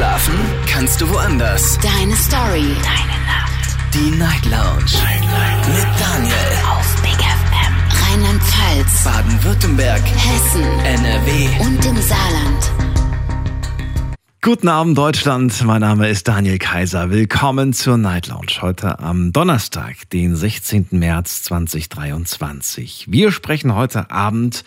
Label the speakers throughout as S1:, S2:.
S1: Schlafen kannst du woanders.
S2: Deine Story. Deine Nacht.
S1: Die Night Lounge. Night, Night. Mit Daniel.
S2: Auf Big FM. Rheinland-Pfalz.
S1: Baden-Württemberg.
S2: Hessen.
S1: NRW.
S2: Und im Saarland.
S3: Guten Abend Deutschland, mein Name ist Daniel Kaiser. Willkommen zur Night Lounge heute am Donnerstag, den 16. März 2023. Wir sprechen heute Abend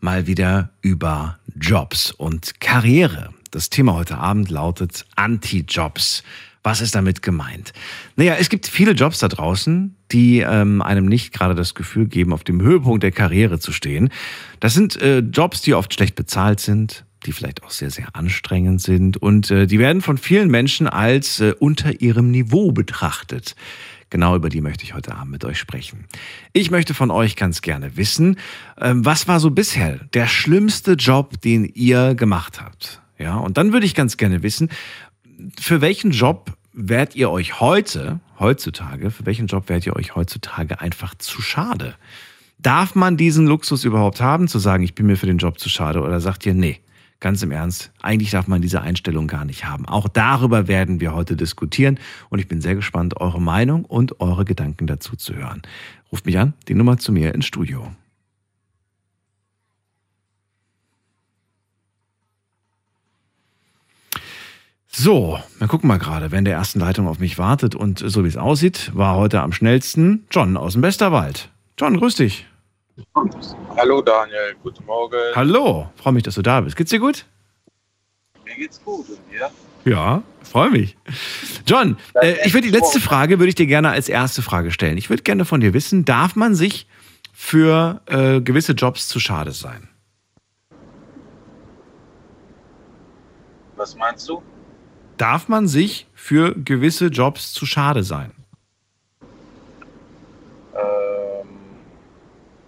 S3: mal wieder über Jobs und Karriere. Das Thema heute Abend lautet Anti-Jobs. Was ist damit gemeint? Naja, es gibt viele Jobs da draußen, die ähm, einem nicht gerade das Gefühl geben, auf dem Höhepunkt der Karriere zu stehen. Das sind äh, Jobs, die oft schlecht bezahlt sind, die vielleicht auch sehr, sehr anstrengend sind und äh, die werden von vielen Menschen als äh, unter ihrem Niveau betrachtet. Genau über die möchte ich heute Abend mit euch sprechen. Ich möchte von euch ganz gerne wissen, ähm, was war so bisher der schlimmste Job, den ihr gemacht habt? Ja, und dann würde ich ganz gerne wissen, für welchen Job werdet ihr euch heute, heutzutage, für welchen Job werdet ihr euch heutzutage einfach zu schade? Darf man diesen Luxus überhaupt haben, zu sagen, ich bin mir für den Job zu schade, oder sagt ihr, nee, Ganz im Ernst, eigentlich darf man diese Einstellung gar nicht haben. Auch darüber werden wir heute diskutieren und ich bin sehr gespannt, eure Meinung und eure Gedanken dazu zu hören. Ruft mich an, die Nummer zu mir ins Studio. So, wir gucken mal gerade, wenn der ersten Leitung auf mich wartet und so wie es aussieht, war heute am schnellsten John aus dem Westerwald. John, grüß dich.
S4: Hallo Daniel, guten Morgen.
S3: Hallo, freue mich, dass du da bist. Geht's dir gut?
S4: Mir geht's gut und dir?
S3: Ja, freue mich. John, äh, ich würde die letzte Frage würde ich dir gerne als erste Frage stellen. Ich würde gerne von dir wissen, darf man sich für äh, gewisse Jobs zu schade sein?
S4: Was meinst du?
S3: Darf man sich für gewisse Jobs zu schade sein?
S4: Ähm,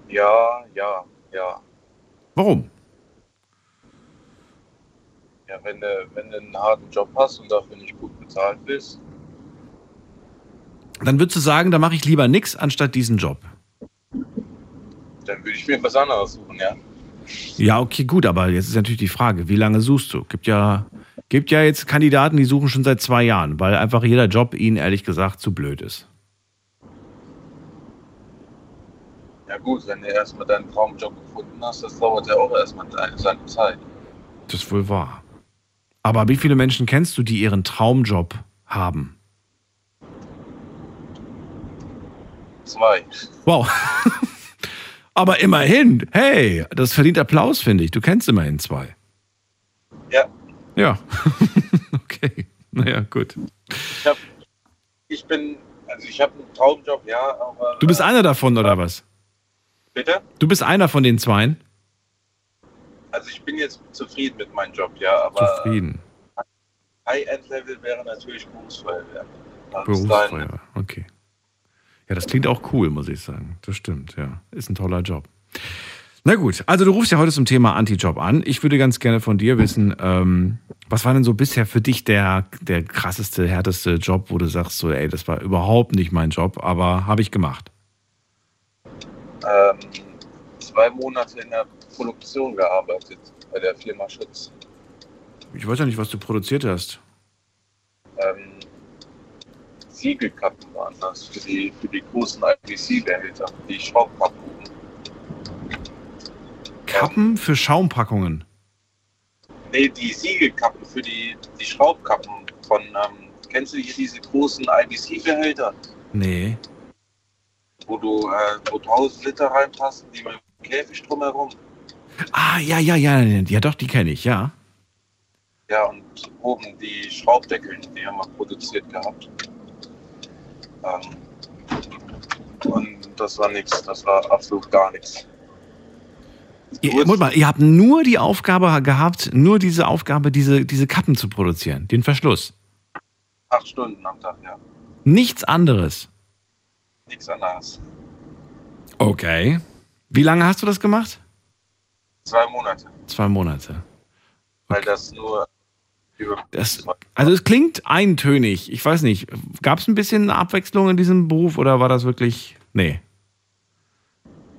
S4: ja, ja, ja.
S3: Warum?
S4: Ja, wenn du, wenn du einen harten Job hast und dafür nicht gut bezahlt bist,
S3: Dann würdest du sagen, da mache ich lieber nichts anstatt diesen Job.
S4: dann würde ich mir was anderes suchen, ja.
S3: Ja, okay, gut, aber jetzt ist natürlich die Frage, wie lange suchst du? Gibt ja, gibt ja jetzt Kandidaten, die suchen schon seit zwei Jahren, weil einfach jeder Job ihnen ehrlich gesagt zu blöd ist.
S4: Ja gut, wenn du erstmal deinen Traumjob gefunden hast, das dauert ja auch erstmal seine Zeit.
S3: Das ist wohl wahr. Aber wie viele Menschen kennst du, die ihren Traumjob haben?
S4: Zwei.
S3: Wow. Aber immerhin, hey, das verdient Applaus, finde ich. Du kennst immerhin zwei.
S4: Ja,
S3: okay. Naja, gut.
S4: ich, hab, ich bin, also ich habe einen Traumjob, ja, aber...
S3: Du bist
S4: äh,
S3: einer davon, oder was?
S4: Bitte?
S3: Du bist einer von den Zweien?
S4: Also ich bin jetzt zufrieden mit meinem Job, ja, aber
S3: Zufrieden.
S4: High-End-Level wäre natürlich Berufsfeuerwehr. Das ist
S3: Berufsfeuer. Okay. Ja, das klingt auch cool, muss ich sagen. Das stimmt, ja. Ist ein toller Job. Na gut, also du rufst ja heute zum Thema Anti-Job an. Ich würde ganz gerne von dir wissen, ähm, was war denn so bisher für dich der, der krasseste, härteste Job, wo du sagst, so, ey, das war überhaupt nicht mein Job, aber habe ich gemacht.
S4: ähm, zwei Monate in der Produktion gearbeitet bei der Firma Schütz.
S3: Ich weiß ja nicht, was du produziert hast.
S4: Ähm, Siegelkappen waren das für die, für die großen IBC-Behälter, die Schraubkappen.
S3: Kappen für Schaumpackungen.
S4: Nee, die Siegelkappen für die, die Schraubkappen von, ähm, kennst du hier diese großen IBC-Behälter,
S3: Nee.
S4: wo du, äh, wo 1000 Liter reinpassen, die mit dem Käfig drumherum?
S3: Ah, ja, ja, ja, ja, doch, die kenne ich, ja.
S4: Ja, und oben die Schraubdeckel, die haben wir produziert gehabt. Ähm, und das war nichts, das war absolut gar nichts.
S3: Ihr, mal, ihr habt nur die Aufgabe gehabt, nur diese Aufgabe, diese, diese Kappen zu produzieren, den Verschluss.
S4: Acht Stunden am Tag, ja.
S3: Nichts anderes.
S4: Nichts anderes.
S3: Okay. Wie lange hast du das gemacht?
S4: Zwei Monate,
S3: Zwei Monate.
S4: weil das nur.
S3: Das, also es klingt eintönig. Ich weiß nicht. Gab es ein bisschen Abwechslung in diesem Beruf oder war das wirklich. Nee.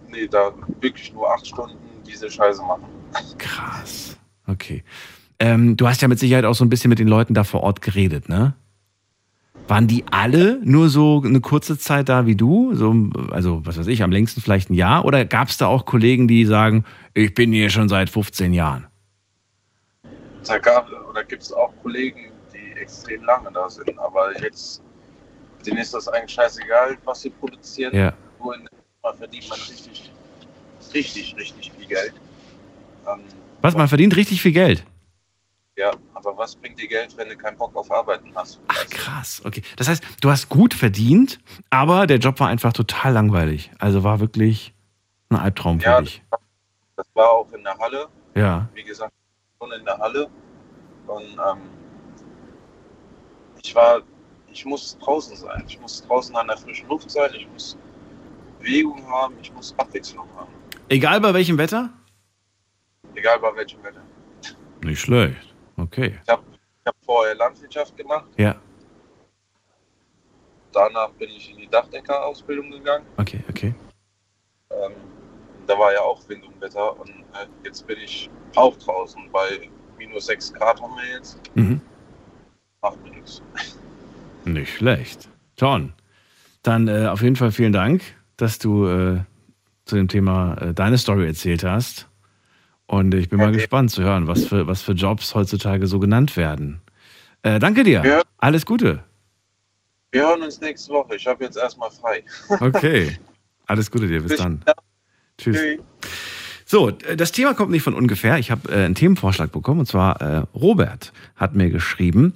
S4: Nee, da wirklich nur acht Stunden diese Scheiße machen.
S3: Krass. Okay. Ähm, du hast ja mit Sicherheit auch so ein bisschen mit den Leuten da vor Ort geredet, ne? Waren die alle nur so eine kurze Zeit da wie du? So, also, was weiß ich, am längsten vielleicht ein Jahr? Oder gab es da auch Kollegen, die sagen, ich bin hier schon seit 15 Jahren?
S4: Da gab oder gibt es auch Kollegen, die extrem lange da sind, aber jetzt denen ist das eigentlich scheißegal, was sie produzieren.
S3: Ja.
S4: Nur in der verdient man richtig, richtig, richtig viel Geld. Ähm,
S3: Was, man verdient richtig viel Geld?
S4: ja, aber was bringt dir Geld, wenn du keinen Bock auf Arbeiten hast?
S3: Ach krass, okay. Das heißt, du hast gut verdient, aber der Job war einfach total langweilig. Also war wirklich ein Albtraum für
S4: Ja,
S3: dich.
S4: das war auch in der Halle,
S3: Ja.
S4: wie gesagt, schon in der Halle. Und ähm, ich war, ich muss draußen sein. Ich muss draußen an der frischen Luft sein. Ich muss Bewegung haben. Ich muss Abwechslung haben.
S3: Egal bei welchem Wetter?
S4: Egal bei welchem Wetter.
S3: Nicht schlecht. Okay.
S4: Ich habe hab vorher Landwirtschaft gemacht.
S3: Ja.
S4: Danach bin ich in die Dachdeckerausbildung gegangen.
S3: Okay, okay.
S4: Ähm, da war ja auch Wind und Wetter. Und äh, jetzt bin ich auch draußen. Bei minus 6 Grad haben wir jetzt.
S3: Mhm.
S4: Macht mir nichts.
S3: Nicht schlecht. John, dann äh, auf jeden Fall vielen Dank, dass du äh, zu dem Thema äh, deine Story erzählt hast. Und ich bin mal
S4: Okay.
S3: gespannt zu hören, was für, was für Jobs heutzutage so genannt werden. Äh, danke dir.
S4: Ja.
S3: Alles Gute.
S4: Wir hören uns nächste Woche. Ich habe jetzt erstmal frei.
S3: Okay. Alles Gute dir. Bis
S4: Bis
S3: dann.
S4: dann.
S3: Tschüss.
S4: Tschüss.
S3: So, das Thema kommt nicht von ungefähr. Ich habe äh, einen Themenvorschlag bekommen und zwar äh, Robert hat mir geschrieben.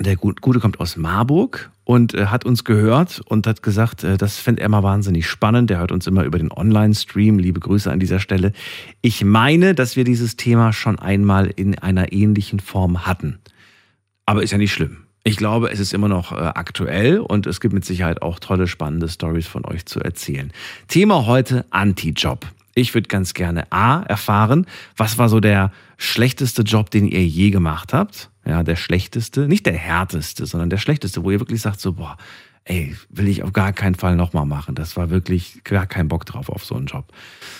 S3: Der Gut- Gute kommt aus Marburg und äh, hat uns gehört und hat gesagt, äh, das fände er mal wahnsinnig spannend. Der hört uns immer über den Online-Stream. Liebe Grüße an dieser Stelle. Ich meine, dass wir dieses Thema schon einmal in einer ähnlichen Form hatten. Aber ist ja nicht schlimm. Ich glaube, es ist immer noch äh, aktuell und es gibt mit Sicherheit auch tolle, spannende Stories von euch zu erzählen. Thema heute Anti-Job. Ich würde ganz gerne A erfahren, was war so der schlechteste Job, den ihr je gemacht habt? Ja, der schlechteste, nicht der härteste, sondern der schlechteste, wo ihr wirklich sagt so, boah, ey, will ich auf gar keinen Fall nochmal machen. Das war wirklich gar kein Bock drauf auf so einen Job.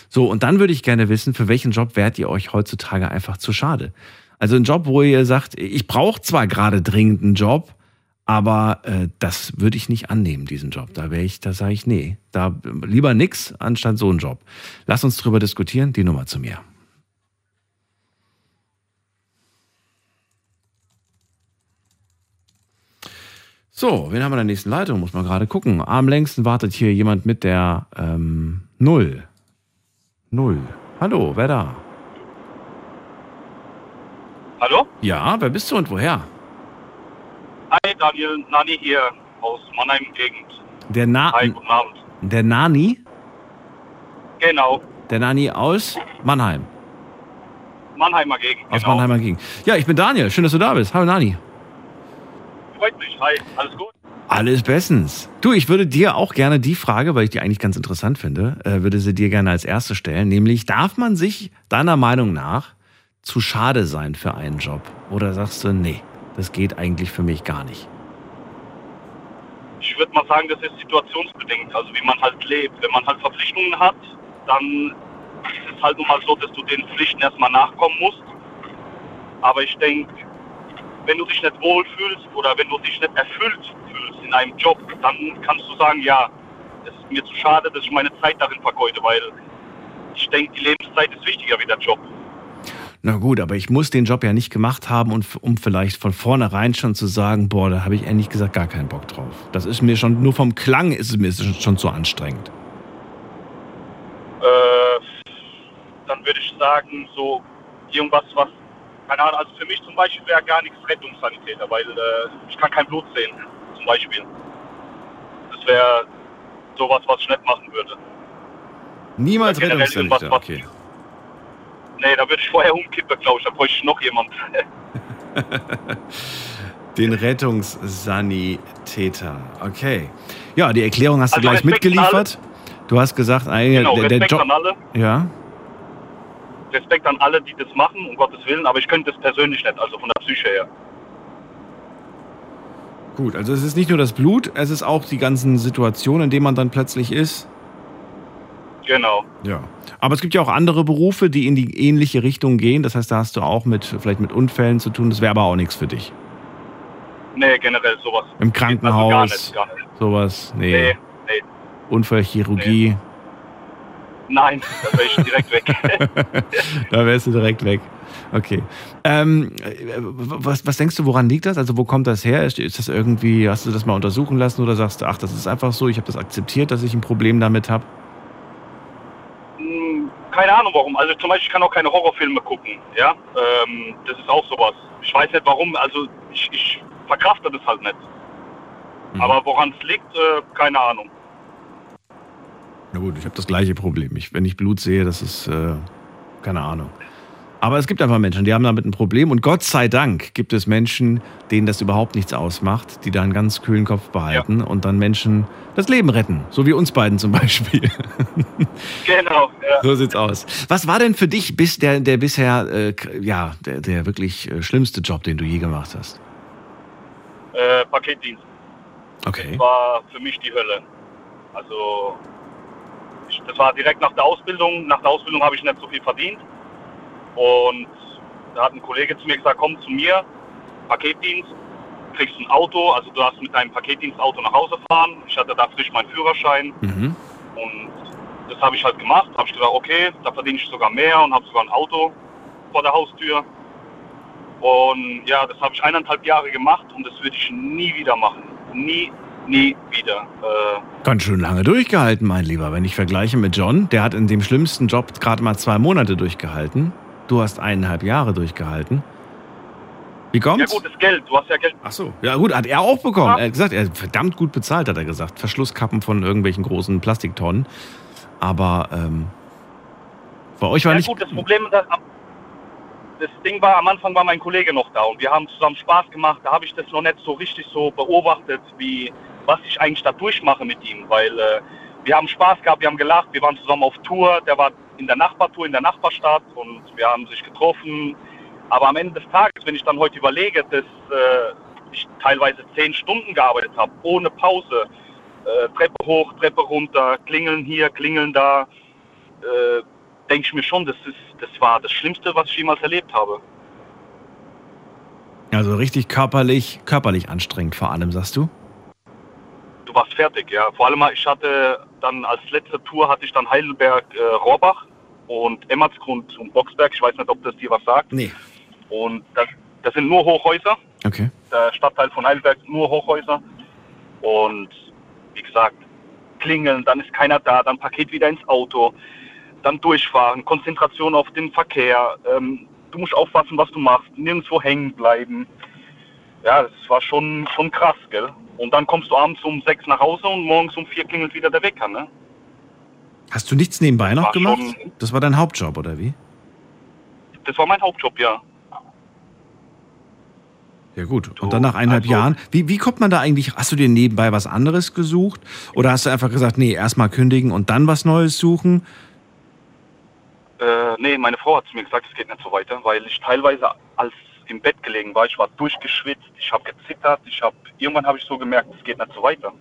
S3: So, und dann würde ich gerne wissen, für welchen Job wärt ihr euch heutzutage einfach zu schade? Also ein Job, wo ihr sagt, ich brauche zwar gerade dringend einen Job, aber äh, das würde ich nicht annehmen, diesen Job. Da wäre ich, da sage ich, nee, da lieber nix anstatt so einen Job. Lass uns drüber diskutieren, die Nummer zu mir. So, wen haben wir in der nächsten Leitung? Muss man gerade gucken. Am längsten wartet hier jemand mit der ähm, Null. Null. Hallo, wer da?
S5: Hallo?
S3: Ja, wer bist du und woher?
S5: Hi, Daniel Nani hier aus Mannheim-Gegend.
S3: Der, Na
S5: Hi, guten Abend.
S3: der Nani?
S5: Genau,
S3: Der Nani aus Mannheim.
S5: Mannheimer Gegend.
S3: Aus
S5: genau.
S3: Mannheimer Gegend. Ja, ich bin Daniel. Schön, dass du da bist. Hallo Nani.
S5: Freut mich. Hi, alles gut?
S3: Alles bestens. Du, ich würde dir auch gerne die Frage, weil ich die eigentlich ganz interessant finde, äh, würde sie dir gerne als erste stellen, nämlich darf man sich deiner Meinung nach zu schade sein für einen Job? Oder sagst du, nee, das geht eigentlich für mich gar nicht?
S5: Ich würde mal sagen, das ist situationsbedingt, also wie man halt lebt. Wenn man halt Verpflichtungen hat, dann ist es halt nun mal so, dass du den Pflichten erstmal nachkommen musst. Aber ich denke, wenn du dich nicht wohlfühlst oder wenn du dich nicht erfüllt fühlst in einem Job, dann kannst du sagen, ja, es ist mir zu schade, dass ich meine Zeit darin vergeude, weil ich denke, die Lebenszeit ist wichtiger wie der Job.
S3: Na gut, aber ich muss den Job ja nicht gemacht haben, und, um vielleicht von vornherein schon zu sagen, boah, da habe ich ehrlich gesagt gar keinen Bock drauf. Das ist mir schon, nur vom Klang ist es mir schon zu anstrengend.
S5: Äh, dann würde ich sagen, so irgendwas, was, keine Ahnung, also für mich zum Beispiel wäre gar nichts Rettungssanitäter, weil äh, ich kann kein Blut sehen, zum Beispiel. Das wäre sowas, was ich nicht machen würde.
S3: Niemals Rettungssanitäter, okay.
S5: Nee, da würde ich vorher umkippen, glaube ich, da bräuchte ich noch jemand.
S3: Den Rettungssanitäter, okay. Ja, die Erklärung hast du
S5: Also
S3: gleich
S5: Respekt
S3: mitgeliefert. Du hast gesagt, ey,
S5: genau,
S3: der, der
S5: Respekt
S3: Job.
S5: an alle,
S3: Ja,
S5: Respekt an alle, die das machen, um Gottes Willen, aber ich könnte das persönlich nicht, also von der Psyche her.
S3: gut. Also es ist nicht nur das Blut, es ist auch die ganzen Situationen, in denen man dann plötzlich ist.
S5: Genau.
S3: Ja. Aber es gibt ja auch andere Berufe, die in die ähnliche Richtung gehen. Das heißt, da hast du auch mit vielleicht mit Unfällen zu tun. Das wäre aber auch nichts für dich.
S5: Nee, generell sowas.
S3: Im Krankenhaus.
S5: Also gar nicht, gar nicht.
S3: Sowas. Nee.
S5: Nee, nee.
S3: Unfallchirurgie.
S5: Nein, da wäre ich direkt weg.
S3: da wärst du direkt weg. Okay. Ähm, was, was denkst du, woran liegt das? Also wo kommt das her? Ist das irgendwie, hast du das mal untersuchen lassen oder sagst du, ach, das ist einfach so, ich habe das akzeptiert, dass ich ein Problem damit habe?
S5: Keine Ahnung warum. Also zum Beispiel, ich kann auch keine Horrorfilme gucken. Ja, ähm, das ist auch sowas. Ich weiß nicht warum. Also ich, ich verkrafte das halt nicht.
S3: Mhm.
S5: Aber woran es liegt, äh, keine Ahnung.
S3: Na gut, ich habe das gleiche Problem. Ich, wenn ich Blut sehe, das ist äh, keine Ahnung. Aber es gibt einfach Menschen, die haben damit ein Problem. Und Gott sei Dank gibt es Menschen, denen das überhaupt nichts ausmacht, die da einen ganz kühlen Kopf behalten
S5: Ja.
S3: und dann Menschen das Leben retten. So wie uns beiden zum Beispiel.
S5: Genau. Ja.
S3: so sieht's aus. Was war denn für dich bis der, der bisher, äh, ja, der, der wirklich äh, schlimmste Job, den du je gemacht hast?
S5: Äh, Paketdienst
S3: Okay.
S5: war für mich die Hölle. Also ich, das war direkt nach der Ausbildung. Nach der Ausbildung habe ich nicht so viel verdient. Und da hat ein Kollege zu mir gesagt, komm zu mir, Paketdienst, kriegst ein Auto, also du darfst mit deinem Paketdienstauto nach Hause fahren. Ich hatte da frisch meinen Führerschein
S3: Mhm.
S5: und das habe ich halt gemacht. Habe ich gedacht, okay, da verdiene ich sogar mehr und habe sogar ein Auto vor der Haustür. Und ja, das habe ich eineinhalb Jahre gemacht und das würde ich nie wieder machen. Nie, nie wieder. Äh,
S3: Ganz schön lange durchgehalten, mein Lieber. Wenn ich vergleiche mit John, der hat in dem schlimmsten Job gerade mal zwei Monate durchgehalten. Du hast eineinhalb Jahre durchgehalten. Wie
S5: ja
S3: kommt's?
S5: gut, das Geld, du hast ja Geld.
S3: Ach so. Ja gut, hat er auch bekommen.
S5: Ja.
S3: Er hat gesagt, er verdammt gut bezahlt, hat er gesagt. Verschlusskappen von irgendwelchen großen Plastiktonnen. Aber ähm, bei euch war
S5: Ja
S3: nicht...
S5: gut, das Problem, das, das Ding war, am Anfang war mein Kollege noch da und wir haben zusammen Spaß gemacht. Da habe ich das noch nicht so richtig so beobachtet, wie was ich eigentlich da durchmache mit ihm, weil äh, wir haben Spaß gehabt, wir haben gelacht, wir waren zusammen auf Tour, der war in der Nachbartour in der Nachbarstadt und wir haben sich getroffen. Aber am Ende des Tages, wenn ich dann heute überlege, dass äh, ich teilweise zehn Stunden gearbeitet habe, ohne Pause, äh, Treppe hoch, Treppe runter, klingeln hier, klingeln da, äh, denke ich mir schon, das, ist, das war das Schlimmste, was ich jemals erlebt habe.
S3: Also richtig körperlich, körperlich anstrengend vor allem, sagst du?
S5: Du warst fertig, ja. Vor allem, ich hatte dann als letzte Tour hatte ich dann Heidelberg, äh, Rohrbach und Emmertsgrund und Boxberg. Ich weiß nicht, ob das dir was sagt.
S3: Nee.
S5: Und das, das sind nur Hochhäuser.
S3: Okay.
S5: der Stadtteil von Heidelberg nur Hochhäuser. Und wie gesagt, klingeln, dann ist keiner da, dann Paket wieder ins Auto, dann durchfahren, Konzentration auf den Verkehr. Ähm, du musst aufpassen, was du machst, nirgendwo hängen bleiben. Ja, das war schon, schon krass, gell? Und dann kommst du abends um sechs nach Hause und morgens um vier klingelt wieder der Wecker, ne?
S3: Hast du nichts nebenbei noch
S5: War
S3: gemacht?
S5: schon-
S3: Das war dein Hauptjob, oder wie?
S5: Das war mein Hauptjob, ja.
S3: Ja gut. Und dann nach eineinhalb
S5: also-
S3: Jahren, wie, wie kommt man da eigentlich, hast du dir nebenbei was anderes gesucht? Oder hast du einfach gesagt, nee, erstmal kündigen und dann was Neues suchen?
S5: Äh, nee, meine Frau hat zu mir gesagt, es geht nicht so weiter, weil ich teilweise als im Bett gelegen war, ich war durchgeschwitzt, ich habe gezittert, ich habe irgendwann habe ich so gemerkt, es geht nicht so weiter.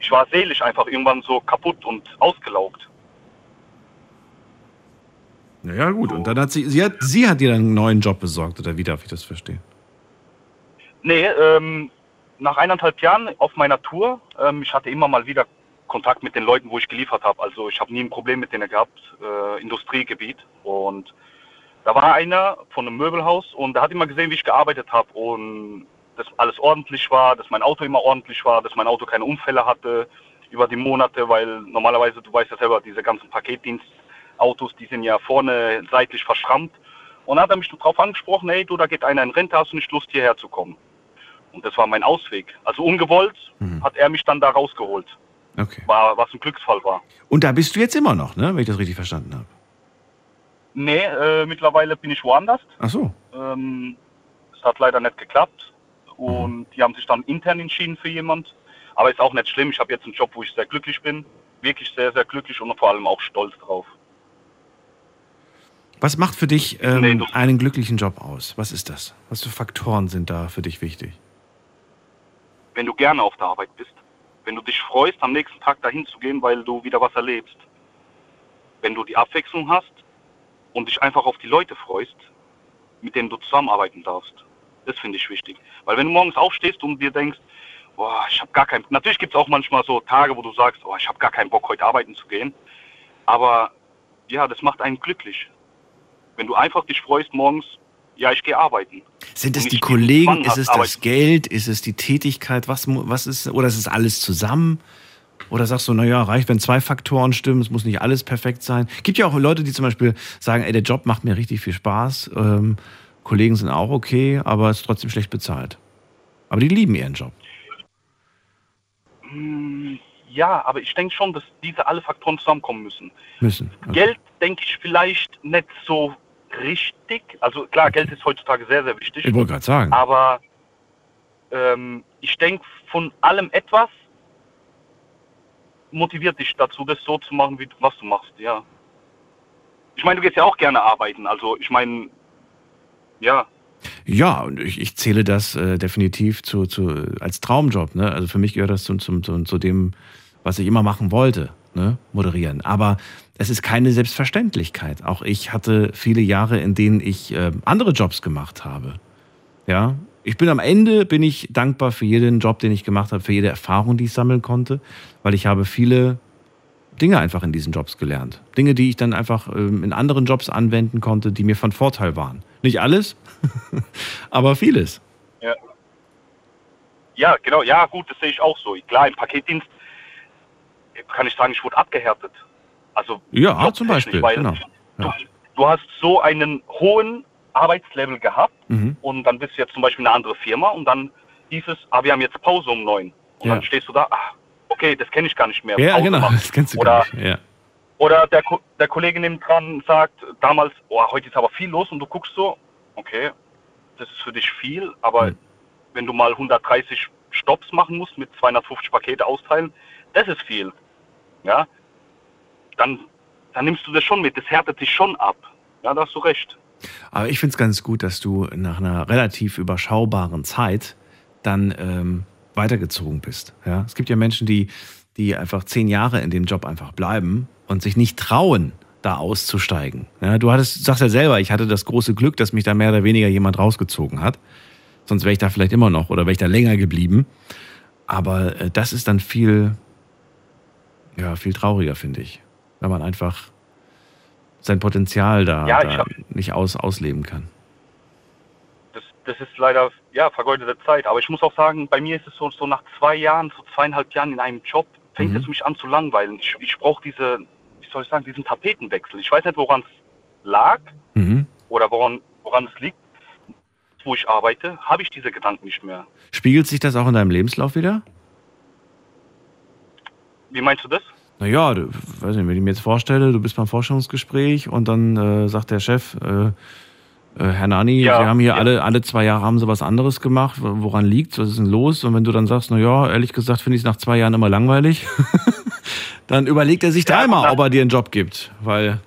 S5: Ich war seelisch einfach irgendwann so kaputt und ausgelaugt.
S3: Naja, gut. Und dann hat sie, sie hat, sie hat dir dann einen neuen Job besorgt, oder wie darf ich das verstehen?
S5: Nee, ähm, nach eineinhalb Jahren auf meiner Tour, ähm, ich hatte immer mal wieder Kontakt mit den Leuten, wo ich geliefert habe. Also ich habe nie ein Problem mit denen gehabt, äh, Industriegebiet. Und da war einer von einem Möbelhaus und der hat immer gesehen, wie ich gearbeitet habe und dass alles ordentlich war, dass mein Auto immer ordentlich war, dass mein Auto keine Unfälle hatte über die Monate, weil normalerweise, du weißt ja selber, diese ganzen Paketdienstautos, die sind ja vorne seitlich verschrammt. Und dann hat er mich darauf angesprochen, hey, du, da geht einer in Rente, hast du nicht Lust, hierher zu kommen? Und das war mein Ausweg. Also ungewollt
S3: Mhm.
S5: hat er mich dann da rausgeholt,
S3: Okay.
S5: war, was ein Glücksfall war.
S3: Und da bist du jetzt immer noch, ne? Wenn ich das richtig verstanden habe.
S5: Nee, äh, mittlerweile bin ich woanders.
S3: Ach so.
S5: Ähm, es hat leider nicht geklappt. Und die haben sich dann intern entschieden für jemand. Aber ist auch nicht schlimm. Ich habe jetzt einen Job, wo ich sehr glücklich bin. Wirklich sehr, sehr glücklich und vor allem auch stolz drauf.
S3: Was macht für dich ähm,
S5: Nee,
S3: einen glücklichen Job aus? Was ist das? Was für Faktoren sind da für dich wichtig?
S5: Wenn du gerne auf der Arbeit bist, wenn du dich freust, am nächsten Tag dahin zu gehen, weil du wieder was erlebst. wenn du die Abwechslung hast und dich einfach auf die Leute freust, mit denen du zusammenarbeiten darfst. Das finde ich wichtig. Weil wenn du morgens aufstehst und dir denkst, boah, ich habe gar keinen, natürlich gibt es auch manchmal so Tage, wo du sagst, oh, ich habe gar keinen Bock, heute arbeiten zu gehen. Aber ja, das macht einen glücklich. Wenn du einfach dich freust morgens, ja, ich gehe arbeiten.
S3: Sind es die Kollegen, ist es das
S5: arbeiten.
S3: Geld, ist es die Tätigkeit, was, was ist, oder ist es alles zusammen? Oder sagst du, naja, reicht, wenn zwei Faktoren stimmen, es muss nicht alles perfekt sein. Gibt ja auch Leute, die zum Beispiel sagen, ey, der Job macht mir richtig viel Spaß, ähm, Kollegen sind auch okay, aber es ist trotzdem schlecht bezahlt. Aber die lieben ihren Job.
S5: Hm, Ja, aber ich denke schon, dass diese alle Faktoren zusammenkommen müssen.
S3: Müssen. Okay.
S5: Geld denke ich vielleicht nicht so richtig. Also klar, Geld ist heutzutage sehr, sehr wichtig.
S3: Ich wollte gerade sagen.
S5: Aber ähm, ich denke, von allem etwas motiviert dich dazu, das so zu machen, wie du, was du machst, ja. Ich meine, du gehst ja auch gerne arbeiten. Also ich meine, ja,
S3: Ja, und ich, ich zähle das äh, definitiv zu, zu, als Traumjob. Ne? Also für mich gehört das zum, zum, zu dem, was ich immer machen wollte, ne? moderieren. Aber es ist keine Selbstverständlichkeit. Auch ich hatte viele Jahre, in denen ich äh, andere Jobs gemacht habe. Ja, ich bin am Ende bin ich dankbar für jeden Job, den ich gemacht habe, für jede Erfahrung, die ich sammeln konnte, weil ich habe viele Dinge einfach in diesen Jobs gelernt. Dinge, die ich dann einfach ähm, in anderen Jobs anwenden konnte, die mir von Vorteil waren. Nicht alles, aber vieles.
S5: ja, genau, ja, gut, das sehe ich auch so. Klar, im Paketdienst kann ich sagen, ich wurde abgehärtet. Also
S3: Ja, zum Beispiel,
S5: weil
S3: genau.
S5: du,
S3: Ja.
S5: du hast so einen hohen Arbeitslevel gehabt
S3: Mhm.
S5: und dann bist du jetzt zum Beispiel eine andere Firma und dann hieß es, ah, wir haben jetzt Pause um neun. Und
S3: Ja.
S5: dann stehst du da, ah, okay, das kenne ich gar nicht mehr.
S3: Ja, genau,
S5: machen.
S3: das kennst du
S5: Oder,
S3: gar nicht. Ja.
S5: oder der, Ko- der Kollege neben dran sagt damals, oh, heute ist aber viel los und du guckst so, okay, das ist für dich viel, aber
S3: Mhm.
S5: wenn du mal 130 Stops machen musst mit 250 Pakete austeilen, das ist viel. Ja, dann, dann nimmst du das schon mit, das härtet dich schon ab. Ja, da hast du recht.
S3: Aber ich finde es ganz gut, dass du nach einer relativ überschaubaren Zeit dann ähm, weitergezogen bist. Ja? Es gibt ja Menschen, die, die einfach zehn Jahre in dem Job einfach bleiben und sich nicht trauen, da auszusteigen. Ja, du hattest, sagst ja selber, ich hatte das große Glück, dass mich da mehr oder weniger jemand rausgezogen hat. Sonst wäre ich da vielleicht immer noch oder wäre ich da länger geblieben. Aber äh, das ist dann viel, ja, viel trauriger, finde ich. Wenn man einfach sein Potenzial da,
S5: Ja,
S3: da nicht aus, ausleben kann.
S5: Das, ist leider ja vergeudete Zeit. Aber ich muss auch sagen, bei mir ist es so, so nach zwei Jahren, so zweieinhalb Jahren in einem Job, fängt
S3: Mhm.
S5: es mich an zu langweilen. Ich, ich brauche diese, wie soll ich sagen, diesen Tapetenwechsel. Ich weiß nicht, woran es lag
S3: Mhm.
S5: oder woran, woran es liegt. Wo ich arbeite, habe ich diese Gedanken nicht mehr.
S3: Spiegelt sich das auch in deinem Lebenslauf wieder?
S5: Wie meinst du das?
S3: Naja, weiß nicht, wenn ich mir jetzt vorstelle, du bist beim Forschungsgespräch und dann äh, sagt der Chef, äh, Herr Nani,
S5: Ja,
S3: wir haben hier
S5: ja.
S3: alle, alle zwei Jahre haben sie was anderes gemacht. Wo- Woran liegt's? Was ist denn los? Und wenn du dann sagst, na ja, ehrlich gesagt finde ich es nach zwei Jahren immer langweilig, dann überlegt er sich
S5: Ja,
S3: dreimal, ob er dir einen Job gibt, weil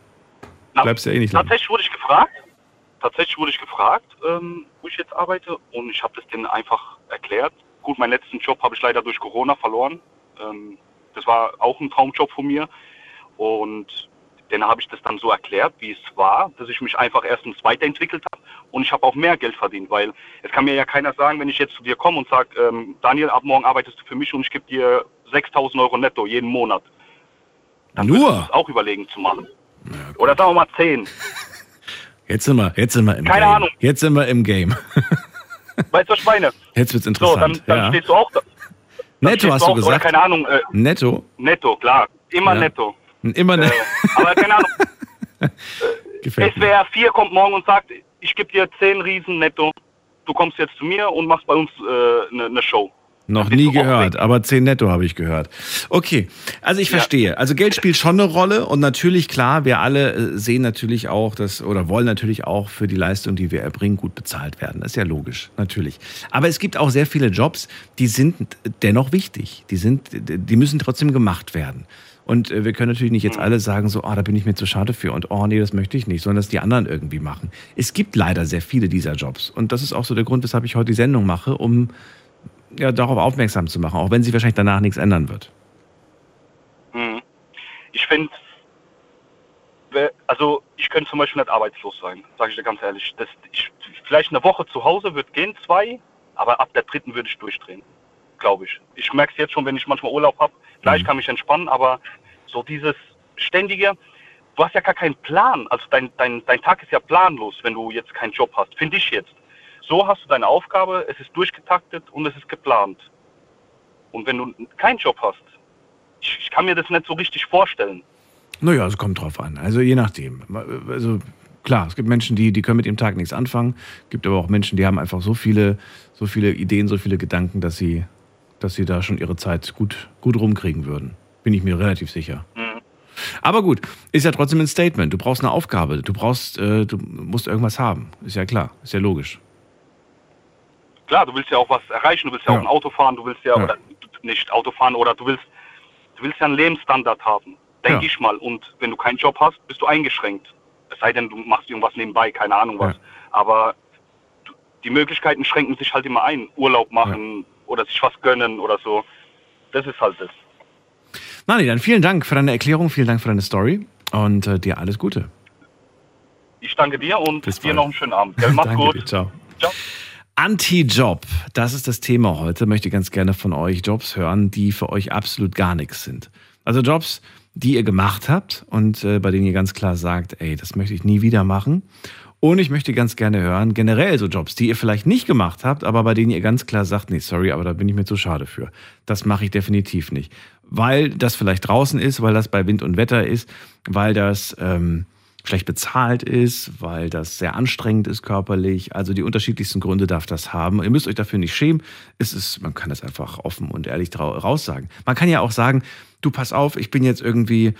S5: Na,
S3: bleibst ja eh nicht lang.
S5: Tatsächlich wurde ich gefragt, tatsächlich wurde ich gefragt, ähm, wo ich jetzt arbeite und ich habe das denen einfach erklärt. Gut, meinen letzten Job habe ich leider durch Corona verloren. Ähm, das war auch ein Traumjob von mir und denen habe ich das dann so erklärt, wie es war, dass ich mich einfach erstens weiterentwickelt habe und ich habe auch mehr Geld verdient, weil es kann mir ja keiner sagen, wenn ich jetzt zu dir komme und sage, ähm, Daniel, ab morgen arbeitest du für mich und ich gebe dir 6.000 Euro netto jeden Monat. Dann
S3: Nur?
S5: auch überlegen zu machen. Oder sagen wir mal 10.
S3: Jetzt sind wir, jetzt sind wir im
S5: Keine
S3: Game.
S5: Ahnung.
S3: Jetzt sind wir im Game.
S5: Weißt du, meine?
S3: Jetzt wird's
S5: So, dann,
S3: interessant.
S5: dann
S3: ja.
S5: stehst du auch da.
S3: Netto hast
S5: auch,
S3: du
S5: Oder
S3: gesagt.
S5: keine Ahnung, äh,
S3: Netto.
S5: netto, klar. Immer
S3: Ja.
S5: netto.
S3: Immer
S5: Äh,
S3: ne
S5: aber keine Ahnung,
S3: gefällt.
S5: SWR 4 kommt morgen und sagt, ich gebe dir 10 Riesen netto. Du kommst jetzt zu mir und machst bei uns eine äh, ne Show.
S3: Noch nie gehört, aber 10 netto habe ich gehört. Okay, also ich
S5: Ja.
S3: verstehe. Also Geld spielt schon eine Rolle und natürlich, klar, wir alle äh, sehen natürlich auch das oder wollen natürlich auch für die Leistung, die wir erbringen, gut bezahlt werden. Das ist ja logisch, natürlich. Aber es gibt auch sehr viele Jobs, die sind dennoch wichtig. Die sind, die müssen trotzdem gemacht werden. Und äh, wir können natürlich nicht
S5: Mhm.
S3: jetzt alle sagen, so, ah, da bin ich mir zu schade für und oh nee, das möchte ich nicht, sondern dass die anderen irgendwie machen. Es gibt leider sehr viele dieser Jobs. Und das ist auch so der Grund, weshalb ich heute die Sendung mache, um ja, darauf aufmerksam zu machen, auch wenn sich wahrscheinlich danach nichts ändern wird.
S5: Mhm. Ich finde, also ich könnte zum Beispiel nicht arbeitslos sein, sage ich dir ganz ehrlich. Das, ich, vielleicht eine Woche zu Hause wird gehen, zwei, aber ab der dritten würde ich durchdrehen, glaube ich. Ich merke es jetzt schon, wenn ich manchmal Urlaub habe. Klar, ich kann mich entspannen, aber so dieses ständige, du hast ja gar keinen Plan. Also dein, dein, dein Tag ist ja planlos, wenn du jetzt keinen Job hast, finde ich jetzt. So hast du deine Aufgabe, es ist durchgetaktet und es ist geplant. Und wenn du keinen Job hast, ich, ich kann mir das nicht so richtig vorstellen.
S3: Naja, es kommt drauf an. Also je nachdem. Also klar, es gibt Menschen, die, die können mit dem Tag nichts anfangen. gibt aber auch Menschen, die haben einfach so viele, so viele Ideen, so viele Gedanken, dass sie, dass sie da schon ihre Zeit gut, gut rumkriegen würden. Bin ich mir relativ sicher. Aber gut, ist ja trotzdem ein Statement. Du brauchst eine Aufgabe. Du brauchst, äh, du musst irgendwas haben. Ist ja klar, ist ja logisch.
S5: Klar, du willst ja auch was erreichen, du willst ja,
S3: Ja.
S5: auch ein Auto fahren, du willst ja,
S3: Ja.
S5: oder nicht Auto fahren, oder du willst, du willst ja einen Lebensstandard haben, denke
S3: Ja.
S5: ich mal. Und wenn du keinen Job hast, bist du eingeschränkt. Es sei denn, du machst irgendwas nebenbei, keine Ahnung was. Aber die Möglichkeiten schränken sich halt immer ein. Urlaub machen oder sich was gönnen oder so. Das ist halt das.
S3: Nani, dann vielen Dank für deine Erklärung, vielen Dank für deine Story und äh, dir alles Gute.
S5: Ich danke dir und
S3: Bis
S5: dir noch einen schönen Abend. Gell, mach's gut.
S3: dir, ciao.
S5: Ciao.
S3: Anti-Job, das ist das Thema heute. Möchte ganz gerne von euch Jobs hören, die für euch absolut gar nichts sind. Also Jobs, die ihr gemacht habt und äh, bei denen ihr ganz klar sagt, ey, das möchte ich nie wieder machen. Und ich möchte ganz gerne hören, generell so Jobs, die ihr vielleicht nicht gemacht habt, aber bei denen ihr ganz klar sagt, nee, sorry, aber da bin ich mir zu schade für. Das mache ich definitiv nicht. Weil das vielleicht draußen ist, weil das bei Wind und Wetter ist, weil das ähm, schlecht bezahlt ist, weil das sehr anstrengend ist körperlich. Also die unterschiedlichsten Gründe darf das haben. Ihr müsst euch dafür nicht schämen. Es ist, man kann das einfach offen und ehrlich raussagen. Man kann ja auch sagen, du pass auf, ich bin jetzt irgendwie,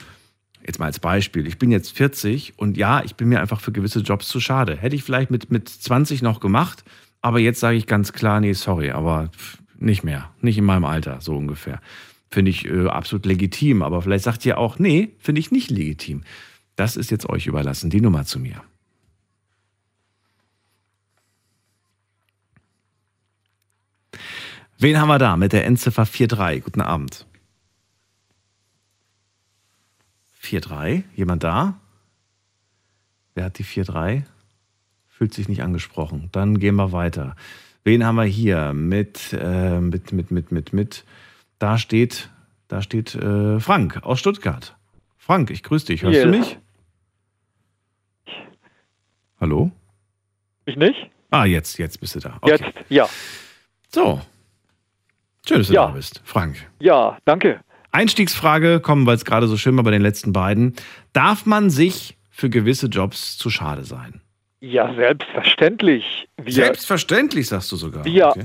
S3: jetzt mal als Beispiel, ich bin jetzt 40 und ja, ich bin mir einfach für gewisse Jobs zu schade. Hätte ich vielleicht mit, mit 20 noch gemacht, aber jetzt sage ich ganz klar, nee, sorry, aber nicht mehr. Nicht in meinem Alter, so ungefähr. Finde ich äh, absolut legitim, aber vielleicht sagt ihr auch, nee, finde ich nicht legitim. Das ist jetzt euch überlassen, die Nummer zu mir. Wen haben wir da mit der Endziffer 43? Guten Abend. 43? Jemand da? Wer hat die 43? Fühlt sich nicht angesprochen. Dann gehen wir weiter. Wen haben wir hier mit, äh, mit, mit, mit, mit, mit? Da steht, da steht äh, Frank aus Stuttgart. Frank, ich grüße dich. Hörst
S6: Ja.
S3: du mich? Hallo?
S6: Ich nicht?
S3: Ah, jetzt, jetzt bist du da. Okay.
S6: Jetzt? Ja.
S3: So. Schön, dass du
S6: Ja.
S3: da bist, Frank.
S6: Ja, danke.
S3: Einstiegsfrage, kommen, weil es gerade so schön war bei den letzten beiden. Darf man sich für gewisse Jobs zu schade sein?
S6: Ja, selbstverständlich. Wir
S3: Selbstverständlich, sagst du sogar.
S6: Ja.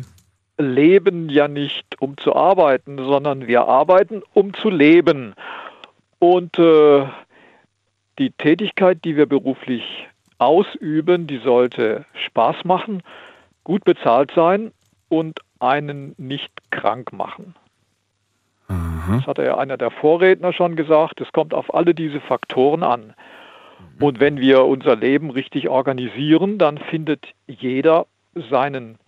S6: leben ja nicht, um zu arbeiten, sondern wir arbeiten, um zu leben. Und äh, die Tätigkeit, die wir beruflich ausüben, die sollte Spaß machen, gut bezahlt sein und einen nicht krank machen.
S3: Aha.
S6: Das hatte ja einer der Vorredner schon gesagt. Es kommt auf alle diese Faktoren an. Und wenn wir unser Leben richtig organisieren, dann findet jeder seinen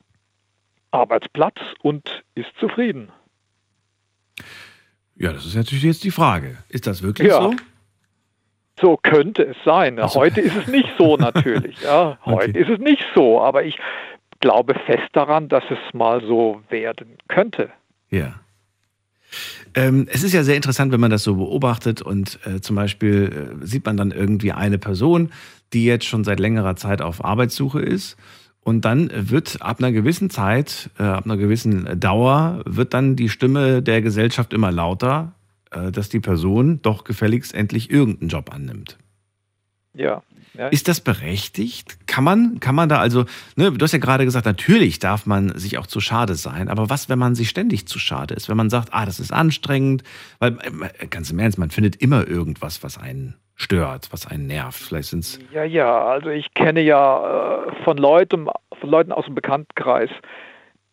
S6: Arbeitsplatz und ist zufrieden.
S3: Ja, das ist natürlich jetzt die Frage. Ist das wirklich
S6: Ja.
S3: so?
S6: So könnte es sein.
S3: Ach so.
S6: Heute ist es nicht so natürlich. Ja, heute
S3: Okay.
S6: ist es nicht so, aber ich glaube fest daran, dass es mal so werden könnte.
S3: Ja. Ähm, es ist ja sehr interessant, wenn man das so beobachtet und äh, zum Beispiel äh, sieht man dann irgendwie eine Person, die jetzt schon seit längerer Zeit auf Arbeitssuche ist und dann wird ab einer gewissen Zeit, äh, ab einer gewissen Dauer, wird dann die Stimme der Gesellschaft immer lauter, äh, dass die Person doch gefälligst endlich irgendeinen Job annimmt.
S6: Ja. Ja.
S3: Ist das berechtigt? Kann man, kann man da also, ne, du hast ja gerade gesagt, natürlich darf man sich auch zu schade sein, aber was, wenn man sich ständig zu schade ist? Wenn man sagt, ah, das ist anstrengend, weil, äh, ganz im Ernst, man findet immer irgendwas, was einen stört, was einen nervt. Vielleicht sind es,
S6: Ja, ja, also ich kenne ja äh, von Leuten, von Leuten aus dem Bekanntenkreis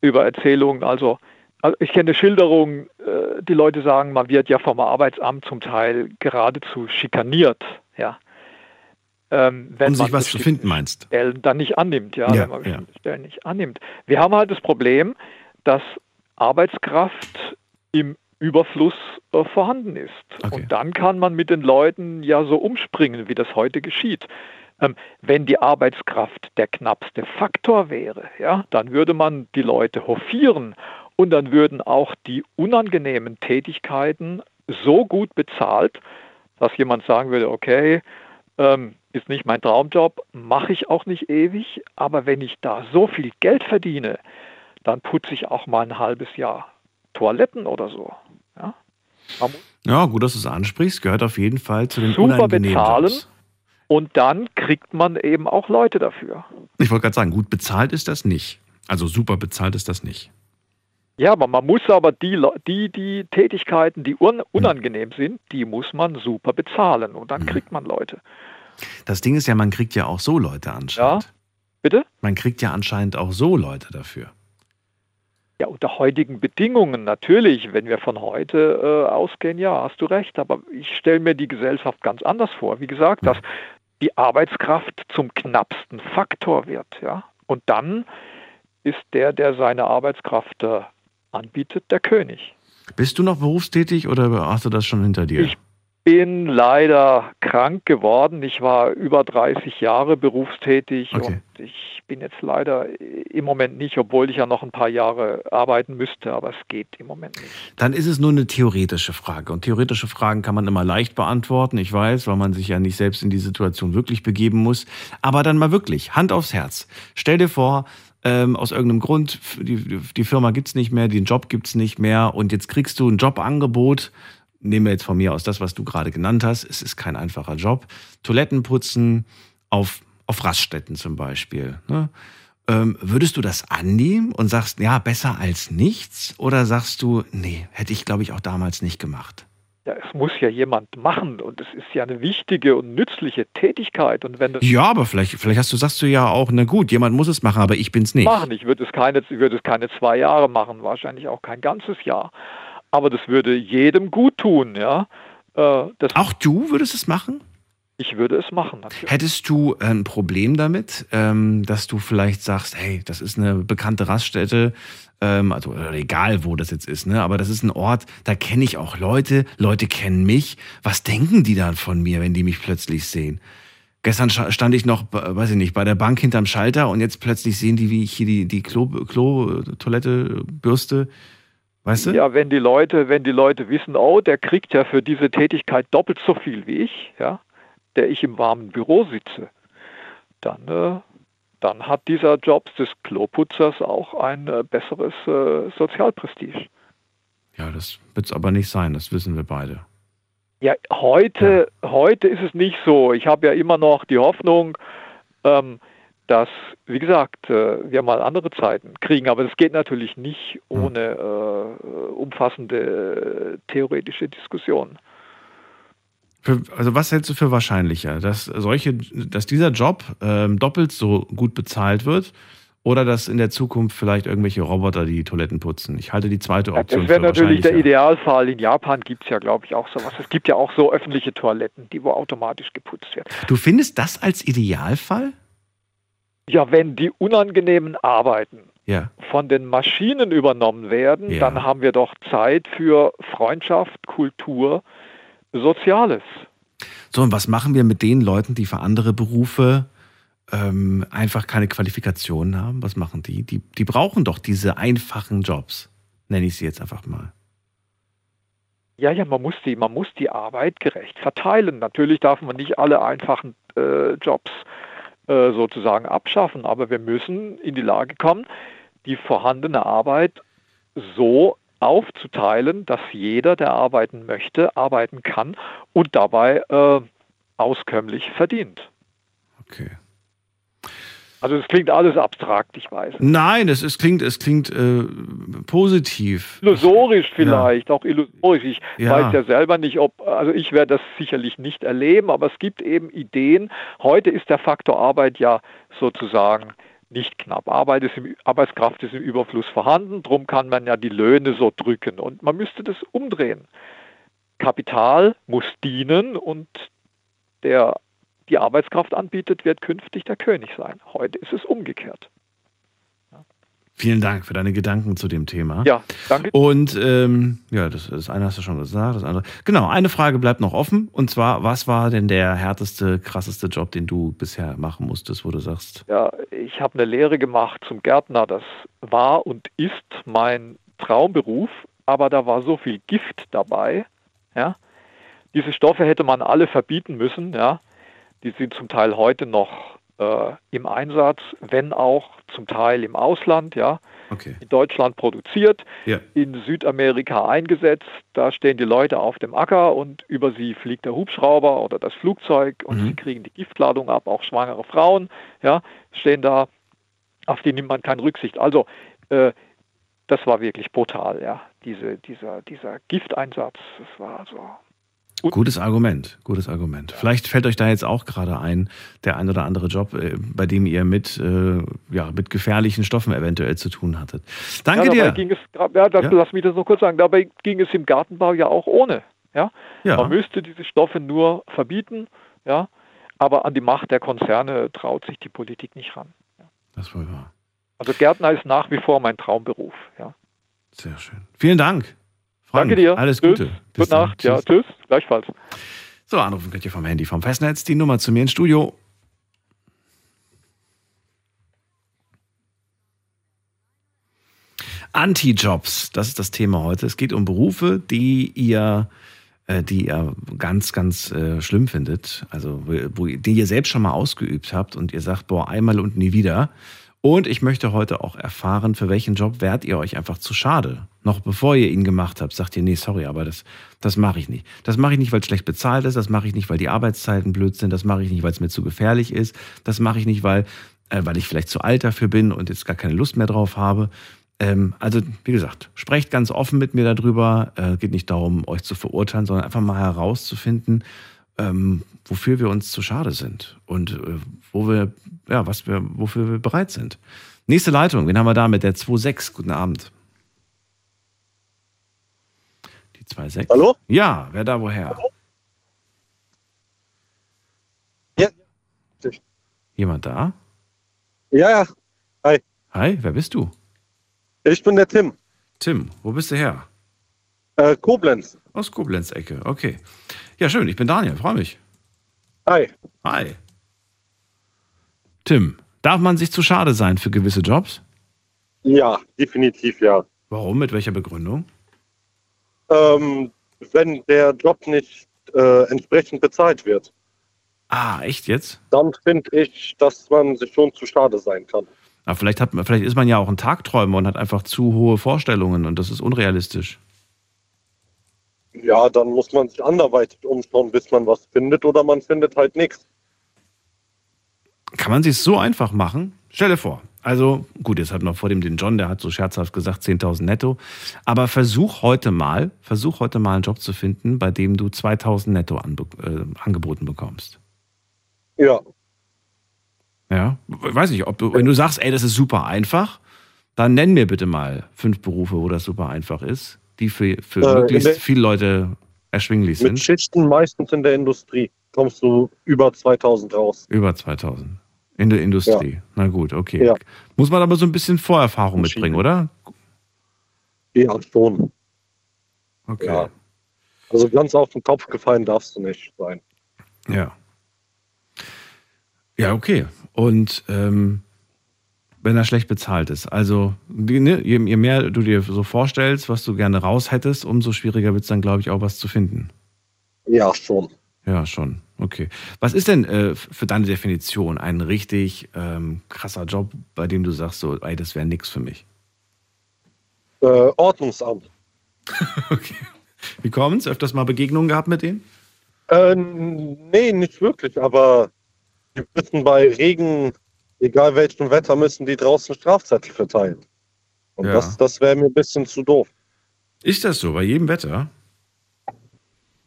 S6: über Erzählungen, also, also ich kenne Schilderungen, äh, die Leute sagen, man wird ja vom Arbeitsamt zum Teil geradezu schikaniert, ja. Ähm, wenn
S3: um sich
S6: man
S3: was zu finden, meinst
S6: Stellen dann nicht annimmt, ja,
S3: Ja,
S6: wenn man
S3: ja.
S6: Stellen nicht annimmt. Wir haben halt das Problem, dass Arbeitskraft im Überfluss äh, vorhanden ist.
S3: Okay.
S6: Und dann kann man mit den Leuten ja so umspringen, wie das heute geschieht. Ähm, wenn die Arbeitskraft der knappste Faktor wäre, ja, dann würde man die Leute hofieren und dann würden auch die unangenehmen Tätigkeiten so gut bezahlt, dass jemand sagen würde, okay, ähm, ist nicht mein Traumjob, mache ich auch nicht ewig, aber wenn ich da so viel Geld verdiene, dann putze ich auch mal ein halbes Jahr Toiletten oder so. Ja,
S3: ja gut, dass du es ansprichst, gehört auf jeden Fall zu den
S6: super
S3: unangenehmen
S6: bezahlen
S3: Jobs.
S6: und dann kriegt man eben auch Leute dafür.
S3: Ich wollte gerade sagen, gut bezahlt ist das nicht. Also super bezahlt ist das nicht.
S6: Ja, aber man muss aber die, die, die Tätigkeiten, die un unangenehm sind, die muss man super bezahlen und dann kriegt man Leute.
S3: Das Ding ist ja, man kriegt ja auch so Leute anscheinend.
S6: Bitte?
S3: Man kriegt ja anscheinend auch so Leute dafür.
S6: Ja, unter heutigen Bedingungen natürlich, wenn wir von heute äh, ausgehen, ja, hast du recht. Aber ich stelle mir die Gesellschaft ganz anders vor. Wie gesagt, dass die Arbeitskraft zum knappsten Faktor wird. Ja? Und dann ist der, der seine Arbeitskraft äh, anbietet, der König.
S3: Bist du noch berufstätig oder hast du das schon hinter dir?
S6: Ich bin leider krank geworden. Ich war über 30 Jahre berufstätig
S3: Okay.
S6: und ich bin jetzt leider im Moment nicht, obwohl ich ja noch ein paar Jahre arbeiten müsste, aber es geht im Moment nicht.
S3: Dann ist es nur eine theoretische Frage. Und theoretische Fragen kann man immer leicht beantworten, ich weiß, weil man sich ja nicht selbst in die Situation wirklich begeben muss. Aber dann mal wirklich, Hand aufs Herz. Stell dir vor, ähm, aus irgendeinem Grund, die, die Firma gibt's nicht mehr, den Job gibt's nicht mehr und jetzt kriegst du ein Jobangebot. Nehmen wir jetzt von mir aus das, was du gerade genannt hast. Es ist kein einfacher Job. Toiletten putzen auf, auf Raststätten zum Beispiel. Ne? Ähm, würdest du das annehmen und sagst, ja, besser als nichts? Oder sagst du, nee, hätte ich, glaube ich, auch damals nicht gemacht?
S6: Ja, es muss ja jemand machen und es ist ja eine wichtige und nützliche Tätigkeit. Und wenn
S3: Ja, aber vielleicht, vielleicht hast du, sagst du ja auch, na gut, jemand muss es machen, aber ich bin's nicht.
S6: machen, ich würde es keine, ich würde es keine zwei Jahre machen, wahrscheinlich auch kein ganzes Jahr. Aber das würde jedem gut tun, ja. Äh, Das,
S3: Auch du würdest es machen?
S6: ich würde es machen, natürlich.
S3: Hättest du ein Problem damit, ähm, dass du vielleicht sagst, hey, das ist eine bekannte Raststätte, ähm, also egal wo das jetzt ist, ne? Aber das ist ein Ort, da kenne ich auch Leute, Leute kennen mich. Was denken die dann von mir, wenn die mich plötzlich sehen? Gestern stand ich noch, äh, weiß ich nicht, bei der Bank hinterm Schalter und jetzt plötzlich sehen die, wie ich hier die, die Klo, Klo, Toilette bürste. Weißt du?
S6: Ja, wenn die Leute, wenn die Leute wissen, oh, der kriegt ja für diese Tätigkeit doppelt so viel wie ich, ja, der ich im warmen Büro sitze, dann, äh, dann hat dieser Job des Kloputzers auch ein äh, besseres äh, Sozialprestige.
S3: Ja, das wird's aber nicht sein, das wissen wir beide.
S6: Ja, heute, heute ist es nicht so. Ich habe ja immer noch die Hoffnung, ähm, dass, wie gesagt, äh, wir mal andere Zeiten kriegen. Aber das geht natürlich nicht ohne äh, umfassende äh, theoretische Diskussionen.
S3: Für, also was hältst du für wahrscheinlicher, dass solche, dass dieser Job ähm, doppelt so gut bezahlt wird oder dass in der Zukunft vielleicht irgendwelche Roboter die Toiletten putzen? Ich halte die zweite Option
S6: Das wäre natürlich der. Idealfall. In Japan gibt es ja, glaube ich, auch sowas. Es gibt ja auch so öffentliche Toiletten, die wo automatisch geputzt werden.
S3: Du findest das als Idealfall?
S6: Ja, wenn die unangenehmen Arbeiten
S3: Ja.
S6: von den Maschinen übernommen werden,
S3: Ja.
S6: dann haben wir doch Zeit für Freundschaft, Kultur, Soziales.
S3: So, und was machen wir mit den Leuten, die für andere Berufe ähm, einfach keine Qualifikationen haben? Was machen die? die? Die brauchen doch diese einfachen Jobs, nenne ich sie jetzt einfach mal.
S6: Ja, ja, man muss die, man muss die Arbeit gerecht verteilen. Natürlich darf man nicht alle einfachen äh, Jobs äh, sozusagen abschaffen, aber wir müssen in die Lage kommen, die vorhandene Arbeit so aufzuteilen, dass jeder, der arbeiten möchte, arbeiten kann und dabei äh, auskömmlich verdient.
S3: Okay.
S6: Also es klingt alles abstrakt, ich weiß.
S3: Nein, es, es klingt, es klingt äh, positiv.
S6: Illusorisch vielleicht, auch illusorisch. Ich
S3: Ja.
S6: weiß ja selber nicht, ob, also ich werde das sicherlich nicht erleben, aber es gibt eben Ideen. Heute ist der Faktor Arbeit ja sozusagen nicht knapp. Arbeit ist im, Arbeitskraft ist im Überfluss vorhanden, darum kann man ja die Löhne so drücken. Und man müsste das umdrehen. Kapital muss dienen und der die Arbeitskraft anbietet, wird künftig der König sein. Heute ist es umgekehrt.
S3: Vielen Dank für deine Gedanken zu dem Thema.
S6: Ja, danke.
S3: Und ähm, ja, das, das eine hast du schon gesagt, das andere. Genau, eine Frage bleibt noch offen. Und zwar, was war denn der härteste, krasseste Job, den du bisher machen musstest, wo du sagst?
S6: Ja, ich habe eine Lehre gemacht zum Gärtner. Das war und ist mein Traumberuf, aber da war so viel Gift dabei. Ja, diese Stoffe hätte man alle verbieten müssen. Ja, die sind zum Teil heute noch äh, im Einsatz, wenn auch zum Teil im Ausland, ja.
S3: Okay.
S6: In Deutschland produziert,
S3: Ja.
S6: in Südamerika eingesetzt. Da stehen die Leute auf dem Acker und über sie fliegt der Hubschrauber oder das Flugzeug und
S3: Mhm.
S6: sie kriegen die Giftladung ab. Auch schwangere Frauen, ja, stehen da, auf die nimmt man keine Rücksicht. Also äh, das war wirklich brutal, ja. Diese, dieser, dieser Gifteinsatz, das war so
S3: Gutes Argument, gutes Argument. Vielleicht fällt euch da jetzt auch gerade ein, der ein oder andere Job, äh, bei dem ihr mit, äh, ja, mit gefährlichen Stoffen eventuell zu tun hattet. Danke
S6: ja, dabei
S3: dir.
S6: Ging es, ja, das,
S3: Ja.
S6: Lass mich das noch kurz sagen. Dabei ging es im Gartenbau ja auch ohne. Ja?
S3: Ja.
S6: Man müsste diese Stoffe nur verbieten, ja, aber an die Macht der Konzerne traut sich die Politik nicht ran.
S3: Das war wahr.
S6: Also Gärtner ist nach wie vor mein Traumberuf. Ja.
S3: Sehr schön. Vielen Dank. Frank,
S6: Danke dir.
S3: Alles
S6: Tschüss.
S3: Gute. Bis
S6: Gute
S3: dann.
S6: Nacht. Ja, tschüss. Gleichfalls.
S3: So, anrufen könnt ihr vom Handy, vom Festnetz. Die Nummer zu mir ins Studio. Anti-Jobs, das ist das Thema heute. Es geht um Berufe, die ihr, äh, die ihr ganz, ganz äh, schlimm findet. Also, wo, wo, die ihr selbst schon mal ausgeübt habt und ihr sagt, boah, einmal und nie wieder. Und ich möchte heute auch erfahren, für welchen Job wärt ihr euch einfach zu schade. Noch bevor ihr ihn gemacht habt, sagt ihr, nee, sorry, aber das, das mache ich nicht. Das mache ich nicht, weil es schlecht bezahlt ist, das mache ich nicht, weil die Arbeitszeiten blöd sind, das mache ich nicht, weil es mir zu gefährlich ist, das mache ich nicht, weil, äh, weil ich vielleicht zu alt dafür bin und jetzt gar keine Lust mehr drauf habe. Ähm, also, wie gesagt, sprecht ganz offen mit mir darüber. Äh, geht nicht darum, euch zu verurteilen, sondern einfach mal herauszufinden, ähm, wofür wir uns zu schade sind und äh, wo wir, ja, was wir, wofür wir bereit sind. Nächste Leitung, wen haben wir da mit der 2.6? Guten Abend. Die 2.6.
S7: Hallo?
S3: Ja, wer da woher?
S7: Ja.
S3: Jemand da?
S7: Ja, ja.
S3: Hi, wer bist du?
S7: Ich bin der Tim.
S3: Tim, wo bist du her?
S7: Äh, Koblenz.
S3: Aus Koblenz-Ecke, okay. Ja, schön, ich bin Daniel, freue mich.
S7: Hi.
S3: Hi. Tim, darf man sich zu schade sein für gewisse Jobs?
S7: Ja, definitiv ja.
S3: Warum? Mit welcher Begründung?
S7: Ähm, wenn der Job nicht äh, entsprechend bezahlt wird,
S3: Ah, echt jetzt?
S7: dann finde ich, dass man sich schon zu schade sein kann.
S3: Aber vielleicht, hat, man- vielleicht ist man ja auch ein Tagträumer und hat einfach zu hohe Vorstellungen und das ist unrealistisch.
S7: Ja, dann muss man sich anderweitig umschauen, bis man was findet oder man findet halt nichts.
S3: Kann man sich so einfach machen? Stell dir vor. Also, gut, jetzt hat noch vor dem den John, der hat so scherzhaft gesagt 10.000 netto. Aber versuch heute mal, versuch heute mal einen Job zu finden, bei dem du 2.000 netto anbe äh, angeboten bekommst.
S7: Ja,
S3: Ja, weiß nicht, ob du, wenn du sagst, ey, das ist super einfach, dann nenn mir bitte mal fünf Berufe, wo das super einfach ist, die für, für
S7: Äh,
S3: möglichst viele Leute erschwinglich
S7: mit
S3: sind.
S7: Schichten meistens in der Industrie kommst du über 2000 raus.
S3: Über 2000. In der Industrie. Na gut, okay.
S7: Ja.
S3: Muss man aber so ein bisschen Vorerfahrung mitbringen, oder?
S7: Ja, schon.
S3: Okay.
S7: Ja. Also ganz auf den Kopf gefallen darfst du nicht sein.
S3: Ja. Ja, okay. Und ähm, wenn er schlecht bezahlt ist. Also, ne, je, je mehr du dir so vorstellst, was du gerne raus hättest, umso schwieriger wird es dann, glaube ich, auch was zu finden.
S7: Ja, schon.
S3: Ja, schon. Okay. Was ist denn äh, für deine Definition ein richtig ähm, krasser Job, bei dem du sagst, so, ey, das wäre nix für mich?
S7: Äh, Ordnungsamt.
S3: Okay. Wie kommt's? Öfters mal Begegnungen gehabt mit denen?
S7: Äh, nee, nicht wirklich, aber die müssen bei Regen, egal welchem Wetter, müssen die draußen Strafzettel verteilen. Und
S3: Ja.
S7: das, das wäre mir ein bisschen zu doof.
S3: Ist das so, bei jedem Wetter?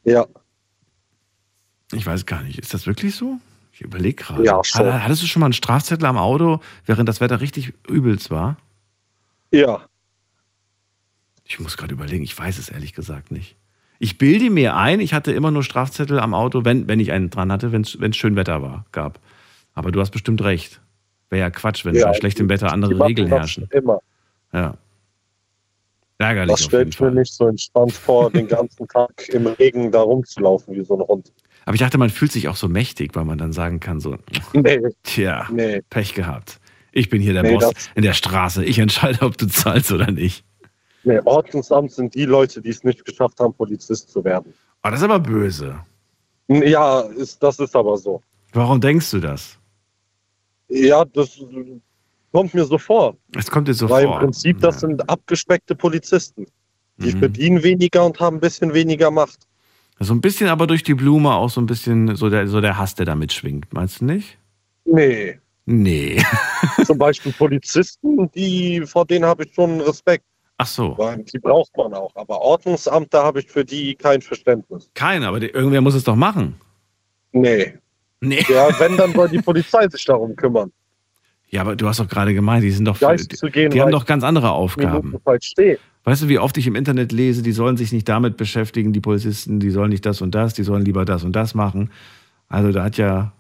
S7: Ja,
S3: Ich weiß gar nicht. Ist das wirklich so? Ich überlege gerade.
S7: Ja, schon.
S3: Hat- Hattest du schon mal einen Strafzettel am Auto, während das Wetter richtig übelst war?
S7: ja,
S3: Ich muss gerade überlegen, ich weiß es ehrlich gesagt nicht. Ich bilde mir ein, ich hatte immer nur Strafzettel am Auto, wenn, wenn ich einen dran hatte, wenn es schön Wetter war, gab. Aber du hast bestimmt recht. Wäre ja Quatsch, wenn
S7: Ja,
S3: bei schlechtem Wetter andere Regeln
S7: das
S3: herrschen.
S7: Immer.
S3: Ja. Ärgerlich
S7: Das stellt mir nicht so entspannt vor, den ganzen Tag im Regen da rumzulaufen wie so ein Hund.
S3: Aber ich dachte, man fühlt sich auch so mächtig, weil man dann sagen kann, so,
S7: Nee,
S3: tja,
S7: nee.
S3: Pech gehabt. Ich bin hier der
S7: Nee,
S3: Boss in der Straße. Ich entscheide, ob du zahlst oder nicht.
S7: Nee, Ordnungsamt sind die Leute, die es nicht geschafft haben, Polizist zu werden.
S3: Oh, das ist aber böse.
S7: Ja, ist, das ist aber so.
S3: Warum denkst du das?
S7: Ja, das kommt mir so vor.
S3: Es kommt dir so
S7: weil
S3: vor.
S7: im Prinzip, das
S3: Ja.
S7: sind abgespeckte Polizisten. Die
S3: Mhm.
S7: verdienen weniger und haben ein bisschen weniger Macht.
S3: So ein bisschen aber durch die Blume auch so ein bisschen so der, so der Hass, der da mitschwingt. Meinst du nicht?
S7: Nee.
S3: Nee.
S7: Zum Beispiel Polizisten, die, vor denen habe ich schon Respekt.
S3: Ach so.
S7: Weil die braucht man auch. Aber Ordnungsamt, da habe ich für die kein Verständnis.
S3: Keiner, aber der, irgendwer muss es doch machen.
S7: Nee.
S3: Nee.
S7: Ja, wenn, dann soll die Polizei sich darum kümmern.
S3: Ja, aber du hast doch gerade gemeint, die sind doch
S7: Geist
S3: die,
S7: gehen,
S3: die haben doch ganz andere Aufgaben. Weißt du, wie oft ich im Internet lese, die sollen sich nicht damit beschäftigen, die Polizisten, die sollen nicht das und das, die sollen lieber das und das machen. Also da hat ja,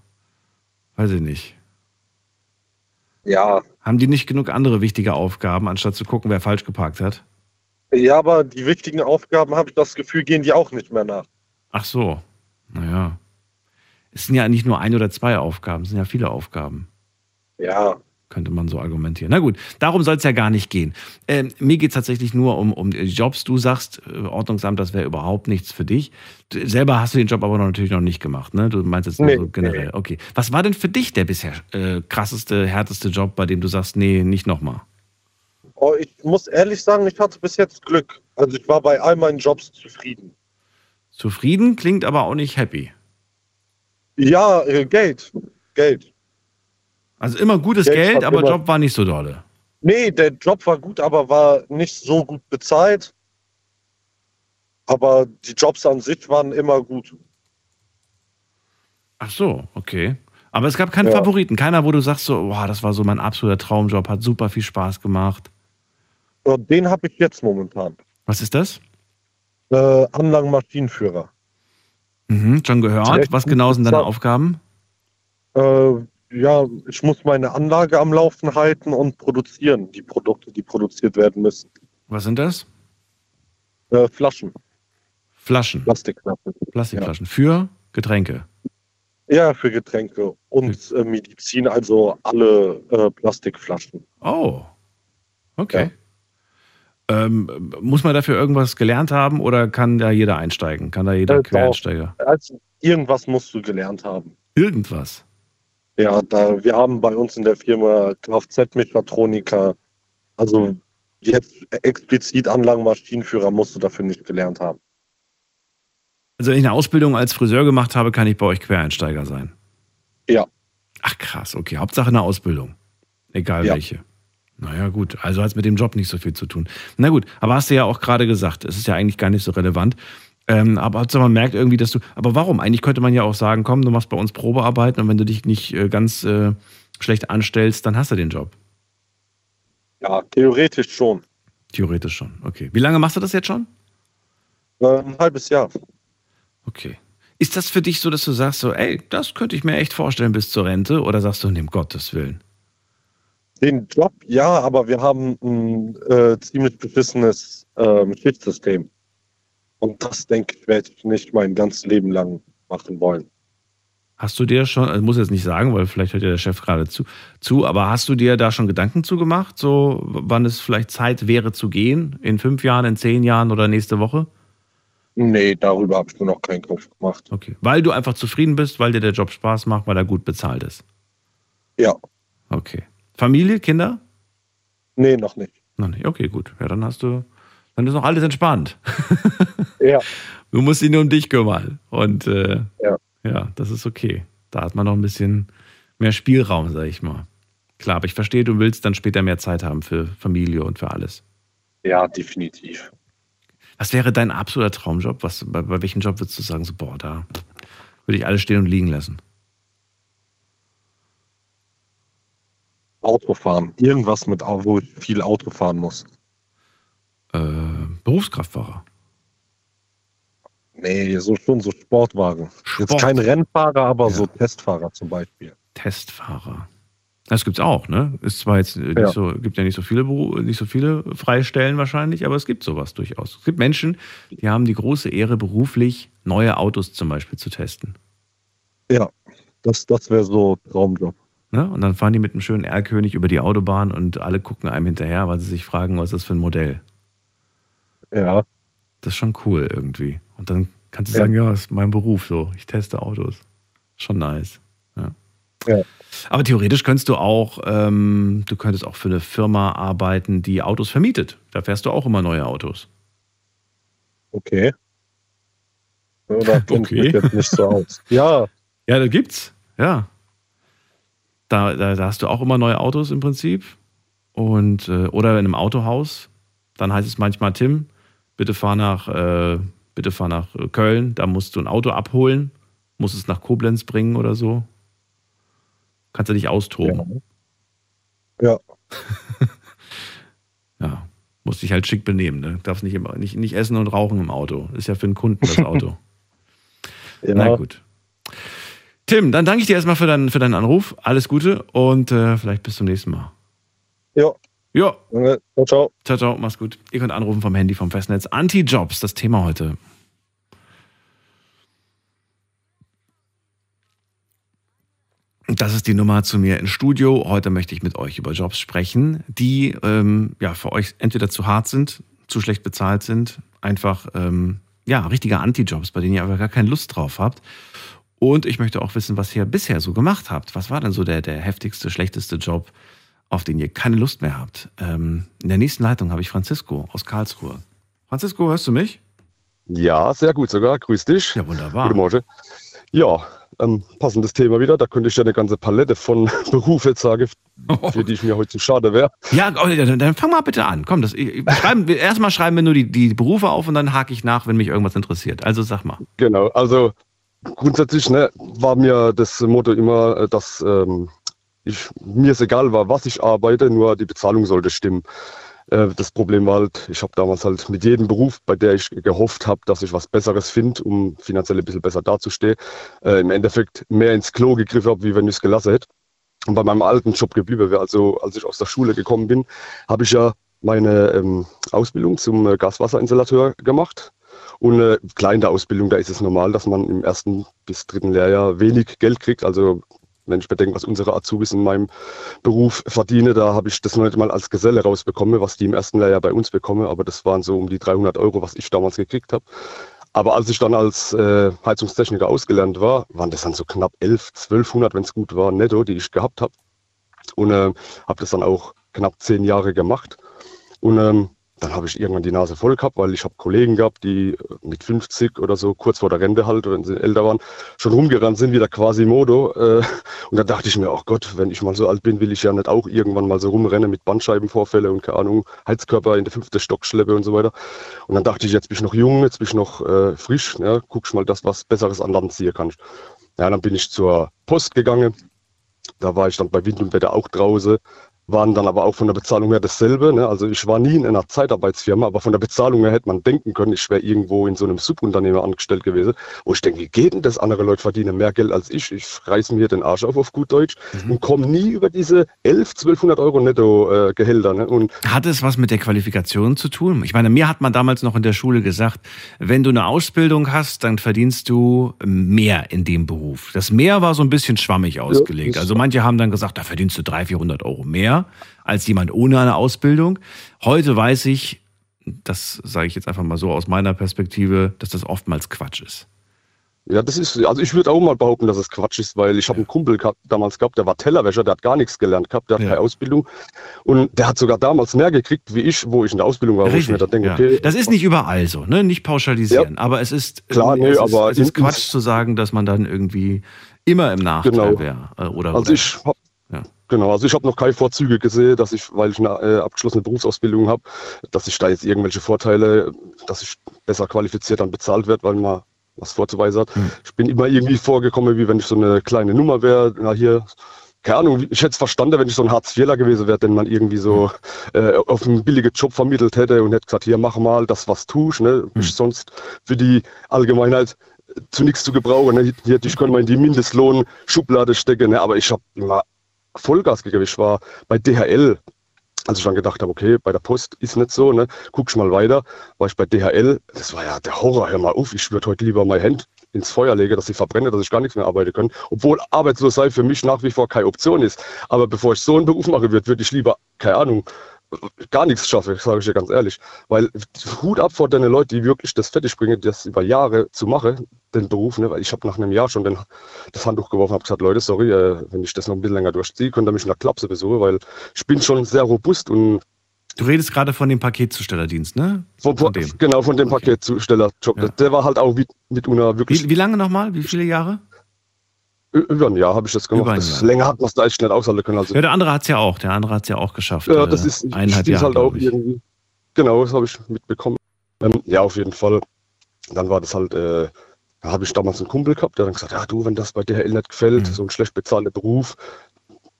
S3: weiß ich nicht,
S7: Ja.
S3: haben die nicht genug andere wichtige Aufgaben, anstatt zu gucken, wer falsch geparkt hat?
S7: Ja, aber die wichtigen Aufgaben, habe ich das Gefühl, gehen die auch nicht mehr nach.
S3: Ach so, naja. Es sind ja nicht nur ein oder zwei Aufgaben, es sind ja viele Aufgaben.
S7: Ja.
S3: könnte man so argumentieren. Na gut, darum soll es ja gar nicht gehen. Ähm, mir geht es tatsächlich nur um, um Jobs. Du sagst, äh, Ordnungsamt, das wäre überhaupt nichts für dich. Du, selber hast du den Job aber noch, natürlich noch nicht gemacht. Ne? Du meinst jetzt nur
S7: Nee,
S3: so generell.
S7: nee.
S3: Okay. Was war denn für dich der bisher äh, krasseste, härteste Job, bei dem du sagst, nee, nicht nochmal?
S7: Oh, ich muss ehrlich sagen, ich hatte bis jetzt Glück. Also ich war bei all meinen Jobs zufrieden.
S3: Zufrieden klingt aber auch nicht happy.
S7: Ja, äh, Geld. Geld.
S3: Also immer gutes
S7: Geld
S3: Geld, aber
S7: immer-
S3: Job war nicht so dolle.
S7: Nee, der Job war gut, aber war nicht so gut bezahlt. Aber die Jobs an sich waren immer gut.
S3: Ach so, okay. Aber es gab keinen
S7: Ja.
S3: Favoriten, keiner, wo du sagst so, boah, das war so mein absoluter Traumjob, hat super viel Spaß gemacht.
S7: Den habe ich jetzt momentan.
S3: Was ist das?
S7: Äh, Anlagenmaschinenführer.
S3: Mhm, schon gehört. Was genau sind deine. Aufgaben?
S7: Äh, ja, ich muss meine Anlage am Laufen halten und produzieren, die Produkte, die produziert werden müssen.
S3: Was sind das?
S7: Äh, Flaschen,
S3: Flaschen,
S7: Plastikflaschen.
S3: Plastikflaschen für Getränke.
S7: Ja, für Getränke und äh, Medizin, also alle äh, Plastikflaschen.
S3: Oh, okay. Ähm, muss man dafür irgendwas gelernt haben oder kann da jeder einsteigen? Kann da jeder
S7: Äh.
S3: Quereinsteiger?
S7: Also irgendwas musst du gelernt haben.
S3: Irgendwas.
S7: Ja, da wir haben bei uns in der Firma Kfz-Mechatroniker, also jetzt explizit Anlagenmaschinenführer musst du dafür nicht gelernt haben.
S3: Also wenn ich eine Ausbildung als Friseur gemacht habe, kann ich bei euch Quereinsteiger sein.
S7: Ja.
S3: Ach krass, okay. Hauptsache eine Ausbildung. Egal
S7: Ja.
S3: welche. Naja, gut. Also hat es mit dem Job nicht so viel zu tun. Na gut, aber hast du ja auch gerade gesagt, es ist ja eigentlich gar nicht so relevant. Ähm, aber Hauptsache man merkt irgendwie, dass du. Aber warum? Eigentlich könnte man ja auch sagen, komm, du machst bei uns Probearbeiten und wenn du dich nicht äh, ganz äh, schlecht anstellst, dann hast du den Job.
S7: Ja, theoretisch schon.
S3: Theoretisch schon. Okay. Wie lange machst du das jetzt schon?
S7: Äh, ein halbes Jahr.
S3: Okay. Ist das für dich so, dass du sagst, so, ey, das könnte ich mir echt vorstellen bis zur Rente? Oder sagst du, um Gottes Willen?
S7: Den Job, ja, aber wir haben ein äh, ziemlich beschissenes ähm, Schichtsystem. Und das, denke ich, werde ich nicht mein ganzes Leben lang machen wollen.
S3: Hast du dir schon, also muss jetzt nicht sagen, weil vielleicht hört ja der Chef gerade zu, zu, aber hast du dir da schon Gedanken zu gemacht, so wann es vielleicht Zeit wäre zu gehen? In fünf Jahren, in zehn Jahren oder nächste Woche?
S7: Nee, darüber habe ich mir noch keinen Kopf gemacht.
S3: Okay. Weil du einfach zufrieden bist, weil dir der Job Spaß macht, weil er gut bezahlt ist.
S7: Ja,
S3: Okay. Familie, Kinder?
S7: nee, noch nicht.
S3: Noch nicht. Okay, gut. Ja, dann hast du, dann ist noch alles entspannt.
S7: Ja,
S3: Du musst dich nur um dich kümmern. Und äh,
S7: Ja.
S3: ja, das ist okay. Da hat man noch ein bisschen mehr Spielraum, sag ich mal. Klar, aber ich verstehe, du willst dann später mehr Zeit haben für Familie und für alles.
S7: ja, definitiv.
S3: Was wäre dein absoluter Traumjob? Was, bei, bei welchem Job würdest du sagen, so, boah, da würde ich alles stehen und liegen lassen?
S7: Autofahren. Irgendwas mit, wo ich viel Auto fahren muss.
S3: Äh, Berufskraftfahrer.
S7: Nee, so schon so Sportwagen.
S3: Sport.
S7: Jetzt kein Rennfahrer, aber
S3: Ja.
S7: so Testfahrer zum Beispiel.
S3: Testfahrer. Das gibt's auch, ne? Ist zwar jetzt nicht
S7: Ja.
S3: so, gibt ja nicht so viele nicht so viele freie Stellen wahrscheinlich, aber es gibt sowas durchaus. Es gibt Menschen, die haben die große Ehre, beruflich neue Autos zum Beispiel zu testen.
S7: Ja, das, das wäre so Traumjob.
S3: Ne? Und dann fahren die mit einem schönen R-König über die Autobahn und alle gucken einem hinterher, weil sie sich fragen, was ist das für ein Modell.
S7: Ja,
S3: Das ist schon cool irgendwie. Und dann kannst du
S7: Ja.
S3: sagen, ja, das ist mein Beruf so. Ich teste Autos. Schon nice. Ja.
S7: Ja.
S3: Aber theoretisch könntest du auch, ähm, du könntest auch für eine Firma arbeiten, die Autos vermietet. Da fährst du auch immer neue Autos.
S7: okay. Ich
S3: Okay.
S7: jetzt nicht so aus. Ja,
S3: Ja, da gibt's. Ja. Da, da, da hast du auch immer neue Autos im Prinzip. Und, äh, oder in einem Autohaus. Dann heißt es manchmal, Tim, bitte fahr nach, äh, bitte fahr nach äh, Köln. Da musst du ein Auto abholen, musst es nach Koblenz bringen oder so. Kannst du dich austoben.
S7: ja.
S3: Ja. Musst dich halt schick benehmen. Ne? Darfst nicht, immer, nicht, nicht essen und rauchen im Auto. Ist ja für den Kunden das Auto.
S7: ja.
S3: Na gut. Tim, dann danke ich dir erstmal für deinen, für deinen Anruf. Alles Gute und äh, vielleicht bis zum nächsten Mal.
S7: Ja,
S3: Ja,
S7: danke. ciao, ciao.
S3: ciao, ciao, mach's gut. Ihr könnt anrufen vom Handy, vom Festnetz. Anti-Jobs, das Thema heute. Das ist die Nummer zu mir ins Studio. Heute möchte ich mit euch über Jobs sprechen, die ähm, ja für euch entweder zu hart sind, zu schlecht bezahlt sind, einfach ähm, ja richtige Anti-Jobs, bei denen ihr aber gar keine Lust drauf habt. Und ich möchte auch wissen, was ihr bisher so gemacht habt. Was war denn so der, der heftigste, schlechteste Job, auf den ihr keine Lust mehr habt? Ähm, in der nächsten Leitung habe ich Francisco aus Karlsruhe. Francisco, hörst du mich?
S8: Ja, sehr gut sogar. Grüß dich.
S3: Ja, wunderbar.
S8: Guten Morgen. Ja, ähm, passendes Thema wieder. Da könnte ich ja eine ganze Palette von Berufe jetzt sagen, für die ich mir heute zu schade wäre.
S3: Ja, oh, dann, dann fang mal bitte an. Komm, das, ich- schreiben, erstmal schreiben wir nur die, die Berufe auf und dann hake ich nach, wenn mich irgendwas interessiert. Also sag mal.
S8: Genau, also grundsätzlich ne, war mir das Motto immer, äh, dass ähm, ich, mir es egal war, was ich arbeite, nur die Bezahlung sollte stimmen. Äh, das Problem war halt, ich habe damals halt mit jedem Beruf, bei der ich gehofft habe, dass ich was Besseres finde, um finanziell ein bisschen besser dazustehen, äh, im Endeffekt mehr ins Klo gegriffen habe, wie wenn ich es gelassen hätte. Und bei meinem alten Job geblieben wäre, also als ich aus der Schule gekommen bin, habe ich ja meine ähm, Ausbildung zum äh, Gaswasserinstallateur gemacht. Und eine kleine Ausbildung, da ist es normal, dass man im ersten bis dritten Lehrjahr wenig Geld kriegt. Also wenn ich bedenke, was unsere Azubis in meinem Beruf verdienen, da habe ich das noch nicht mal als Geselle rausbekommen, was die im ersten Lehrjahr bei uns bekommen. Aber das waren so um die 300 Euro, was ich damals gekriegt habe. Aber als ich dann als äh, Heizungstechniker ausgelernt war, waren das dann so knapp 11, 1200, wenn es gut war, netto, die ich gehabt habe. Und äh, habe das dann auch knapp zehn Jahre gemacht. Und ähm, dann habe ich irgendwann die Nase voll gehabt, weil ich habe Kollegen gehabt, die äh, mit 50 oder so, kurz vor der Rente halt, wenn sie älter waren, schon rumgerannt sind wie der Quasimodo. Äh, und da dachte ich mir, ach Gott, wenn ich mal so alt bin, will ich ja nicht auch irgendwann mal so rumrennen mit Bandscheibenvorfälle und keine Ahnung, Heizkörper in der fünfte Stock schleppe und so weiter. Und dann dachte ich, jetzt bin ich noch jung, jetzt bin ich noch äh, frisch, ja, guck mal das, was Besseres an Land ziehen kann. Ja, dann bin ich zur Post gegangen. Da war ich dann bei Wind und Wetter auch draußen, waren dann aber auch von der Bezahlung her dasselbe. Ne? Also ich war nie in einer Zeitarbeitsfirma, aber von der Bezahlung her hätte man denken können, ich wäre irgendwo in so einem Subunternehmer angestellt gewesen. Wo ich denke, wie geht denn das? Andere Leute verdienen mehr Geld als ich. Ich reiß mir den Arsch auf auf gut Deutsch und komme nie über diese 11, 1200 Euro netto äh, Gehälter. Ne? Und
S3: Hat es was mit der Qualifikation zu tun? Ich meine, mir hat man damals noch in der Schule gesagt, wenn du eine Ausbildung hast, dann verdienst du mehr in dem Beruf. Das mehr war so ein bisschen schwammig ausgelegt.
S8: das-
S3: Also manche haben dann gesagt, da verdienst du 300, 400 Euro mehr als jemand ohne eine Ausbildung. Heute weiß ich, das sage ich jetzt einfach mal so aus meiner Perspektive, dass das oftmals Quatsch ist.
S8: Ja, das ist, also ich würde auch mal behaupten, dass es Quatsch ist, weil ich habe einen Kumpel gehabt, damals gehabt, der war Tellerwäscher, der hat gar nichts gelernt gehabt, der hat
S3: Ja.
S8: keine Ausbildung und der hat sogar damals mehr gekriegt wie ich, wo ich in der Ausbildung war, da denke,
S3: ja.
S8: okay,
S3: Das ist nicht überall so, ne? Nicht pauschalisieren. Aber es ist,
S8: Klar,
S3: es
S8: nee,
S3: ist,
S8: aber
S3: es ist Quatsch zu sagen, dass man dann irgendwie immer im Nachteil
S8: Genau.
S3: wäre. äh, Oder,
S8: Also
S3: oder
S8: ich hab,
S3: Ja.
S8: Genau, also ich habe noch keine Vorzüge gesehen, dass ich, weil ich eine äh, abgeschlossene Berufsausbildung habe, dass ich da jetzt irgendwelche Vorteile, dass ich besser qualifiziert dann bezahlt werde, weil man was vorzuweisen hat.
S3: Hm.
S8: Ich bin immer irgendwie vorgekommen, wie wenn ich so eine kleine Nummer wäre. Na hier, keine Ahnung, ich hätte es verstanden, wenn ich so ein Hartz-IVler gewesen wäre, den man irgendwie so
S3: Hm.
S8: äh, auf einen billigen Job vermittelt hätte und hätte gesagt, hier mach mal das, was tust. Ne?
S3: Hm.
S8: Ich sonst für die Allgemeinheit zu nichts zu gebrauchen. Ne? Hier, ich könnte mal in die Mindestlohn-Schublade stecken, ne? aber ich habe immer Vollgas gegeben. Ich war bei DHL, als ich dann gedacht habe, okay, bei der Post ist nicht so, ne, guck ich mal weiter, war ich bei DHL, das war ja der Horror, hör mal auf, ich würde heute lieber mein Hand ins Feuer lege, dass ich verbrenne, dass ich gar nichts mehr arbeiten kann. Obwohl arbeitslos sein für mich nach wie vor keine Option ist. Aber bevor ich so einen Beruf mache, würde würd ich lieber, keine Ahnung, gar nichts schaffe, sage ich dir ganz ehrlich. Weil Hut ab vor den Leuten, die wirklich das fertig bringen, das über Jahre zu machen, den Beruf. Ne? Weil ich habe nach einem Jahr schon den, das Handtuch geworfen und habe gesagt, Leute, sorry, äh, wenn ich das noch ein bisschen länger durchziehe, könnt ihr mich in der Klapse besuchen, weil ich bin schon sehr robust und
S3: Du redest gerade von dem Paketzustellerdienst, ne?
S8: Von, von dem. Genau, von dem okay. Paketzustellerjob. Ja. Der war halt auch mit, mit einer wirklich.
S3: Wie, wie lange nochmal? Wie viele Jahre?
S8: Über ein Jahr habe ich das gemacht. Das länger hat man es da echt schnell aushalten können. Also
S3: ja, der andere hat es ja auch. Der andere hat es ja auch geschafft.
S8: Ja, das äh, ist
S3: eineinhalb Jahre,
S8: halt auch irgendwie. Genau, das habe ich mitbekommen. Ähm, ja, auf jeden Fall. Dann war das halt, äh, da habe ich damals einen Kumpel gehabt, der hat gesagt, ja du, wenn das bei DHL nicht gefällt, mhm. so ein schlecht bezahlter Beruf,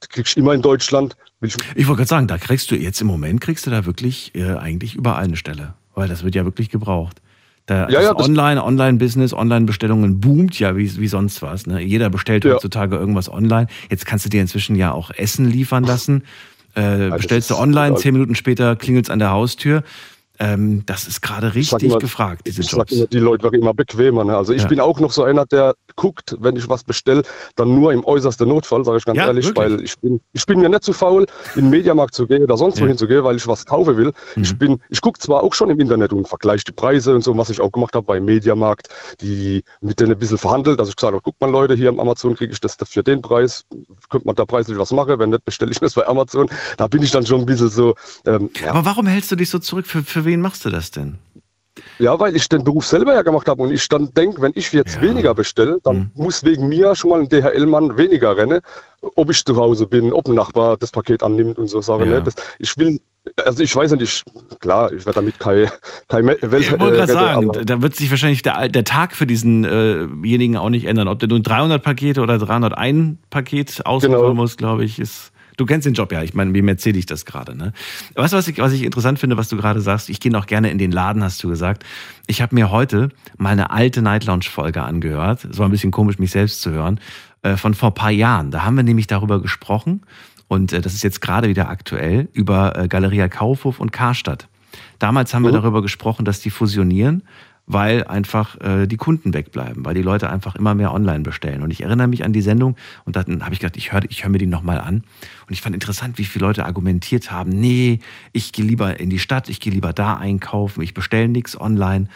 S8: kriegst du immer in Deutschland.
S3: Ich, ich wollte gerade sagen, da kriegst du jetzt im Moment kriegst du da wirklich äh, eigentlich überall eine Stelle, weil das wird ja wirklich gebraucht. Da ja, ja, Online, Online-Business, Online-Bestellungen boomt ja wie, wie sonst was. Ne? Jeder bestellt ja. heutzutage irgendwas online. Jetzt kannst du dir inzwischen ja auch Essen liefern lassen. Äh, bestellst du online, zehn Minuten später klingelt es an der Haustür. Ähm, das ist gerade richtig immer, gefragt, diese
S8: ich
S3: Jobs.
S8: Immer, die Leute werden immer bequemer. Ne? Also ich ja. bin auch noch so einer, der guckt, wenn ich was bestelle, dann nur im äußersten Notfall, sage ich ganz ja, ehrlich, wirklich? weil ich bin, ich bin mir nicht zu faul, in den Mediamarkt zu gehen oder sonst ja. wohin zu gehen, weil ich was kaufen will. Mhm. Ich bin, ich gucke zwar auch schon im Internet und vergleiche die Preise und so, was ich auch gemacht habe beim Mediamarkt, die mit denen ein bisschen verhandelt. Also ich gesagt habe, guck mal Leute, hier am Amazon kriege ich das für den Preis, könnte man da preislich was machen, wenn nicht, bestelle ich das bei Amazon. Da bin ich dann schon ein bisschen so.
S3: Ähm, Aber warum hältst du dich so zurück? Für, für wen machst du das denn?
S8: Ja, weil ich den Beruf selber ja gemacht habe und ich dann denke, wenn ich jetzt ja. weniger bestelle, dann mhm. muss wegen mir schon mal ein DHL-Mann weniger rennen, ob ich zu Hause bin, ob ein Nachbar das Paket annimmt und so Sachen. Ja. Ne? Das, ich will, also ich weiß nicht, klar, ich werde damit keine, keine Welt.
S3: Ich wollte gerade sagen, da wird sich wahrscheinlich der, der Tag für diesenjenigen äh auch nicht ändern. Ob der nun 300 Pakete oder 301 Paket ausliefern genau. muss, glaube ich, ist Du kennst den Job ja, ich meine, wem erzähle ich das gerade? Ne? Weißt du, was ich, was ich interessant finde, was du gerade sagst? Ich gehe noch gerne in den Laden, hast du gesagt. Ich habe mir heute mal eine alte Night Lounge-Folge angehört. Es war ein bisschen komisch, mich selbst zu hören, äh, von vor paar Jahren. Da haben wir nämlich darüber gesprochen, und äh, das ist jetzt gerade wieder aktuell, über äh, Galeria Kaufhof und Karstadt. Damals haben wir mhm. darüber gesprochen, dass die fusionieren weil einfach äh, die Kunden wegbleiben, weil die Leute einfach immer mehr online bestellen. Und ich erinnere mich an die Sendung und dann habe ich gedacht, ich höre ich hör mir die nochmal an. Und ich fand interessant, wie viele Leute argumentiert haben, nee, ich gehe lieber in die Stadt, ich gehe lieber da einkaufen, ich bestelle nichts online.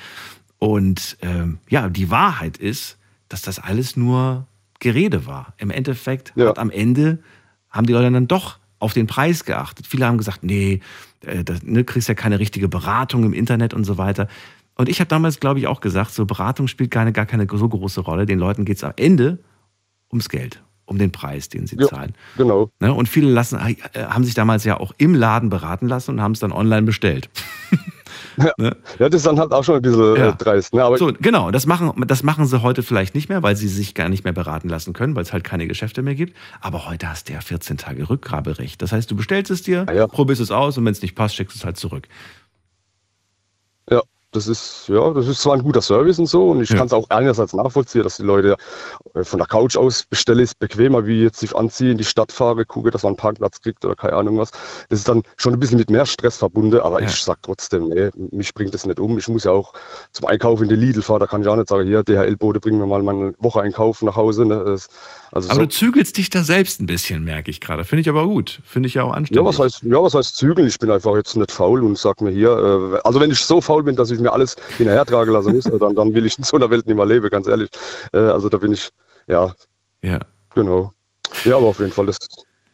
S3: Und ähm, ja, die Wahrheit ist, dass das alles nur Gerede war. Im Endeffekt ja. hat am Ende, haben die Leute dann doch auf den Preis geachtet. Viele haben gesagt, nee, äh, das, ne, kriegst ja keine richtige Beratung im Internet und so weiter. Und ich habe damals, glaube ich, auch gesagt, so Beratung spielt keine, gar keine so große Rolle. Den Leuten geht es am Ende ums Geld, um den Preis, den sie ja, zahlen.
S8: Genau.
S3: Ne? Und viele lassen, äh, haben sich damals ja auch im Laden beraten lassen und haben es dann online bestellt.
S8: Ja. Ne? ja, das ist dann halt auch schon ein bisschen äh, ja. dreist. Ne?
S3: So, genau, das machen, das machen sie heute vielleicht nicht mehr, weil sie sich gar nicht mehr beraten lassen können, weil es halt keine Geschäfte mehr gibt. Aber heute hast du ja 14 Tage Rückgaberecht. Das heißt, du bestellst es dir, ja, probierst es aus und wenn es nicht passt, schickst du es halt zurück
S8: das ist, ja, das ist zwar ein guter Service und so und ich ja. kann es auch einerseits nachvollziehen, dass die Leute äh, von der Couch aus bestelle ist bequemer, wie jetzt sich anziehen, in die Stadt fahre, gucke, dass man einen Parkplatz kriegt oder keine Ahnung was. Das ist dann schon ein bisschen mit mehr Stress verbunden, aber ja. ich sag trotzdem, nee, mich bringt das nicht um. Ich muss ja auch zum Einkaufen in die Lidl fahren, da kann ich auch nicht sagen, hier, DHL-Bode, bringen mir mal meine Woche Einkauf nach Hause. Ne? Das,
S3: also aber so. du zügelst dich da selbst ein bisschen, merke ich gerade. Finde ich aber gut. Finde ich ja auch anständig.
S8: Ja, was heißt, ja, was heißt zügeln? Ich bin einfach jetzt nicht faul und sag mir hier, äh, also wenn ich so faul bin, dass ich mir alles hinterher trage lassen muss, dann, dann will ich in so einer Welt nicht mehr leben, ganz ehrlich. Äh, also da bin ich, ja.
S3: Ja.
S8: Genau. Ja, aber auf jeden Fall, das,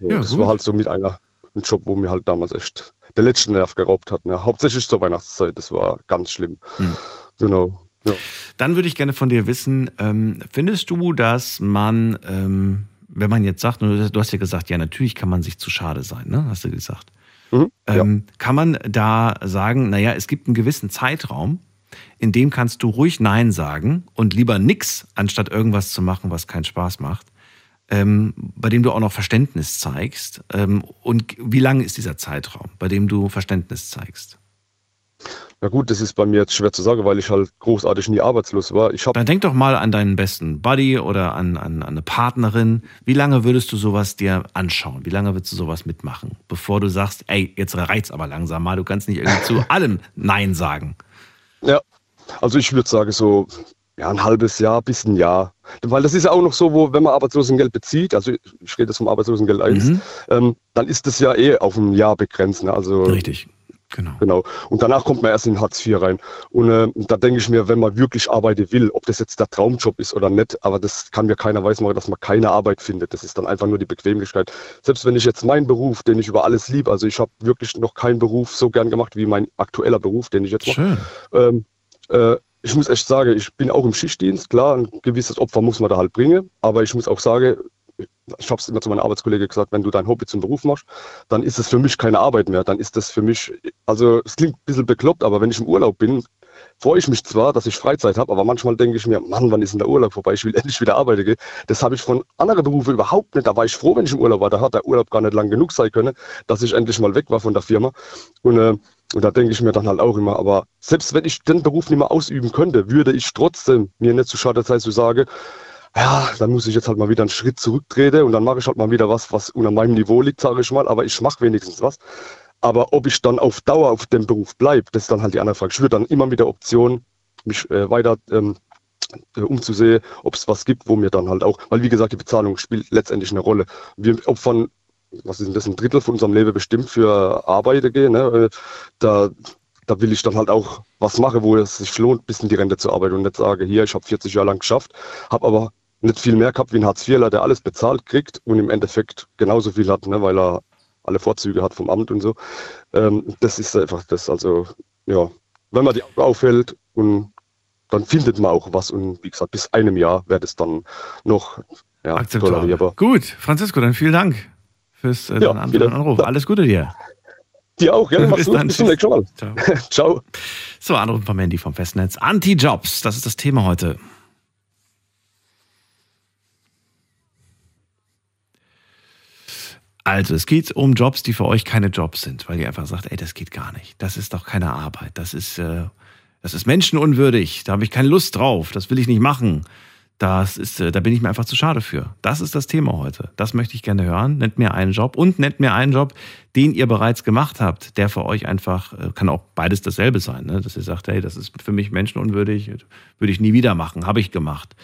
S8: ja, das war halt so mit einer ein Job, wo mir halt damals echt der letzte Nerv geraubt hat. Ne? Hauptsächlich zur Weihnachtszeit, das war ganz schlimm. Hm. Genau. Ja.
S3: Dann würde ich gerne von dir wissen, ähm, findest du, dass man, ähm, wenn man jetzt sagt, du hast ja gesagt, ja, natürlich kann man sich zu schade sein, ne? hast du gesagt. Mhm, ähm, ja. Kann man da sagen, naja, es gibt einen gewissen Zeitraum, in dem kannst du ruhig Nein sagen und lieber nix, anstatt irgendwas zu machen, was keinen Spaß macht, ähm, bei dem du auch noch Verständnis zeigst. Ähm, und wie lang ist dieser Zeitraum, bei dem du Verständnis zeigst?
S8: Ja gut, das ist bei mir jetzt schwer zu sagen, weil ich halt großartig nie arbeitslos war. Ich habe
S3: Dann denk doch mal an deinen besten Buddy oder an, an, an eine Partnerin. Wie lange würdest du sowas dir anschauen? Wie lange würdest du sowas mitmachen? Bevor du sagst, ey, jetzt reizt aber langsam mal, du kannst nicht irgendwie zu allem Nein sagen.
S8: Ja, also ich würde sagen so ja, ein halbes Jahr bis ein Jahr. Weil das ist ja auch noch so, wo, wenn man Arbeitslosengeld bezieht, also ich rede jetzt vom Arbeitslosengeld 1,
S3: Mhm.
S8: ähm, dann ist das ja eh auf ein Jahr begrenzt. Ne? Also,
S3: Richtig, genau.
S8: Genau. Und danach kommt man erst in Hartz IV rein. Und äh, da denke ich mir, wenn man wirklich arbeiten will, ob das jetzt der Traumjob ist oder nicht, aber das kann mir keiner weismachen, dass man keine Arbeit findet. Das ist dann einfach nur die Bequemlichkeit. Selbst wenn ich jetzt meinen Beruf, den ich über alles liebe, also ich habe wirklich noch keinen Beruf so gern gemacht wie mein aktueller Beruf, den ich jetzt mache.
S3: Schön.
S8: Ähm, äh, ich muss echt sagen, ich bin auch im Schichtdienst. Klar, ein gewisses Opfer muss man da halt bringen. Aber ich muss auch sagen, ich habe es immer zu meiner Arbeitskollege gesagt, wenn du dein Hobby zum Beruf machst, dann ist es für mich keine Arbeit mehr. Dann ist das für mich, also es klingt ein bisschen bekloppt, aber wenn ich im Urlaub bin, freue ich mich zwar, dass ich Freizeit habe, aber manchmal denke ich mir, Mann, wann ist denn der Urlaub vorbei? Ich will endlich wieder arbeiten gehen. Das habe ich von anderen Berufen überhaupt nicht. Da war ich froh, wenn ich im Urlaub war. Da hat der Urlaub gar nicht lang genug sein können, dass ich endlich mal weg war von der Firma. Und, äh, und da denke ich mir dann halt auch immer, aber selbst wenn ich den Beruf nicht mehr ausüben könnte, würde ich trotzdem mir nicht zu schade sein zu sagen, ja, dann muss ich jetzt halt mal wieder einen Schritt zurücktreten und dann mache ich halt mal wieder was, was unter meinem Niveau liegt, sage ich mal, aber ich mache wenigstens was. Aber ob ich dann auf Dauer auf dem Beruf bleibe, das ist dann halt die andere Frage. Ich würde dann immer mit der Option, mich äh, weiter ähm, äh, umzusehen, ob es was gibt, wo mir dann halt auch, weil wie gesagt, die Bezahlung spielt letztendlich eine Rolle. Wir opfern, was ist denn das, ein Drittel von unserem Leben bestimmt für Arbeit gehen. Ne? Äh, Da, da will ich dann halt auch was machen, wo es sich lohnt, bis in die Rente zu arbeiten und nicht sage, hier, ich habe 40 Jahre lang geschafft, habe aber nicht viel mehr gehabt wie ein Hartz-IVler, der alles bezahlt kriegt und im Endeffekt genauso viel hat, ne, weil er alle Vorzüge hat vom Amt und so. Ähm, das ist einfach das, also, ja, wenn man die Augen aufhält und dann findet man auch was und wie gesagt, bis einem Jahr wird es dann noch ja,
S3: Akzeptabel.
S8: tolerierbar.
S3: Gut, Francisco, dann vielen Dank fürs äh,
S8: Ja,
S3: Anruf. Alles Gute dir.
S8: Dir auch, ja, mach's
S3: Bis
S8: gut,
S3: dann.
S8: bis zum nächsten Mal.
S3: Ciao.
S8: Ciao.
S3: So, Anruf von Mandy vom Festnetz. Anti-Jobs, das ist das Thema heute. Also, es geht um Jobs, die für euch keine Jobs sind, weil ihr einfach sagt, ey, das geht gar nicht. Das ist doch keine Arbeit. Das ist, äh, das ist menschenunwürdig. Da habe ich keine Lust drauf. Das will ich nicht machen. Das ist, äh, da bin ich mir einfach zu schade für. Das ist das Thema heute. Das möchte ich gerne hören. Nennt mir einen Job und nennt mir einen Job, den ihr bereits gemacht habt, der für euch einfach, äh, kann auch beides dasselbe sein, ne? dass ihr sagt, hey, das ist für mich menschenunwürdig, würde ich nie wieder machen, habe ich gemacht.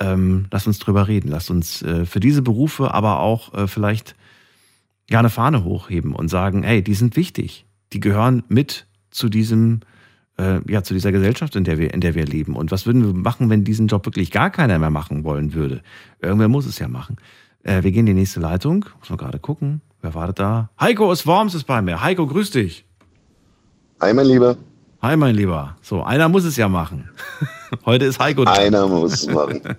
S3: Ähm, lasst uns drüber reden. Lasst uns äh, für diese Berufe aber auch äh, vielleicht ja eine Fahne hochheben und sagen, hey, die sind wichtig. Die gehören mit zu diesem, äh, ja, zu dieser Gesellschaft, in der wir, in der wir leben. Und was würden wir machen, wenn diesen Job wirklich gar keiner mehr machen wollen würde? Irgendwer muss es ja machen. Äh, wir gehen in die nächste Leitung. Muss man gerade gucken. Wer wartet da? Heiko aus Worms ist bei mir. Heiko, grüß dich.
S9: Hi, mein Lieber.
S3: Hi, mein Lieber. So, einer muss es ja machen. Heute ist Heiko dran.
S9: Einer muss es machen.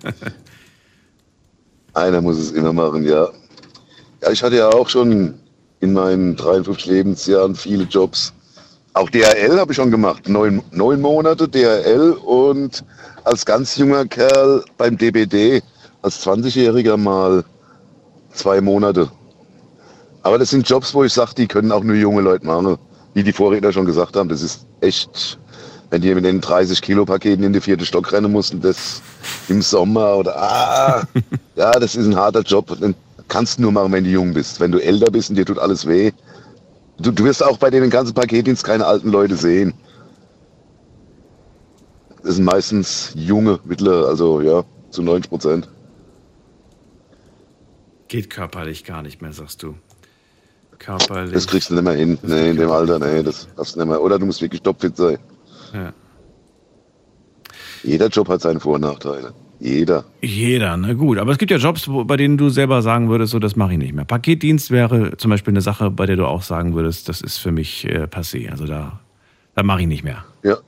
S9: Einer muss es immer machen, ja. Ja, ich hatte ja auch schon in meinen 53 Lebensjahren viele Jobs. Auch DHL habe ich schon gemacht. Neun, neun Monate DHL und als ganz junger Kerl beim DBD, als 20-Jähriger mal zwei Monate. Aber das sind Jobs, wo ich sage, die können auch nur junge Leute machen. Wie die Vorredner schon gesagt haben, das ist echt, wenn die mit den 30 Kilo Paketen in die vierte Stock rennen mussten, das im Sommer oder ah, ja, das ist ein harter Job. Den kannst du nur machen, wenn du jung bist. Wenn du älter bist und dir tut alles weh. Du, du wirst auch bei den ganzen Paketdienst keine alten Leute sehen. Das sind meistens junge, mittlere, also ja, zu 90 Prozent.
S3: Geht körperlich gar nicht mehr, sagst du. Körperlich.
S9: Das kriegst du nicht mehr hin. Nee, in dem Alter, nee, das hast du nicht mehr. Oder du musst wirklich topfit sein.
S3: Ja.
S9: Jeder Job hat seine Vor- und Nachteile. Jeder.
S3: Jeder, na gut. Aber es gibt ja Jobs, bei denen du selber sagen würdest, so das mache ich nicht mehr. Paketdienst wäre zum Beispiel eine Sache, bei der du auch sagen würdest, das ist für mich äh, passé. Also da, da mache ich nicht mehr.
S9: Ja.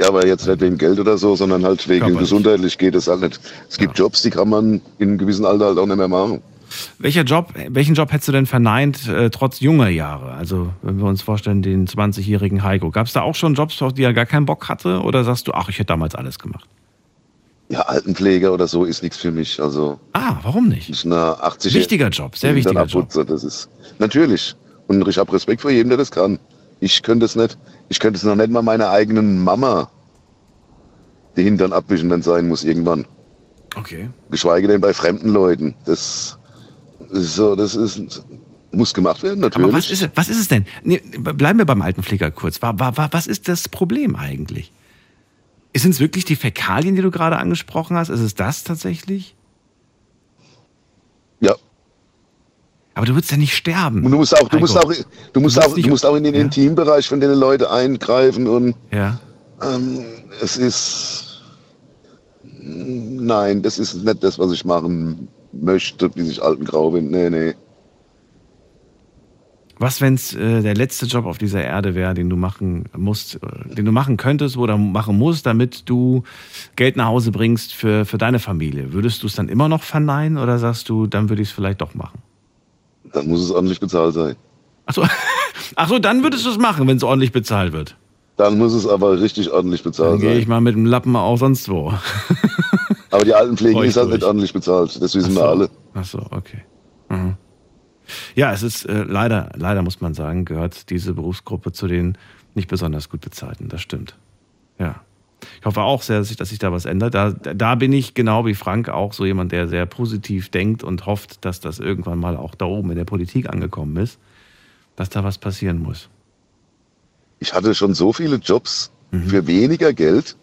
S9: Ja, aber jetzt nicht wegen Geld oder so, sondern halt wegen
S3: Körperlich.
S9: gesundheitlich geht es halt nicht. Es gibt Jobs, die kann man in einem gewissen Alter halt auch nicht mehr machen.
S3: Welcher Job, welchen Job hättest du denn verneint, äh, trotz junger Jahre? Also, wenn wir uns vorstellen, den 20-jährigen Heiko. Gab es da auch schon Jobs, auf die er gar keinen Bock hatte? Oder sagst du, ach, ich hätte damals alles gemacht?
S9: Ja, Altenpfleger oder so ist nichts für mich. Also
S3: Ah, warum nicht?
S9: ich eine 80
S3: Wichtiger Job, sehr wichtiger Job.
S9: Das ist natürlich. Und ich habe Respekt vor jedem, der das kann. Ich könnte es nicht. Ich könnte es noch nicht mal meiner eigenen Mama die Hintern abwischen, wenn es sein muss, irgendwann.
S3: Okay.
S9: Geschweige denn bei fremden Leuten. Das ist so, das ist, muss gemacht werden, natürlich.
S3: Aber was ist, es- was ist es denn? Nee, bleiben wir beim Altenpfleger kurz. Wa- wa- wa- Was ist das Problem eigentlich? Sind es wirklich die Fäkalien, die du gerade angesprochen hast? Ist es das tatsächlich?
S9: Ja.
S3: Aber du würdest ja nicht sterben.
S9: Und du musst auch, du musst auch, du musst auch, du musst auch in den
S3: Ja.
S9: Intimbereich von den Leuten eingreifen und
S3: Ja.
S9: ähm, es ist, nein, das ist nicht das, was ich machen möchte, bis ich alt und grau bin. Nee, nee.
S3: Was, wenn es äh, der letzte Job auf dieser Erde wäre, den du machen musst, äh, den du machen könntest oder machen musst, damit du Geld nach Hause bringst für, für deine Familie? Würdest du es dann immer noch verneinen oder sagst du, dann würde ich es vielleicht doch machen?
S9: Dann muss es ordentlich bezahlt sein.
S3: Achso, Ach so, dann würdest du es machen, wenn es ordentlich bezahlt wird.
S9: Dann muss es aber richtig ordentlich
S3: Dann
S9: bezahlt
S3: gehe ich
S9: sein.
S3: mal mit dem Lappen auch sonst wo.
S9: Aber die Altenpflege ist halt nicht ordentlich bezahlt. Das wissen
S3: Ach
S9: wir
S3: so.
S9: alle.
S3: Ach so, okay. Mhm. Ja, es ist äh, leider, leider muss man sagen, gehört diese Berufsgruppe zu den nicht besonders gut bezahlten. Das stimmt. Ja. Ich hoffe auch sehr, dass sich, dass sich da was ändert. Da, da bin ich genau wie Frank auch so jemand, der sehr positiv denkt und hofft, dass das irgendwann mal auch da oben in der Politik angekommen ist, dass da was passieren muss.
S9: Ich hatte schon so viele Jobs
S3: Mhm.
S9: für weniger Geld,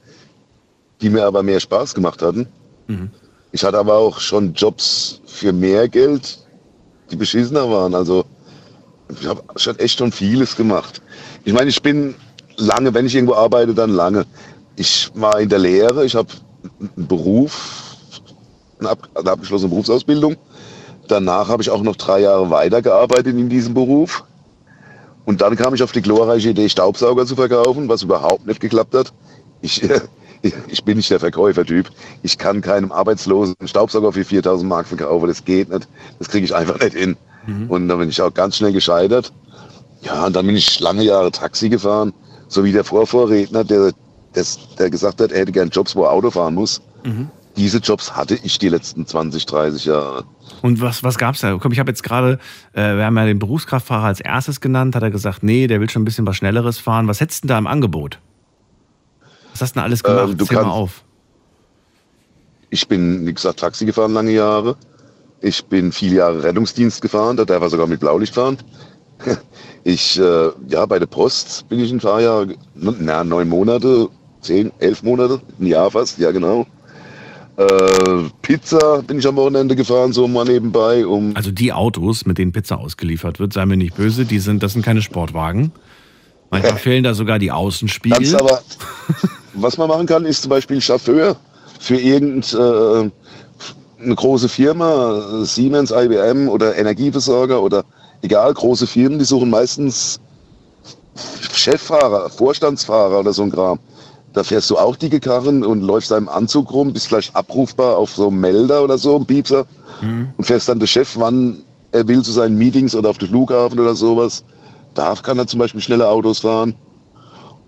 S9: die mir aber mehr Spaß gemacht hatten.
S3: Mhm.
S9: Ich hatte aber auch schon Jobs für mehr Geld, die beschissener waren. Also ich habe schon echt schon vieles gemacht. Ich meine, ich bin lange, wenn ich irgendwo arbeite, dann lange. Ich war in der Lehre, ich habe einen Beruf, eine, ab, eine abgeschlossene Berufsausbildung. Danach habe ich auch noch drei Jahre weitergearbeitet in diesem Beruf. Und dann kam ich auf die glorreiche Idee, Staubsauger zu verkaufen, was überhaupt nicht geklappt hat. Ich, ich bin nicht der Verkäufertyp. Ich kann keinem Arbeitslosen einen Staubsauger für 4000 Mark verkaufen. Das geht nicht. Das kriege ich einfach nicht hin. Und dann bin ich auch ganz schnell gescheitert. Ja, und dann bin ich lange Jahre Taxi gefahren, so wie der Vorvorredner, der, das, der gesagt hat, er hätte gern Jobs, wo er Auto fahren muss. Diese Jobs hatte ich die letzten 20, 30 Jahre.
S3: Und was, was gab's da? Komm, ich habe jetzt gerade, äh, wir haben ja den Berufskraftfahrer als erstes genannt, hat er gesagt, nee, der will schon ein bisschen was Schnelleres fahren. Was hättest du denn da im Angebot? Was hast du denn alles gemacht?
S9: Ähm, du
S3: Zähl mal
S9: kannst-
S3: auf.
S9: Ich bin, wie gesagt, Taxi gefahren lange Jahre. Ich bin viele Jahre Rettungsdienst gefahren, da darf er sogar mit Blaulicht fahren. Ich, äh, ja, bei der Post bin ich ein paar Jahre, na, neun Monate, zehn, elf Monate, ein Jahr fast, ja genau. Äh, Pizza bin ich am Wochenende gefahren, so mal nebenbei, um,
S3: Also die Autos, mit denen Pizza ausgeliefert wird, sei mir nicht böse, die sind, das sind keine Sportwagen. Manchmal fehlen da sogar die Außenspiegel.
S9: Kannst aber, was man machen kann, ist zum Beispiel Chauffeur für irgendeine äh, große Firma, Siemens, IBM oder Energieversorger oder egal, große Firmen, die suchen meistens Cheffahrer, Vorstandsfahrer oder so ein Kram. Da fährst du auch dicke Karren und läufst im Anzug rum, bist vielleicht abrufbar auf so einem Melder oder so, einem Piepser und fährst dann der Chef, wann er will zu seinen Meetings oder auf den Flughafen oder sowas. Da kann er zum Beispiel schnelle Autos fahren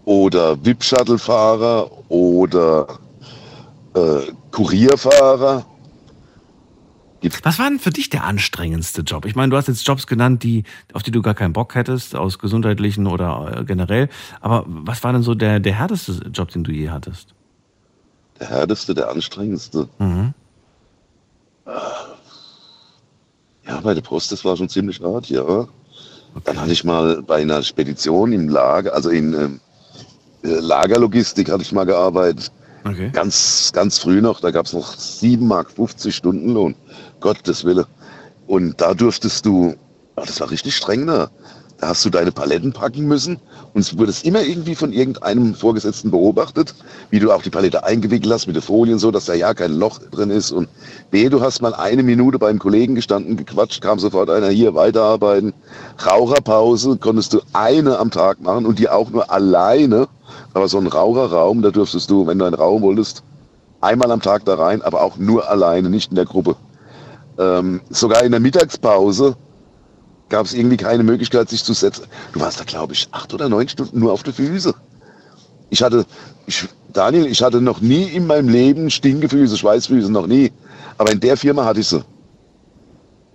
S9: oder VIP-Shuttle-Fahrer oder äh, Kurierfahrer.
S3: Was war denn für dich der anstrengendste Job? Ich meine, du hast jetzt Jobs genannt, die, auf die du gar keinen Bock hättest, aus gesundheitlichen oder äh, generell. Aber was war denn so der, der härteste Job, den du je hattest?
S9: Der härteste, der anstrengendste.
S3: Mhm.
S9: Ja, bei der Post, das war schon ziemlich hart, ja. Dann hatte ich mal bei einer Spedition im Lager, also in ähm, äh, Lagerlogistik hatte ich mal gearbeitet.
S3: Okay.
S9: Ganz, ganz früh noch, da gab es noch 7 Mark 50 Stundenlohn. Gottes Wille. Und da durftest du, ah, das war richtig streng da. Da hast du deine Paletten packen müssen und es wurde immer irgendwie von irgendeinem Vorgesetzten beobachtet, wie du auch die Palette eingewickelt hast mit der Folie und so, dass da ja kein Loch drin ist. Und B, du hast mal eine Minute beim Kollegen gestanden, gequatscht, kam sofort einer hier weiterarbeiten. Raucherpause konntest du eine am Tag machen und die auch nur alleine. Aber so ein Raucherraum, da durftest du, wenn du einen Raum wolltest, einmal am Tag da rein, aber auch nur alleine, nicht in der Gruppe. Ähm, sogar in der Mittagspause gab es irgendwie keine Möglichkeit, sich zu setzen. Du warst da, glaube ich, acht oder neun Stunden nur auf der Füße. Ich hatte, ich, Daniel, ich hatte noch nie in meinem Leben Stinkefüße, Schweißfüße, noch nie. Aber in der Firma hatte ich sie.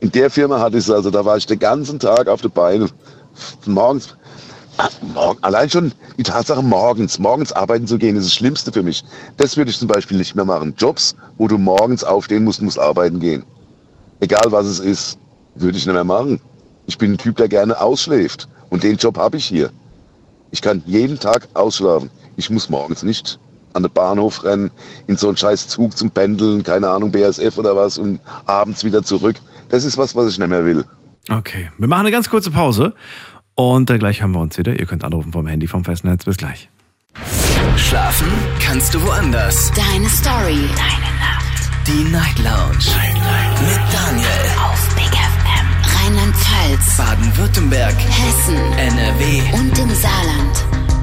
S9: In der Firma hatte ich sie. Also da war ich den ganzen Tag auf den Beinen. Von morgens Morgen, allein schon die Tatsache, morgens, morgens arbeiten zu gehen, ist das Schlimmste für mich. Das würde ich zum Beispiel nicht mehr machen. Jobs, wo du morgens aufstehen musst, musst arbeiten gehen. Egal was es ist, würde ich nicht mehr machen. Ich bin ein Typ, der gerne ausschläft. Und den Job habe ich hier. Ich kann jeden Tag ausschlafen. Ich muss morgens nicht an den Bahnhof rennen, in so einen scheiß Zug zum Pendeln, keine Ahnung, BSF oder was und abends wieder zurück. Das ist was, was ich nicht mehr will.
S3: Okay, wir machen eine ganz kurze Pause und äh, gleich hören wir uns wieder. Ihr könnt anrufen vom Handy vom Festnetz. Bis gleich.
S1: Schlafen kannst du woanders.
S2: Deine Story. Deine Nacht.
S1: Die Night Lounge. Night, Night. Mit Daniel.
S2: Auf Big FM. Rheinland-Pfalz.
S1: Baden-Württemberg.
S2: Hessen.
S1: NRW.
S2: Und im Saarland.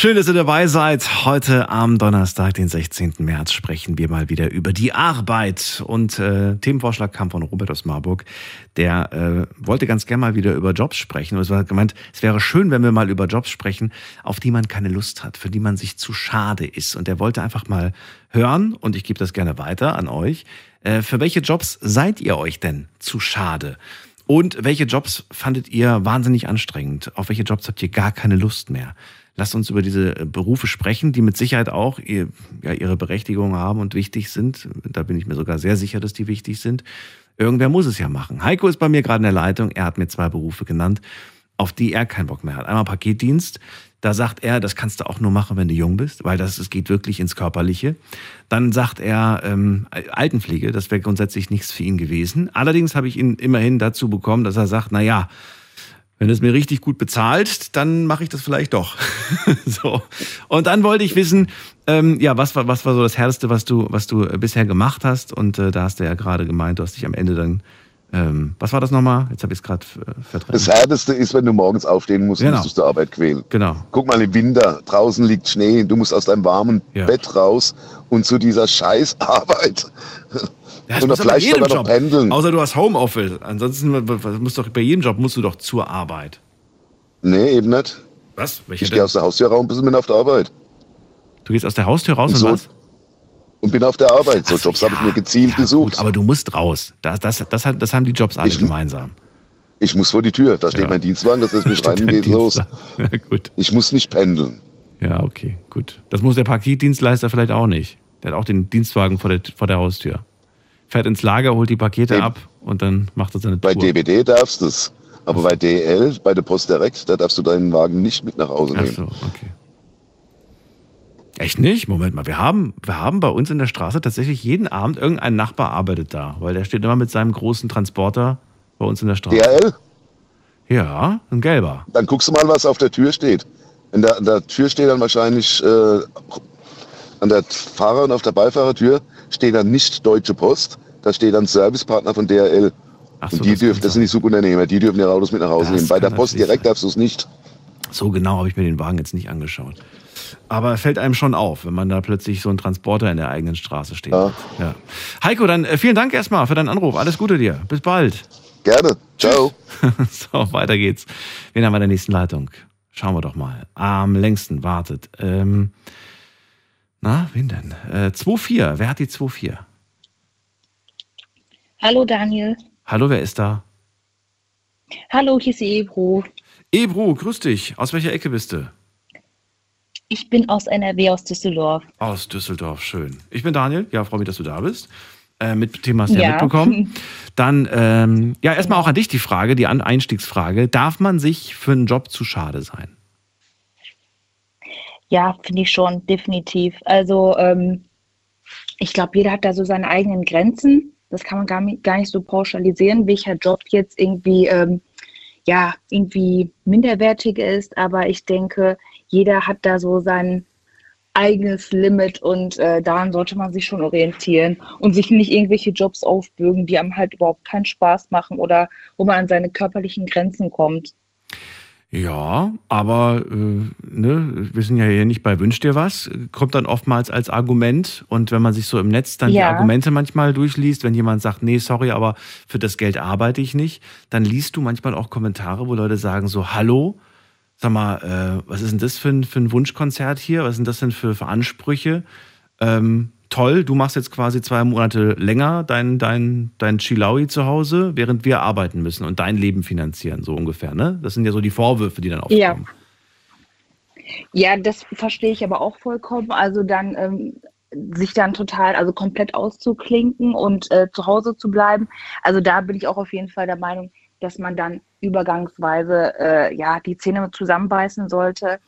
S3: Schön, dass ihr dabei seid. Heute am Donnerstag, den 16. März, sprechen wir mal wieder über die Arbeit. Und äh, Themenvorschlag kam von Robert aus Marburg. Der äh, wollte ganz gerne mal wieder über Jobs sprechen. Und es war gemeint, es wäre schön, wenn wir mal über Jobs sprechen, auf die man keine Lust hat, für die man sich zu schade ist. Und er wollte einfach mal hören, und ich gebe das gerne weiter an euch, äh, für welche Jobs seid ihr euch denn zu schade? Und welche Jobs fandet ihr wahnsinnig anstrengend? Auf welche Jobs habt ihr gar keine Lust mehr? Lasst uns über diese äh, Berufe sprechen, die mit Sicherheit auch ihr, ja, ihre Berechtigung haben und wichtig sind. Da bin ich mir sogar sehr sicher, dass die wichtig sind. Irgendwer muss es ja machen. Heiko ist bei mir gerade in der Leitung. Er hat mir zwei Berufe genannt, auf die er keinen Bock mehr hat. Einmal Paketdienst. Da sagt er, das kannst du auch nur machen, wenn du jung bist, weil das es geht wirklich ins Körperliche. Dann sagt er ähm, Altenpflege, das wäre grundsätzlich nichts für ihn gewesen. Allerdings habe ich ihn immerhin dazu bekommen, dass er sagt, na ja, wenn es mir richtig gut bezahlt, dann mache ich das vielleicht doch. so. Und dann wollte ich wissen, ähm, ja, was war, was war so das Härteste, was du, was du bisher gemacht hast? Und äh, da hast du ja gerade gemeint, du hast dich am Ende dann, ähm, was war das nochmal? Jetzt habe ich es gerade äh, verdrängt.
S9: Das Härteste ist, wenn du morgens aufstehen musst,
S3: Genau.
S9: musst du zur Arbeit quälen.
S3: Genau.
S9: Guck mal im Winter, draußen liegt Schnee, du musst aus deinem warmen
S3: Ja.
S9: Bett raus und zu dieser Scheißarbeit.
S3: Ja, das
S9: und
S3: muss bei jedem Job.
S9: pendeln.
S3: Außer du hast Homeoffice. Ansonsten musst doch bei jedem Job musst du doch zur Arbeit.
S9: Nee, eben nicht.
S3: Was? Welche
S9: Ich gehe aus der Haustür raus und bin auf der Arbeit.
S3: Du gehst aus der Haustür raus und,
S9: Und so
S3: was?
S9: Und bin auf der Arbeit. So Jobs habe ich
S3: ja.
S9: mir gezielt
S3: Ja,
S9: gesucht.
S3: Gut, aber du musst raus. Das, das, das, das haben die Jobs alle
S9: Ich-
S3: gemeinsam.
S9: ich muss vor die Tür. Da steht
S3: Ja.
S9: mein Dienstwagen, das lässt mich rein und geht los.
S3: Ja, gut.
S9: Ich muss nicht pendeln.
S3: Ja, okay, gut. Das muss der Paketdienstleister vielleicht auch nicht. Der hat auch den Dienstwagen vor der, vor der Haustür. Fährt ins Lager, holt die Pakete
S9: Eben.
S3: ab und dann macht er seine
S9: Bei
S3: Tour.
S9: DBD darfst du es. Aber bei DL, bei der Post direkt, da darfst du deinen Wagen nicht mit nach Hause
S3: Ach
S9: nehmen.
S3: so, okay. Echt nicht? Moment mal, wir haben, wir haben bei uns in der Straße tatsächlich jeden Abend irgendein Nachbar arbeitet da, weil der steht immer mit seinem großen Transporter bei uns in der Straße.
S9: DRL,
S3: Ja, ein gelber.
S9: dann guckst du mal, was auf der Tür steht. In der, an der Tür steht dann wahrscheinlich, äh, an der Fahrer- und auf der Beifahrertür steht dann nicht Deutsche Post, da steht dann Servicepartner von DRL.
S3: Ach so,
S9: und die
S3: das
S9: dürfen, das sind die Subunternehmer, die dürfen ihre Autos mit nach Hause
S3: Das
S9: nehmen. Bei der Post direkt
S3: sein.
S9: darfst du es nicht.
S3: So genau habe ich mir den Wagen jetzt nicht angeschaut. Aber fällt einem schon auf, wenn man da plötzlich so einen Transporter in der eigenen Straße steht.
S9: Ja.
S3: Ja. Heiko, dann äh, vielen Dank erstmal für deinen Anruf. Alles Gute dir. Bis bald.
S9: Gerne. Ciao.
S3: so, weiter geht's. Wen haben wir in der nächsten Leitung? Schauen wir doch mal. Am längsten wartet. Ähm, na, wen denn? Äh, 2-4. Wer hat die 2-4?
S10: Hallo Daniel.
S3: Hallo, wer ist da?
S10: Hallo, hier ist die Ebro.
S3: Ebru, grüß dich. Aus welcher Ecke bist du?
S10: Ich bin aus NRW, aus Düsseldorf.
S3: Aus Düsseldorf, schön. Ich bin Daniel. Ja, freue mich, dass du da bist. Äh, mit Thema hast du ja, mitbekommen. Dann, ähm, ja, erstmal auch an dich die Frage, die Einstiegsfrage. Darf man sich für einen Job zu schade sein?
S10: Ja, finde ich schon, definitiv. Also ähm, ich glaube, jeder hat da so seine eigenen Grenzen. Das kann man gar nicht, gar nicht so pauschalisieren, welcher Job jetzt irgendwie, ähm, ja, irgendwie minderwertig ist. Aber ich denke, jeder hat da so sein eigenes Limit und äh, daran sollte man sich schon orientieren und sich nicht irgendwelche Jobs aufbürgen, die einem halt überhaupt keinen Spaß machen oder wo man an seine körperlichen Grenzen kommt.
S3: Ja, aber äh, ne, wir sind ja hier nicht bei Wünsch dir was, kommt dann oftmals als Argument. Und wenn man sich so im Netz dann die
S10: Ja.
S3: Argumente manchmal durchliest, wenn jemand sagt, nee, sorry, aber für das Geld arbeite ich nicht, dann liest du manchmal auch Kommentare, wo Leute sagen so, hallo, sag mal, äh, was ist denn das für ein, für ein Wunschkonzert hier? Was sind das denn für, für Ansprüche? Ähm, toll, du machst jetzt quasi zwei Monate länger dein, dein, dein Chilaui zu Hause, während wir arbeiten müssen und dein Leben finanzieren, so ungefähr, ne? Das sind ja so die Vorwürfe, die dann aufkommen.
S10: Ja. Ja, das verstehe ich aber auch vollkommen. Also dann ähm, sich dann total, also komplett auszuklinken und äh, zu Hause zu bleiben. Also da bin ich auch auf jeden Fall der Meinung, dass man dann übergangsweise äh, ja die Zähne zusammenbeißen sollte,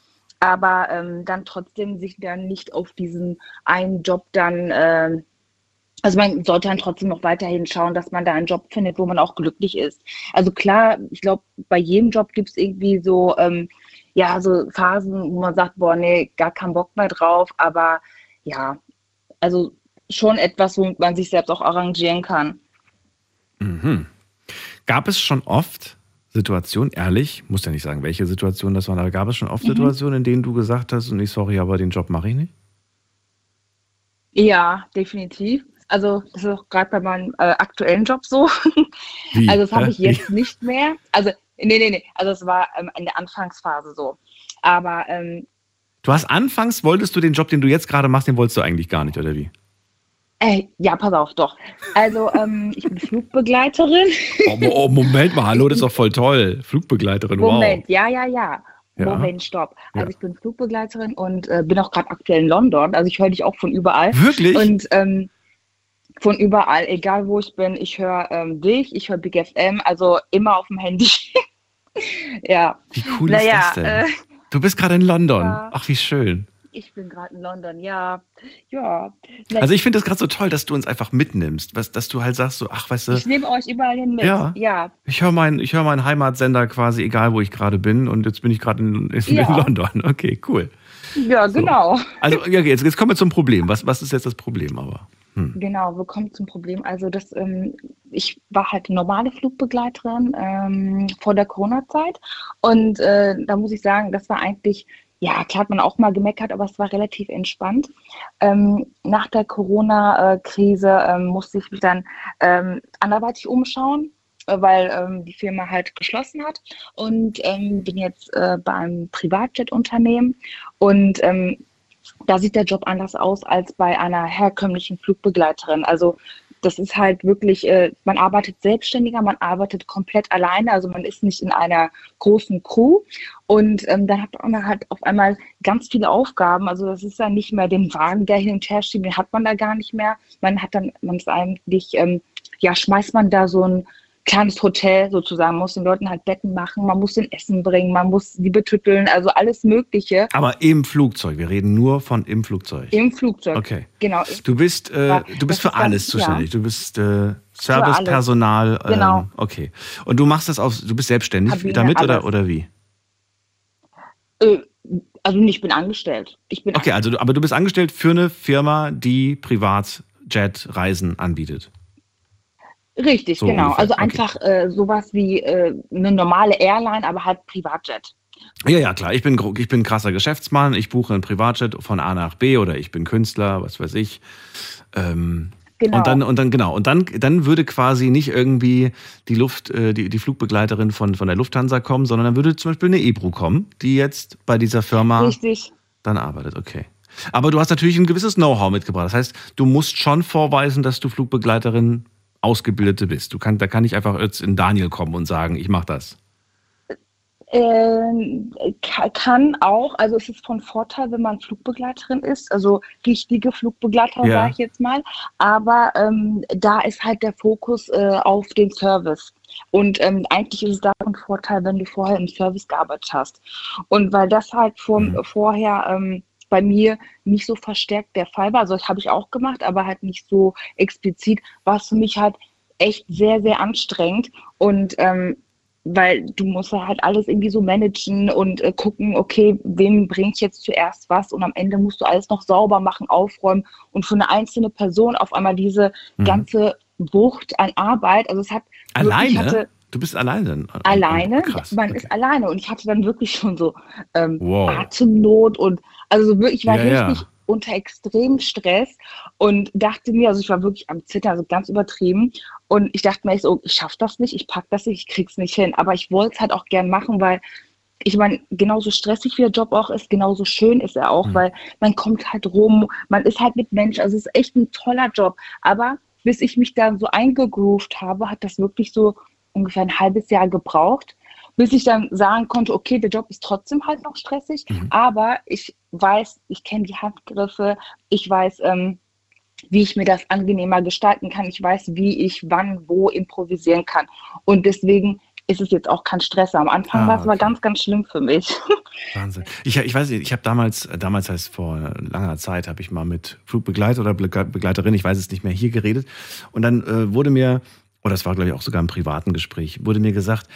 S10: aber ähm, dann trotzdem sich dann nicht auf diesen einen Job dann äh, also man sollte dann trotzdem noch weiterhin schauen, dass man da einen Job findet, wo man auch glücklich ist. Also klar, ich glaube, bei jedem Job gibt es irgendwie so, ähm, ja, so Phasen, wo man sagt, boah, nee, gar keinen Bock mehr drauf. Aber ja, also schon etwas, womit man sich selbst auch arrangieren kann.
S3: Mhm. Gab es schon oft Situationen, ehrlich, muss ja nicht sagen, welche Situationen das waren, aber gab es schon oft
S10: Mhm.
S3: Situationen, in denen du gesagt hast, nee, sorry, aber den Job mache ich nicht?
S10: Ja, definitiv. Also das ist auch gerade bei meinem äh, aktuellen Job so.
S3: Wie?
S10: Also das habe ich jetzt nicht mehr. Also nee, nee, nee. Also es war ähm, in der Anfangsphase so. Aber ähm,
S3: Du hast anfangs, wolltest du den Job, den du jetzt gerade machst, den wolltest du eigentlich gar nicht, oder wie?
S10: Äh, ja, pass auf, doch. Also ähm, ich bin Flugbegleiterin.
S3: Oh, oh, Moment mal, hallo, das ist doch voll toll. Flugbegleiterin,
S10: Moment,
S3: wow.
S10: ja, ja, ja.
S3: Ja.
S10: Moment, stopp. Also
S3: Ja.
S10: ich bin Flugbegleiterin und äh, bin auch gerade aktuell in London. Also ich höre dich auch von überall.
S3: Wirklich?
S10: Und ähm, von überall, egal wo ich bin, ich höre ähm, dich, ich höre Big FM, also immer auf dem Handy. ja.
S3: Wie cool
S10: naja,
S3: ist das denn?
S10: Äh,
S3: du bist gerade in London.
S10: ja.
S3: Ach, wie schön.
S10: Ich bin gerade in London, ja. Ja.
S3: Also ich finde das gerade so toll, dass du uns einfach mitnimmst, was, dass du halt sagst so, ach, weißt du,
S10: ich nehme euch überall hin mit.
S3: Ja.
S10: ja.
S3: ich höre meinen ich hör meinen Heimatsender quasi, egal wo ich gerade bin und jetzt bin ich gerade in, in,
S10: Ja.
S3: in London. Okay, cool.
S10: Ja, genau.
S3: Also ja, okay, jetzt, jetzt kommen wir zum Problem. Was, was ist jetzt das Problem aber? Hm.
S10: Genau, wir kommen zum Problem. Also das, ähm, ich war halt normale Flugbegleiterin ähm, vor der Corona-Zeit und äh, da muss ich sagen, das war eigentlich, ja, klar hat man auch mal gemeckert, aber es war relativ entspannt. Ähm, nach der Corona-Krise ähm, musste ich mich dann ähm, anderweitig umschauen, äh, weil ähm, die Firma halt geschlossen hat und ähm, bin jetzt äh, bei einem Privatjet-Unternehmen und ähm, da sieht der Job anders aus als bei einer herkömmlichen Flugbegleiterin. Also das ist halt wirklich, äh, man arbeitet selbstständiger, man arbeitet komplett alleine, also man ist nicht in einer großen Crew und ähm, dann hat man halt auf einmal ganz viele Aufgaben. Also das ist dann nicht mehr den Wagen, der hin und her schiebt, den hat man da gar nicht mehr. Man hat dann, man ist eigentlich, ähm, ja, schmeißt man da so ein kleines Hotel sozusagen, muss den Leuten halt Betten machen, man muss den Essen bringen, man muss die betütteln, also alles Mögliche
S3: Aber im Flugzeug, wir reden nur von im Flugzeug.
S10: im Flugzeug.
S3: Okay.
S10: Genau.
S3: Du bist, äh,
S10: Ja,
S3: du bist für
S10: dann-
S3: alles
S10: ja.
S3: zuständig. Du bist äh, Servicepersonal.
S10: alles. Genau.
S3: Ähm, okay. Und du machst das auf, du bist selbstständig
S10: Kabine,
S3: damit oder,
S10: alles.
S3: oder wie?
S10: Äh, also nicht, ich bin angestellt. Ich bin
S3: Okay, also du, aber du bist angestellt für eine Firma, die Privatjet-Reisen anbietet.
S10: Richtig,
S3: So
S10: genau.
S3: ungefähr,
S10: Also
S3: okay.
S10: einfach äh, sowas wie äh, eine normale Airline, aber halt Privatjet.
S3: Ja, ja, klar. Ich bin, ich bin krasser Geschäftsmann. Ich buche einen Privatjet von A nach B oder ich bin Künstler, was weiß ich. Ähm,
S10: Genau.
S3: Und dann, und dann, genau. Und dann, dann würde quasi nicht irgendwie die Luft, äh, die, die Flugbegleiterin von, von der Lufthansa kommen, sondern dann würde zum Beispiel eine Ebru kommen, die jetzt bei dieser Firma
S10: Richtig.
S3: dann arbeitet. Okay. Aber du hast natürlich ein gewisses Know-how mitgebracht. Das heißt, du musst schon vorweisen, dass du Flugbegleiterin Ausgebildete bist. Du kann, da kann ich einfach jetzt in Daniel kommen und sagen, ich mache das.
S10: Ähm, ka- kann auch, also es ist von Vorteil, wenn man Flugbegleiterin ist, also richtige Flugbegleiter,
S3: Ja.
S10: sage ich jetzt mal. Aber ähm, da ist halt der Fokus äh, auf den Service. Und ähm, eigentlich ist es da von Vorteil, wenn du vorher im Service gearbeitet hast. Und weil das halt vom, vorher ähm, bei mir nicht so verstärkt der Fall war, also das habe ich auch gemacht, aber halt nicht so explizit, war es für mich halt echt sehr, sehr anstrengend. Und ähm, weil du musst halt alles irgendwie so managen und äh, gucken, okay, wem bringe ich jetzt zuerst was und am Ende musst du alles noch sauber machen, aufräumen und für eine einzelne Person auf einmal diese
S3: Mhm.
S10: ganze Wucht an Arbeit, also es hat wirklich,
S3: Alleine?
S10: hatte
S3: Du bist alleine?
S10: alleine,
S3: Krass.
S10: man
S3: okay.
S10: ist alleine und ich hatte dann wirklich schon so ähm,
S3: Wow.
S10: Atemnot und also so wirklich, ich war
S3: Ja, ja.
S10: richtig unter extremem Stress und dachte mir, also ich war wirklich am Zittern, also ganz übertrieben. Und ich dachte mir so, ich schaffe das nicht, ich pack das nicht, ich krieg's nicht hin. Aber ich wollte es halt auch gern machen, weil ich meine, genauso stressig wie der Job auch ist, genauso schön ist er auch,
S3: Mhm.
S10: weil man kommt halt rum, man ist halt mit Menschen, also es ist echt ein toller Job. Aber bis ich mich dann so eingegroovt habe, hat das wirklich so ungefähr ein halbes Jahr gebraucht, bis ich dann sagen konnte, okay, der Job ist trotzdem halt noch stressig,
S3: Mhm.
S10: aber ich weiß, ich kenne die Handgriffe, ich weiß, ähm, wie ich mir das angenehmer gestalten kann. Ich weiß, wie ich wann, wo improvisieren kann. Und deswegen ist es jetzt auch kein Stress. Am Anfang
S3: Ah,
S10: war es mal
S3: okay.
S10: ganz, ganz schlimm für mich.
S3: Wahnsinn. Ich, ich weiß nicht, ich habe damals, damals heißt vor langer Zeit, habe ich mal mit Flugbegleiter oder Begle- Begleiterin, ich weiß es nicht mehr, hier geredet. Und dann äh, wurde mir, oder das war glaube ich auch sogar im privaten Gespräch, wurde mir gesagt,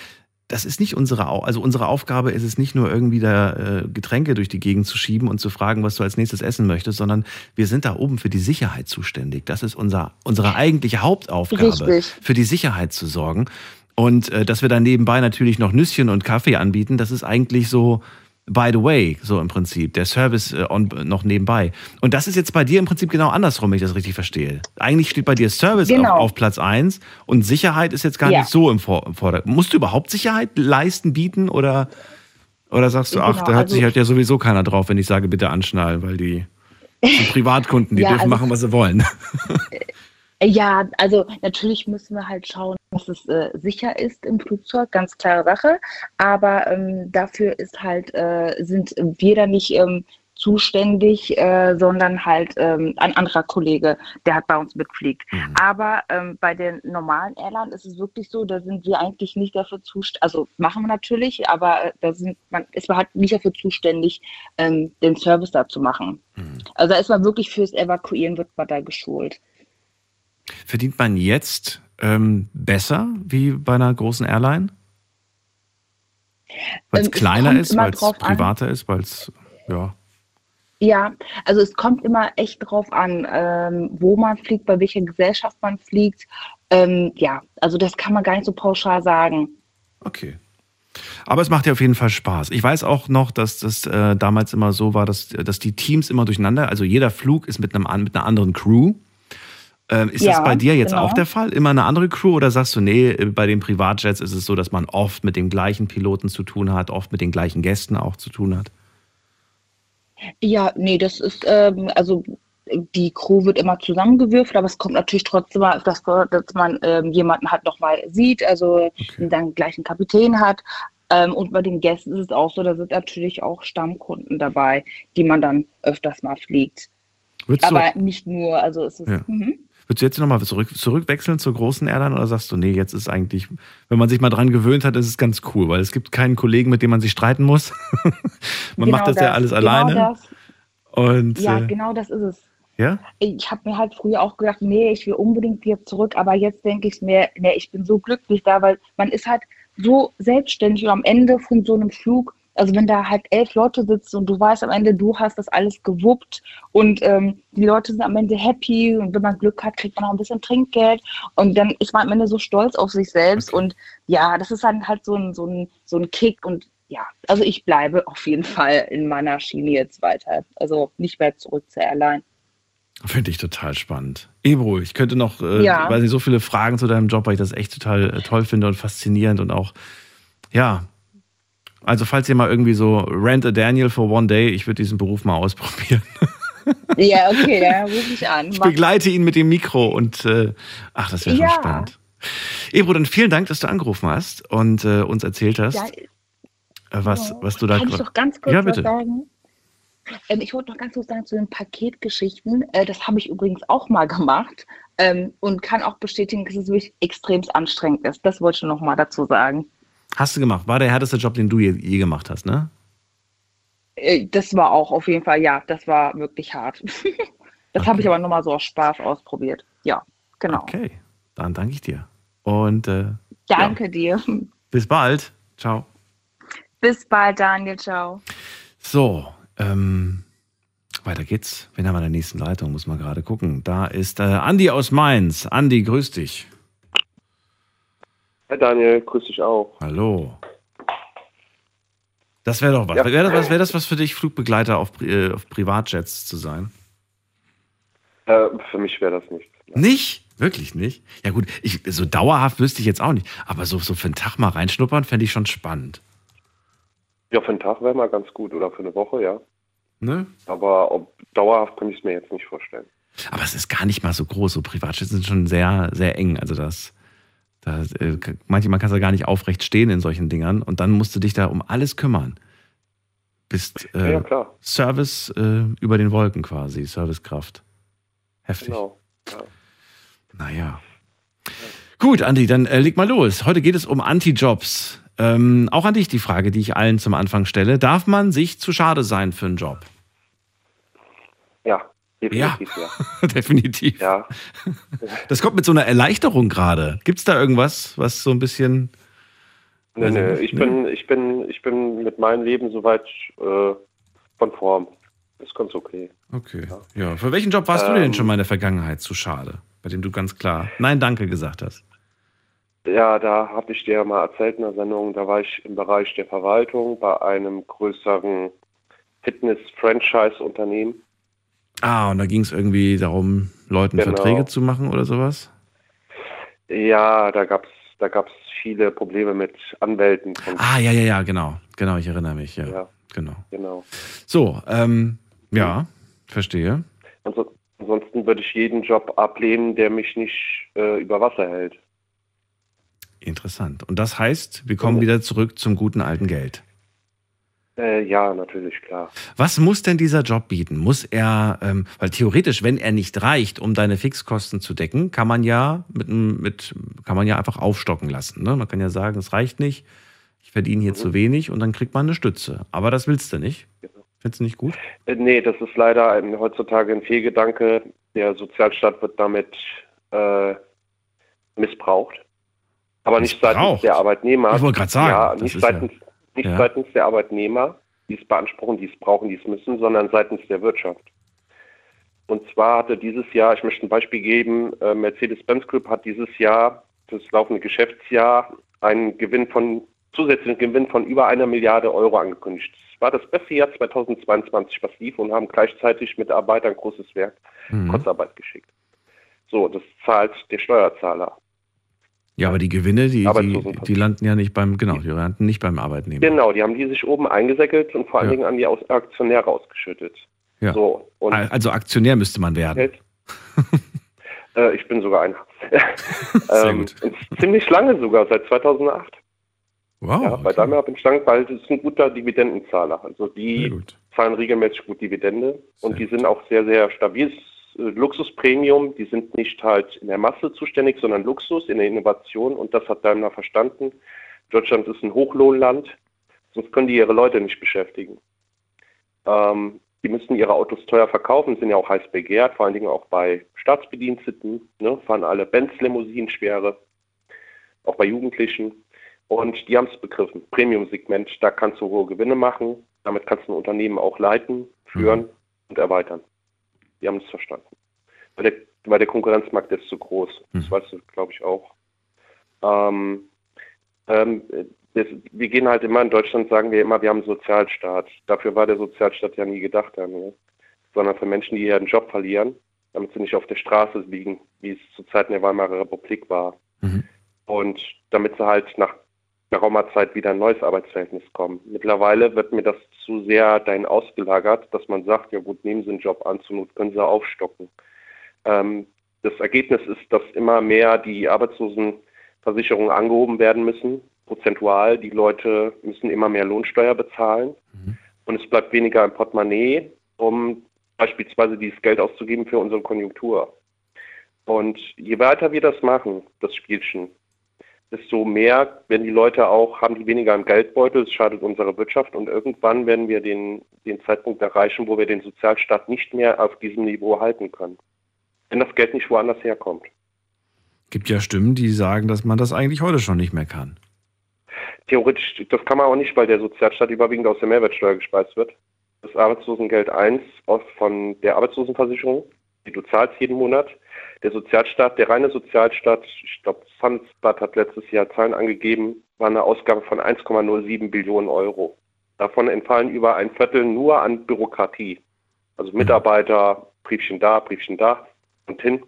S3: das ist nicht unsere, also unsere Aufgabe ist es nicht nur irgendwie da äh, Getränke durch die Gegend zu schieben und zu fragen, was du als nächstes essen möchtest, sondern wir sind da oben für die Sicherheit zuständig. Das ist unser, unsere eigentliche Hauptaufgabe,
S10: Richtig.
S3: für die Sicherheit zu sorgen. Und äh, dass wir dann nebenbei natürlich noch Nüsschen und Kaffee anbieten, das ist eigentlich so by the way, so im Prinzip. Der Service äh, on, noch nebenbei. Und das ist jetzt bei dir im Prinzip genau andersrum, wenn ich das richtig verstehe. Eigentlich steht bei dir Service
S10: Genau.
S3: auf, auf Platz eins und Sicherheit ist jetzt gar
S10: Ja.
S3: nicht so im, Vor im Vordergrund. Musst du überhaupt Sicherheit leisten, bieten oder, oder sagst du, ach,
S10: Genau,
S3: da hat
S10: also-
S3: sich halt ja sowieso keiner drauf, wenn ich sage, bitte anschnallen, weil die sind Privatkunden, die
S10: Ja,
S3: dürfen
S10: also-
S3: machen, was sie wollen.
S10: Ja, also natürlich müssen wir halt schauen, dass es äh, sicher ist im Flugzeug, ganz klare Sache. Aber ähm, dafür ist halt, äh, sind wir da nicht ähm, zuständig, äh, sondern halt ähm, ein anderer Kollege, der halt bei uns mitfliegt.
S3: Mhm.
S10: Aber ähm, bei den normalen Airlines ist es wirklich so, da sind wir eigentlich nicht dafür zuständig, also machen wir natürlich, aber äh, da sind man ist man halt nicht dafür zuständig, ähm, den Service da zu machen.
S3: Mhm.
S10: Also da ist man wirklich fürs Evakuieren wird man da geschult.
S3: Verdient man jetzt ähm, besser wie bei einer großen Airline? Weil es
S10: Ähm, es
S3: kleiner
S10: kommt
S3: ist, weil es
S10: drauf an.
S3: privater ist, weil es, ja.
S10: Ja, also es kommt immer echt drauf an, ähm, wo man fliegt, bei welcher Gesellschaft man fliegt. Ähm, ja, also das kann man gar nicht so pauschal sagen.
S3: Okay. Aber es macht ja auf jeden Fall Spaß. Ich weiß auch noch, dass das äh, damals immer so war, dass, dass die Teams immer durcheinander, also jeder Flug ist mit, einem, mit einer anderen Crew. Ähm, ist das
S10: Ja,
S3: bei dir jetzt
S10: genau.
S3: auch der Fall? Immer eine andere Crew oder sagst du, nee, bei den Privatjets ist es so, dass man oft mit den gleichen Piloten zu tun hat, oft mit den gleichen Gästen auch zu tun hat?
S10: Ja, nee, das ist, ähm, also die Crew wird immer zusammengewürfelt, aber es kommt natürlich trotzdem mal, dass, dass man ähm, jemanden halt nochmal sieht, also dann gleich einen Kapitän hat. Ähm, und bei den Gästen ist es auch so, da sind natürlich auch Stammkunden dabei, die man dann öfters mal fliegt.
S3: Würdest du,
S10: Aber nicht nur, also es ist,
S3: Ja. Würdest du jetzt nochmal zurück, zurückwechseln zur großen Airline oder sagst du, nee, jetzt ist eigentlich, wenn man sich mal dran gewöhnt hat, ist es ganz cool, weil es gibt keinen Kollegen, mit dem man sich streiten muss. man macht das, ja alles
S10: genau
S3: alleine.
S10: Das,
S3: Und
S10: ja,
S3: äh,
S10: genau das ist es.
S3: ja?
S10: Ich habe mir halt früher auch gedacht, nee, ich will unbedingt wieder zurück, aber jetzt denke ich mir, nee, ich bin so glücklich da, weil man ist halt so selbstständig und am Ende von so einem Flug, also wenn da halt elf Leute sitzen und du weißt am Ende, du hast das alles gewuppt und ähm, die Leute sind am Ende happy und wenn man Glück hat, kriegt man auch ein bisschen Trinkgeld und dann ist man am Ende so stolz auf sich selbst und ja, das ist dann halt so ein, so ein, so ein Kick und ja, also ich bleibe auf jeden Fall in meiner Schiene jetzt weiter, also nicht mehr zurück zur Airline.
S3: Finde ich total spannend. Ebro, ich könnte noch, äh,
S10: Ja.
S3: weiß nicht, so viele Fragen zu deinem Job, weil ich das echt total äh, toll finde und faszinierend und auch, ja. Also, falls ihr mal irgendwie so rent a Daniel for one day, ich würde diesen Beruf mal ausprobieren.
S10: Ja, okay, dann rufe ich an.
S3: Ich begleite ihn mit dem Mikro und, äh, ach, das wäre schon
S10: Ja.
S3: spannend. Ebro, dann vielen Dank, dass du angerufen hast und äh, uns erzählt hast,
S10: Ja,
S3: äh, was, was du da
S10: Kann ich doch ganz kurz
S3: Ja,
S10: was
S3: bitte.
S10: sagen? Ähm, ich wollte noch ganz kurz sagen zu den Paketgeschichten. Äh, das habe ich übrigens auch mal gemacht ähm, und kann auch bestätigen, dass es wirklich extremst anstrengend ist. Das wollte ich noch mal dazu sagen.
S3: Hast du gemacht? War der härteste Job, den du je, je gemacht hast, ne?
S10: Äh, das war auch auf jeden Fall, ja, das war wirklich hart. das habe ich aber nur mal so aus Spaß ausprobiert. Ja, genau.
S3: Okay, dann danke ich dir. Und äh,
S10: Danke dir.
S3: bis bald. Ciao.
S10: Bis bald, Daniel. Ciao.
S3: So, ähm, weiter geht's. Wen haben wir in der nächsten Leitung? Muss man gerade gucken. Da ist äh, Andi aus Mainz. Andi, grüß dich.
S11: Hi Daniel, grüß dich auch.
S3: Hallo. Das wäre doch was.
S11: Ja.
S3: Wäre das, was- wär das was für dich, Flugbegleiter auf, äh, auf Privatjets zu sein?
S11: Äh, für mich wäre das nichts.
S3: Nicht? Wirklich nicht? Ja gut, ich, so dauerhaft wüsste ich jetzt auch nicht. Aber so, so für einen Tag mal reinschnuppern, fände ich schon spannend.
S11: Ja, für einen Tag wäre mal ganz gut oder für eine Woche, ja.
S3: Ne?
S11: Aber ob dauerhaft kann ich es mir jetzt nicht vorstellen.
S3: Aber es ist gar nicht mal so groß. So Privatjets sind schon sehr, sehr eng. Also das, das äh, manchmal kannst du gar nicht aufrecht stehen in solchen Dingern und dann musst du dich da um alles kümmern. Bist äh,
S11: Ja, klar.
S3: Service äh, über den Wolken quasi, Servicekraft. Heftig.
S11: Genau. Ja.
S3: Naja. Gut, Andi, dann äh, leg mal los. Heute geht es um Anti-Jobs. Ähm, auch an dich die Frage, die ich allen zum Anfang stelle. Darf man sich zu schade sein für einen Job?
S11: Ja, definitiv, ja.
S3: Definitiv.
S11: Ja.
S3: Das kommt mit so einer Erleichterung gerade. Gibt es da irgendwas, was so ein bisschen.
S11: Nee,
S3: nicht,
S11: ich bin, ich bin, ich bin mit meinem Leben soweit äh, konform. Ist ganz okay.
S3: Okay. Ja. Für welchen Job warst du denn
S11: Ähm.
S3: schon mal in der Vergangenheit zu schade? Bei dem du ganz klar Nein, danke gesagt hast.
S11: Ja, da habe ich dir mal erzählt in der Sendung, da war ich im Bereich der Verwaltung bei einem größeren Fitness-Franchise-Unternehmen.
S3: Ah, und da ging es irgendwie darum, Leuten
S11: Genau.
S3: Verträge zu machen oder sowas?
S11: Ja, da gab's da gab's viele Probleme mit Anwälten.
S3: Ah, ja, ja, ja, genau. Genau, ich erinnere mich, ja.
S11: Ja.
S3: Genau.
S11: Genau.
S3: So, ähm, ja, verstehe.
S11: Anso- Ansonsten würde ich jeden Job ablehnen, der mich nicht äh, über Wasser hält.
S3: Interessant. Und das heißt, wir kommen wieder zurück zum guten alten Geld.
S11: Äh, ja, natürlich, klar.
S3: Was muss denn dieser Job bieten? Muss er, ähm, weil theoretisch, wenn er nicht reicht, um deine Fixkosten zu decken, kann man ja mit, mit kann man ja einfach aufstocken lassen. Ne? Man kann ja sagen, es reicht nicht, ich verdiene hier zu wenig und dann kriegt man eine Stütze. Aber das willst du nicht. Findest du nicht gut?
S11: Äh, nee, das ist leider ein, heutzutage ein Fehlgedanke. Der Sozialstaat wird damit äh, missbraucht. Aber nicht seitens
S3: Missbraucht?
S11: der Arbeitnehmer.
S3: Ich wollte gerade sagen,
S11: Ja, nicht,
S3: ist ja-
S11: seitens, nicht
S3: Ja.
S11: seitens der Arbeitnehmer, die es beanspruchen, die es brauchen, die es müssen, sondern seitens der Wirtschaft. Und zwar hatte dieses Jahr, ich möchte ein Beispiel geben, äh, Mercedes-Benz Group hat dieses Jahr, das laufende Geschäftsjahr, einen Gewinn von, zusätzlichen Gewinn von über einer Milliarde Euro angekündigt. Es war das beste Jahr 2022, was lief und haben gleichzeitig Mitarbeitern großes Werk
S3: Mhm.
S11: Kurzarbeit geschickt. So, das zahlt der Steuerzahler.
S3: Ja, aber die Gewinne, die, die, die landen ja nicht beim, genau, die landen nicht beim Arbeitnehmer.
S11: Genau, die haben die sich oben eingesäckelt und vor allen
S3: Ja.
S11: Dingen an die Aktionäre ausgeschüttet.
S3: Ja.
S11: So,
S3: Also Aktionär müsste man werden.
S11: Äh, ich bin sogar einer.
S3: Sehr
S11: ähm,
S3: gut.
S11: und ziemlich lange sogar, seit 2008.
S3: Wow.
S11: ja, bei Daimler bin ich lang, weil das ist ein guter Dividendenzahler. Also die
S3: Sehr
S11: zahlen regelmäßig gut Dividende und die sind auch sehr, sehr stabil. Äh, Luxuspremium, die sind nicht halt in der Masse zuständig, sondern Luxus in der Innovation und das hat Daimler verstanden. Deutschland ist ein Hochlohnland, sonst können die ihre Leute nicht beschäftigen. Ähm, die müssen ihre Autos teuer verkaufen, sind ja auch heiß begehrt, vor allen Dingen auch bei Staatsbediensteten, ne, fahren alle Benz-Limousinen schwere, auch bei Jugendlichen. Und die haben es begriffen. Premium-Segment, da kannst du hohe Gewinne machen, damit kannst du ein Unternehmen auch leiten, führen und erweitern. Die haben es verstanden. Weil der, weil der Konkurrenzmarkt ist zu groß. Das weißt du, glaube ich, auch. Ähm, ähm, das, wir gehen halt immer in Deutschland, sagen wir immer, wir haben einen Sozialstaat. Dafür war der Sozialstaat ja nie gedacht, dann, ne? sondern für Menschen, die ihren Job verlieren, damit sie nicht auf der Straße liegen, wie es zu Zeiten der Weimarer Republik war. Und damit sie halt nach geraumer Zeit wieder ein neues Arbeitsverhältnis kommen. Mittlerweile wird mir das zu sehr dahin ausgelagert, dass man sagt, ja gut, nehmen Sie einen Job an, zur Not können Sie aufstocken. Ähm, das Ergebnis ist, dass immer mehr die Arbeitslosenversicherungen angehoben werden müssen, prozentual. Die Leute müssen immer mehr Lohnsteuer bezahlen und es bleibt weniger im Portemonnaie, um beispielsweise dieses Geld auszugeben für unsere Konjunktur. Und je weiter wir das machen, das Spielchen, desto mehr werden die Leute auch, haben die weniger im Geldbeutel, es schadet unserer Wirtschaft und irgendwann werden wir den, den Zeitpunkt erreichen, wo wir den Sozialstaat nicht mehr auf diesem Niveau halten können. Wenn das Geld nicht woanders herkommt.
S3: Gibt ja Stimmen, die sagen, dass man das eigentlich heute schon nicht mehr kann.
S11: Theoretisch, das kann man auch nicht, weil der Sozialstaat überwiegend aus der Mehrwertsteuer gespeist wird. Das Arbeitslosengeld 1 aus, von der Arbeitslosenversicherung, die du zahlst jeden Monat. Der Sozialstaat, der reine Sozialstaat, ich glaube, Handelsblatt hat letztes Jahr Zahlen angegeben, war eine Ausgabe von 1,07 Billionen Euro. Davon entfallen über ein Viertel nur an Bürokratie. Also Mitarbeiter, Briefchen da, Briefchen da und hin,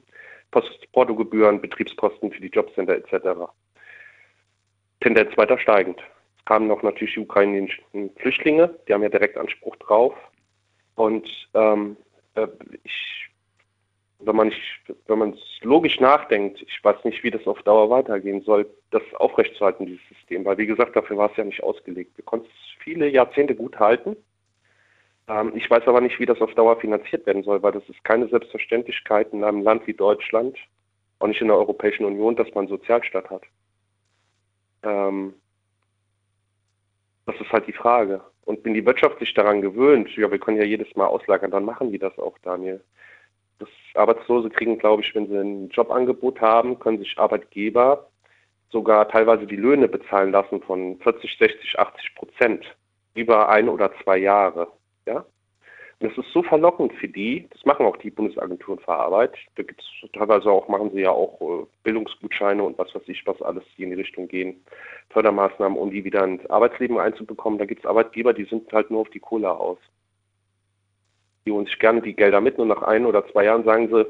S11: Post, Portogebühren, Betriebskosten für die Jobcenter etc. Tendenz weiter steigend. kamen noch natürlich die ukrainischen Flüchtlinge, die haben ja direkt Anspruch drauf. Und ähm, äh, ich, wenn man wenn man logisch nachdenkt, ich weiß nicht, wie das auf Dauer weitergehen soll, das aufrechtzuerhalten, dieses System. Weil wie gesagt, dafür war es ja nicht ausgelegt. Wir konnten es viele Jahrzehnte gut halten. Ähm, ich weiß aber nicht, wie das auf Dauer finanziert werden soll, weil das ist keine Selbstverständlichkeit in einem Land wie Deutschland, auch nicht in der Europäischen Union, dass man Sozialstaat hat. Ähm, das ist halt die Frage. Und bin die wirtschaftlich daran gewöhnt, ja, wir können ja jedes Mal auslagern, dann machen die das auch, Daniel. Das Arbeitslose kriegen, glaube ich, wenn sie ein Jobangebot haben, können sich Arbeitgeber sogar teilweise die Löhne bezahlen lassen von 40, 60, 80 Prozent über ein oder zwei Jahre. Ja? Und das ist so verlockend für die, das machen auch die Bundesagenturen für Arbeit. Da gibt es teilweise auch, machen sie ja auch äh, Bildungsgutscheine und was weiß ich, was alles, die in die Richtung gehen, Fördermaßnahmen, um die wieder ins Arbeitsleben einzubekommen. Da gibt es Arbeitgeber, die sind halt nur auf die Kohle aus. Die holen sich gerne die Gelder mit und nach ein oder zwei Jahren sagen sie,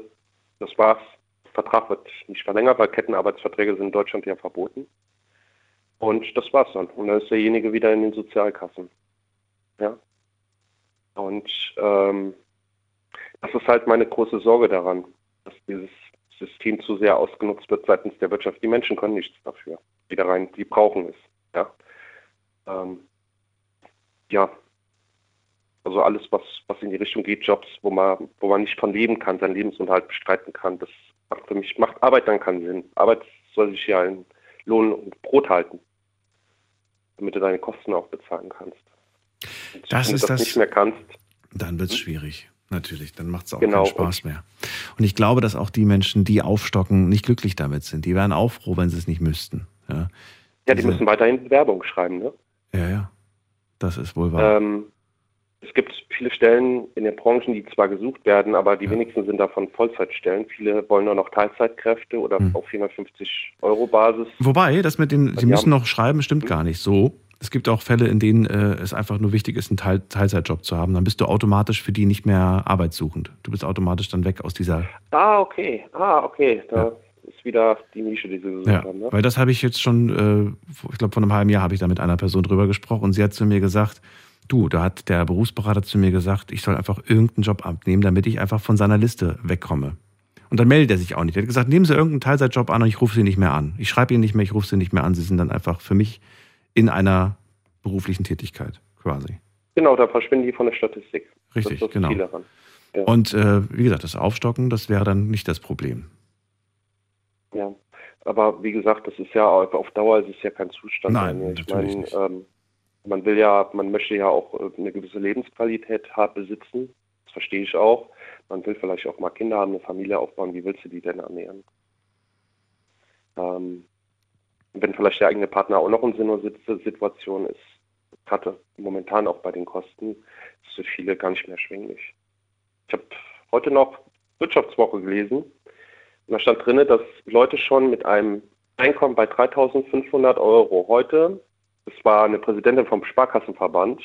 S11: das war's, der Vertrag wird nicht verlängert, weil Kettenarbeitsverträge sind in Deutschland ja verboten. Und das war's dann. Und dann ist derjenige wieder in den Sozialkassen. Ja, und ähm, das ist halt meine große Sorge daran, dass dieses System zu sehr ausgenutzt wird seitens der Wirtschaft. Die Menschen können nichts dafür. Wieder rein, die brauchen es. Ja. Ähm, ja. Also alles, was, was in die Richtung geht, Jobs, wo man, wo man nicht von leben kann, seinen Lebensunterhalt bestreiten kann, das macht für mich, macht Arbeit dann keinen Sinn. Arbeit soll sich ja in Lohn und Brot halten, damit du deine Kosten auch bezahlen kannst.
S3: Und das ist
S11: das,
S3: das
S11: nicht mehr kannst.
S3: Dann wird es schwierig. Natürlich, dann macht es auch
S11: Genau,
S3: keinen Spaß mehr. Und ich glaube, dass auch die Menschen, die aufstocken, nicht glücklich damit sind. Die wären auch froh, wenn sie es nicht müssten. Ja,
S11: Ja, die
S3: Diese-
S11: müssen weiterhin Werbung schreiben, ne?
S3: ja, ja. Das ist wohl wahr.
S11: Ähm, es gibt viele Stellen in den Branchen, die zwar gesucht werden, aber die wenigsten sind davon Vollzeitstellen. Viele wollen nur noch Teilzeitkräfte oder
S3: Hm.
S11: auf 450 Euro Basis.
S3: Wobei, das mit den, sie
S11: Ja.
S3: müssen noch schreiben, stimmt gar nicht so. Es gibt auch Fälle, in denen äh, es einfach nur wichtig ist, einen Teil Teilzeitjob zu haben. Dann bist du automatisch für die nicht mehr arbeitssuchend. Du bist automatisch dann weg aus dieser.
S11: Ah, okay. Ah, okay. Da ist wieder die Nische, die sie gesucht
S3: Ja,
S11: haben. Ne?
S3: weil das habe ich jetzt schon, äh, ich glaube, vor einem halben Jahr habe ich da mit einer Person drüber gesprochen und sie hat zu mir gesagt, du, da hat der Berufsberater zu mir gesagt, ich soll einfach irgendeinen Job abnehmen, damit ich einfach von seiner Liste wegkomme. Und dann meldet er sich auch nicht. Er hat gesagt, nehmen Sie irgendeinen Teilzeitjob an und ich rufe Sie nicht mehr an. Ich schreibe Ihnen nicht mehr, ich rufe Sie nicht mehr an. Sie sind dann einfach für mich in einer beruflichen Tätigkeit quasi.
S11: Genau, da verschwinden die von der Statistik.
S3: Richtig,
S11: das ist das
S3: genau.
S11: Ja.
S3: Und äh, wie gesagt, das Aufstocken, das wäre dann nicht das Problem.
S11: Ja, aber wie gesagt, das ist ja auf Dauer ist es ja kein Zustand.
S3: Nein, natürlich
S11: meine,
S3: nicht.
S11: ähm, man will ja, man möchte ja auch äh, eine gewisse Lebensqualität besitzen. Das verstehe ich auch. Man will vielleicht auch mal Kinder haben, eine Familie aufbauen. Wie willst du die denn ernähren? Ähm, wenn vielleicht der eigene Partner auch noch in so einer Sit- Situation ist, gerade momentan auch bei den Kosten, ist für viele gar nicht mehr erschwinglich. Ich habe heute noch Wirtschaftswoche gelesen und da stand drin, dass Leute schon mit einem Einkommen bei 3.500 Euro heute, das war eine Präsidentin vom Sparkassenverband,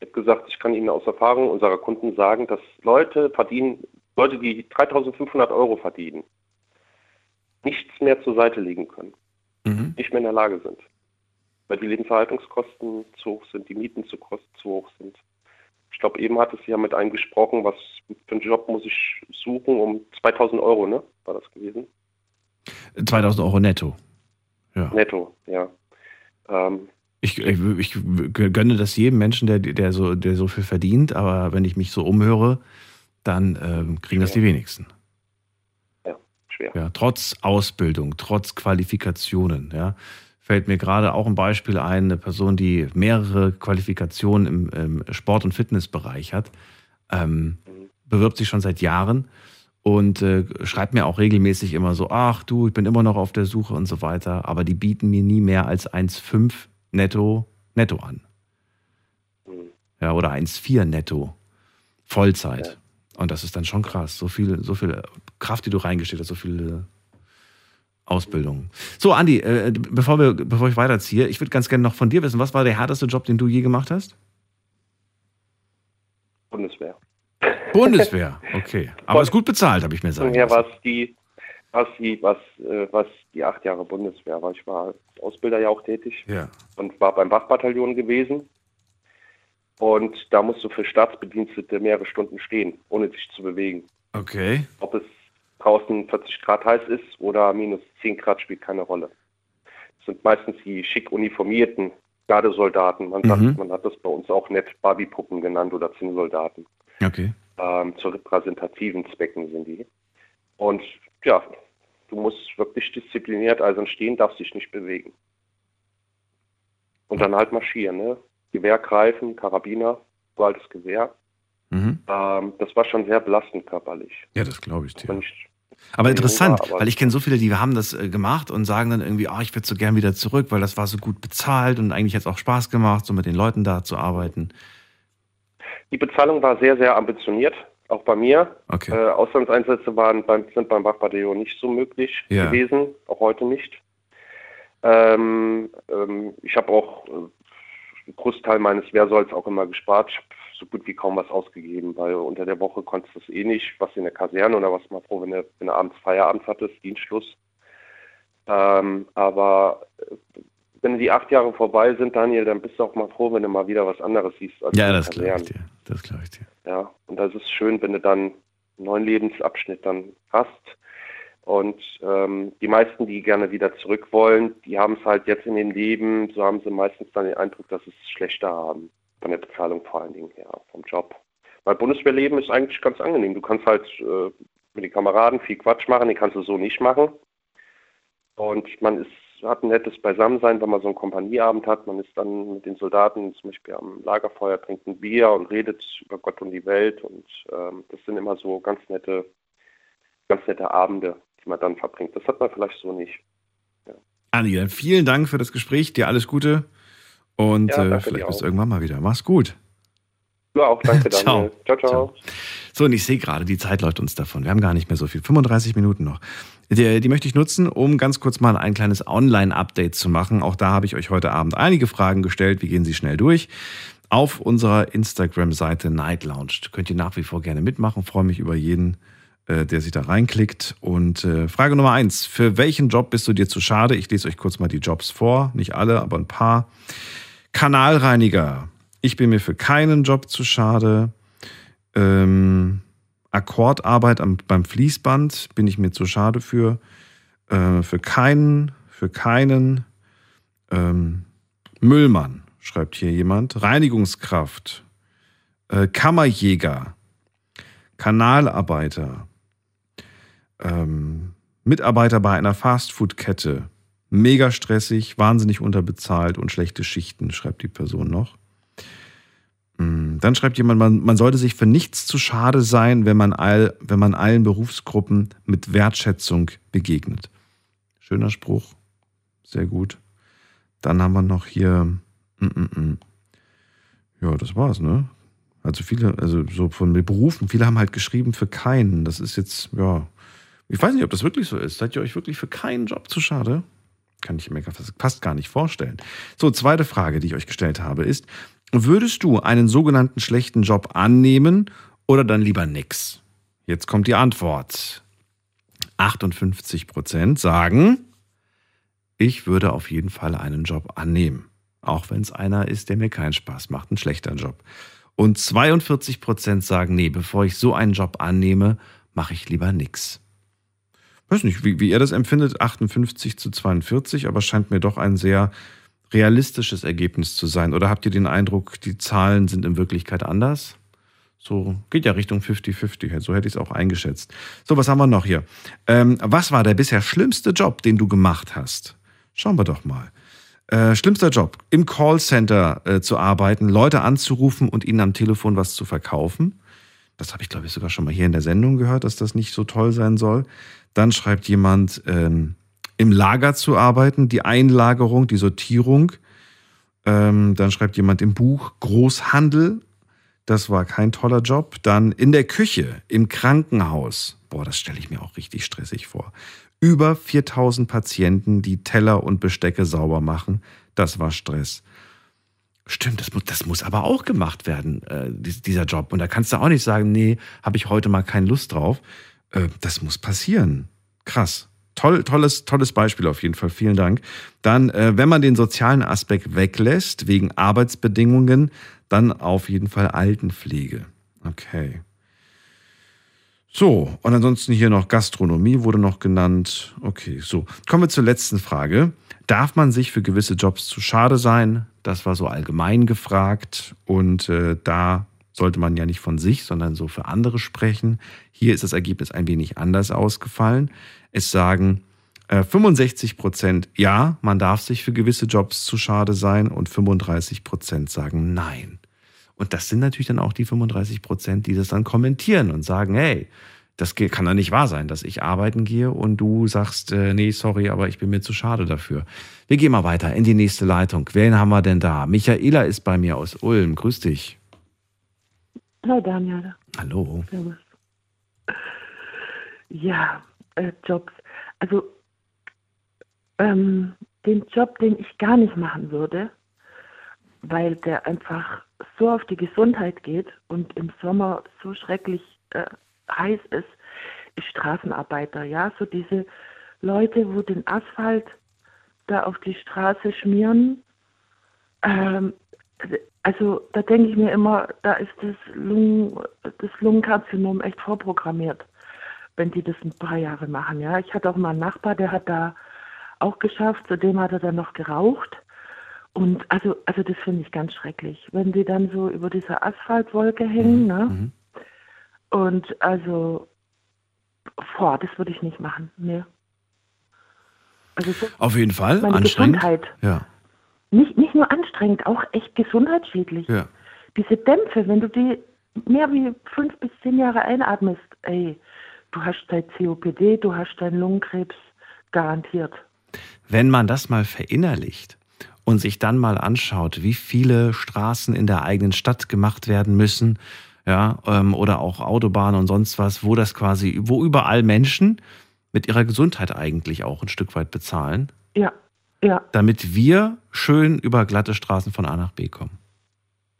S11: die hat gesagt, ich kann Ihnen aus Erfahrung unserer Kunden sagen, dass Leute verdienen, Leute, die 3.500 Euro verdienen, nichts mehr zur Seite legen können,
S3: Mhm.
S11: nicht mehr in der Lage sind, weil die Lebenshaltungskosten zu hoch sind, die Mieten zu, zu hoch sind. Ich glaube, eben hatte sie ja mit einem gesprochen, was für einen Job muss ich suchen, um 2000 Euro, ne? War das gewesen?
S3: 2000 Euro netto. Ja.
S11: Netto, ja. Ähm,
S3: Ich, ich, ich gönne das jedem Menschen, der, der, so, der so viel verdient, aber wenn ich mich so umhöre, dann ähm, kriegen das die wenigsten.
S11: schwer.
S3: Ja, trotz Ausbildung, trotz Qualifikationen, ja. Fällt mir gerade auch ein Beispiel ein, eine Person, die mehrere Qualifikationen im, im Sport- und Fitnessbereich hat, ähm, bewirbt sich schon seit Jahren und äh, schreibt mir auch regelmäßig immer so, ach du, ich bin immer noch auf der Suche und so weiter, aber die bieten mir nie mehr als 1,5 netto, netto an. Ja, oder 1,4 netto. Vollzeit. Und das ist dann schon krass. So viel, so viel Kraft, die du reingesteckt hast, so viel Ausbildung. So, Andi, äh, bevor, wir, bevor ich weiterziehe, ich würde ganz gerne noch von dir wissen, was war der härteste Job, den du je gemacht hast?
S11: Bundeswehr.
S3: Bundeswehr, okay. Aber ist gut bezahlt, habe ich mir sagen
S11: Ja, was die, was die, was, äh, was die acht Jahre Bundeswehr war. Ich war als Ausbilder ja auch tätig
S3: Ja.
S11: und war beim Wachbataillon gewesen. Und da musst du für Staatsbedienstete mehrere Stunden stehen, ohne sich zu bewegen.
S3: Okay.
S11: Ob es draußen 40 Grad heiß ist oder minus 10 Grad spielt keine Rolle. Es sind meistens die schick uniformierten Gardesoldaten. Man, sagt,
S3: Mhm.
S11: man hat das bei uns auch nett Barbiepuppen genannt oder Zinnsoldaten.
S3: Okay.
S11: Ähm, zu repräsentativen Zwecken sind die. Und ja, du musst wirklich diszipliniert eisern stehen, darfst dich nicht bewegen. Und dann halt marschieren, ne? Gewehr greifen, Karabiner, so altes Gewehr.
S3: Mhm.
S11: Ähm, das war schon sehr belastend körperlich.
S3: Ja, das glaube ich dir.
S11: Aber nicht,
S3: Aber
S11: jung
S3: interessant,
S11: war, aber-
S3: weil ich kenne so viele, die haben das äh, gemacht und sagen dann irgendwie, oh, ich würde so gern wieder zurück, weil das war so gut bezahlt und eigentlich hat es auch Spaß gemacht, so mit den Leuten da zu arbeiten.
S11: Die Bezahlung war sehr, sehr ambitioniert, auch bei mir.
S3: Okay.
S11: Äh, Auslandseinsätze waren beim, sind beim Wachbataillon nicht so möglich
S3: Ja.
S11: gewesen, auch heute nicht. Ähm, ähm, ich habe auch äh, einen Großteil meines Wehrsolls auch immer gespart. Ich habe so gut wie kaum was ausgegeben, weil unter der Woche konntest du es eh nicht, was in der Kaserne oder was mal froh, wenn du, wenn du abends Feierabend hattest, Dienstschluss. Ähm, aber äh, wenn die acht Jahre vorbei sind, Daniel, dann bist du auch mal froh, wenn du mal wieder was anderes siehst. Als
S3: Ja, das glaube ich dir. Das glaube ich dir.
S11: Ja, und das ist schön, wenn du dann einen neuen Lebensabschnitt dann hast. Und ähm, die meisten, die gerne wieder zurück wollen, die haben es halt jetzt in dem Leben, so haben sie meistens dann den Eindruck, dass sie es schlechter haben. Von der Bezahlung vor allen Dingen her, vom Job. Weil Bundeswehrleben ist eigentlich ganz angenehm. Du kannst halt äh, mit den Kameraden viel Quatsch machen, den kannst du so nicht machen. Und man ist, hat ein nettes Beisammensein, wenn man so einen Kompanieabend hat. Man ist dann mit den Soldaten zum Beispiel am Lagerfeuer, trinkt ein Bier und redet über Gott und die Welt. Und ähm, das sind immer so ganz nette, ganz nette Abende, die man dann verbringt. Das hat man vielleicht so nicht.
S3: Andi, dann vielen Dank für das Gespräch. Dir alles Gute. Und
S11: Ja,
S3: äh, vielleicht bis irgendwann mal wieder. Mach's gut.
S11: Ja, auch danke,
S3: Ciao.
S11: Daniel. ciao. ciao.
S3: So, und ich sehe gerade, die Zeit läuft uns davon. Wir haben gar nicht mehr so viel. 35 Minuten noch. Die, die möchte ich nutzen, um ganz kurz mal ein kleines Online-Update zu machen. Auch da habe ich euch heute Abend einige Fragen gestellt. Wir gehen sie schnell durch. Auf unserer Instagram-Seite Night Lounge könnt ihr nach wie vor gerne mitmachen. Freue mich über jeden, äh, der sich da reinklickt. Und äh, Frage Nummer eins: Für welchen Job bist du dir zu schade? Ich lese euch kurz mal die Jobs vor. Nicht alle, aber ein paar. Kanalreiniger. Ich bin mir für keinen Job zu schade. Ähm, Akkordarbeit am, beim Fließband bin ich mir zu schade für. Äh, für keinen, für keinen. Ähm, Müllmann, schreibt hier jemand. Reinigungskraft. Äh, Kammerjäger. Kanalarbeiter. Ähm, Mitarbeiter bei einer Fastfood-Kette. Mega stressig, wahnsinnig unterbezahlt und schlechte Schichten, schreibt die Person noch. Mm, Dann schreibt jemand, man, man sollte sich für nichts zu schade sein, wenn man, all, wenn man allen Berufsgruppen mit Wertschätzung begegnet. Schöner Spruch. Sehr gut. Dann haben wir noch hier. mm, mm, mm. Ja, das war's, ne? Also viele, also so von Berufen, viele haben halt geschrieben für keinen. Das ist jetzt, ja. Ich weiß nicht, ob das wirklich so ist. Seid ihr euch wirklich für keinen Job zu schade? Kann ich mir fast gar nicht vorstellen. So, zweite Frage, die ich euch gestellt habe, ist: Würdest du einen sogenannten schlechten Job annehmen oder dann lieber nix? Jetzt kommt die Antwort. 58 Prozent sagen, ich würde auf jeden Fall einen Job annehmen. Auch wenn es einer ist, der mir keinen Spaß macht, ein schlechter Job. Und 42 Prozent sagen, nee, bevor ich so einen Job annehme, mache ich lieber nix. Weiß nicht, wie, wie ihr das empfindet, 58 zu 42, aber scheint mir doch ein sehr realistisches Ergebnis zu sein. Oder habt ihr den Eindruck, die Zahlen sind in Wirklichkeit anders? So geht ja Richtung 50-50. So hätte ich es auch eingeschätzt. So, was haben wir noch hier? Ähm, was war der bisher schlimmste Job, den du gemacht hast? Schauen wir doch mal. Äh, schlimmster Job, im Callcenter äh, zu arbeiten, Leute anzurufen und ihnen am Telefon was zu verkaufen. Das habe ich, glaube ich, sogar schon mal hier in der Sendung gehört, dass das nicht so toll sein soll. Dann schreibt jemand, ähm, im Lager zu arbeiten, die Einlagerung, die Sortierung. Ähm, dann schreibt jemand im Buch Großhandel. Das war kein toller Job. Dann in der Küche, im Krankenhaus. Boah, das stelle ich mir auch richtig stressig vor. Über 4000 Patienten, die Teller und Bestecke sauber machen. Das war Stress. Stimmt, das muss, das muss aber auch gemacht werden, äh, dies- dieser Job. Und da kannst du auch nicht sagen, nee, habe ich heute mal keine Lust drauf. Äh, das muss passieren. Krass. Toll, tolles, tolles Beispiel auf jeden Fall. Vielen Dank. Dann, äh, wenn man den sozialen Aspekt weglässt, wegen Arbeitsbedingungen, dann auf jeden Fall Altenpflege. Okay. So, und ansonsten hier noch Gastronomie wurde noch genannt. Okay, so. Kommen wir zur letzten Frage. Darf man sich für gewisse Jobs zu schade sein? Das war so allgemein gefragt. Und äh, da sollte man ja nicht von sich, sondern so für andere sprechen. Hier ist das Ergebnis ein wenig anders ausgefallen. Es sagen äh, 65 Prozent ja, man darf sich für gewisse Jobs zu schade sein und 35 Prozent sagen nein. Und das sind natürlich dann auch die 35 Prozent, die das dann kommentieren und sagen, hey, das kann doch nicht wahr sein, dass ich arbeiten gehe und du sagst, äh, nee, sorry, aber ich bin mir zu schade dafür. Wir gehen mal weiter in die nächste Leitung. Wen haben wir denn da? Michaela ist bei mir aus Ulm. Grüß dich.
S12: Hallo Daniel.
S3: Hallo.
S12: Servus. Ja, äh, Jobs. Also ähm, den Job, den ich gar nicht machen würde, weil der einfach so auf die Gesundheit geht und im Sommer so schrecklich äh, heiß ist, ist Straßenarbeiter. Ja, so diese Leute, wo den Asphalt da auf die Straße schmieren. Ähm, also da denke ich mir immer, da ist das, Lungen, das Lungenkarzinom echt vorprogrammiert, wenn die das ein paar Jahre machen. Ja, ich hatte auch mal einen Nachbar, der hat da auch geschafft, zudem hat er dann noch geraucht. Und also, also das finde ich ganz schrecklich, wenn die dann so über dieser Asphaltwolke hängen, mhm. ne? Mhm. Und also, boah, das würde ich nicht machen, ne.
S3: Also so Auf jeden Fall, anstrengend.
S12: Gesundheit.
S3: Ja.
S12: Nicht, nicht nur anstrengend, auch echt gesundheitsschädlich.
S3: Ja.
S12: Diese Dämpfe, wenn du die mehr wie fünf bis zehn Jahre einatmest, ey, du hast dein COPD, du hast deinen Lungenkrebs garantiert.
S3: Wenn man das mal verinnerlicht und sich dann mal anschaut, wie viele Straßen in der eigenen Stadt gemacht werden müssen, ja, ähm, oder auch Autobahnen und sonst was, wo das quasi, wo überall Menschen mit ihrer Gesundheit eigentlich auch ein Stück weit bezahlen.
S12: Ja, ja.
S3: Damit wir schön über glatte Straßen von A nach B kommen.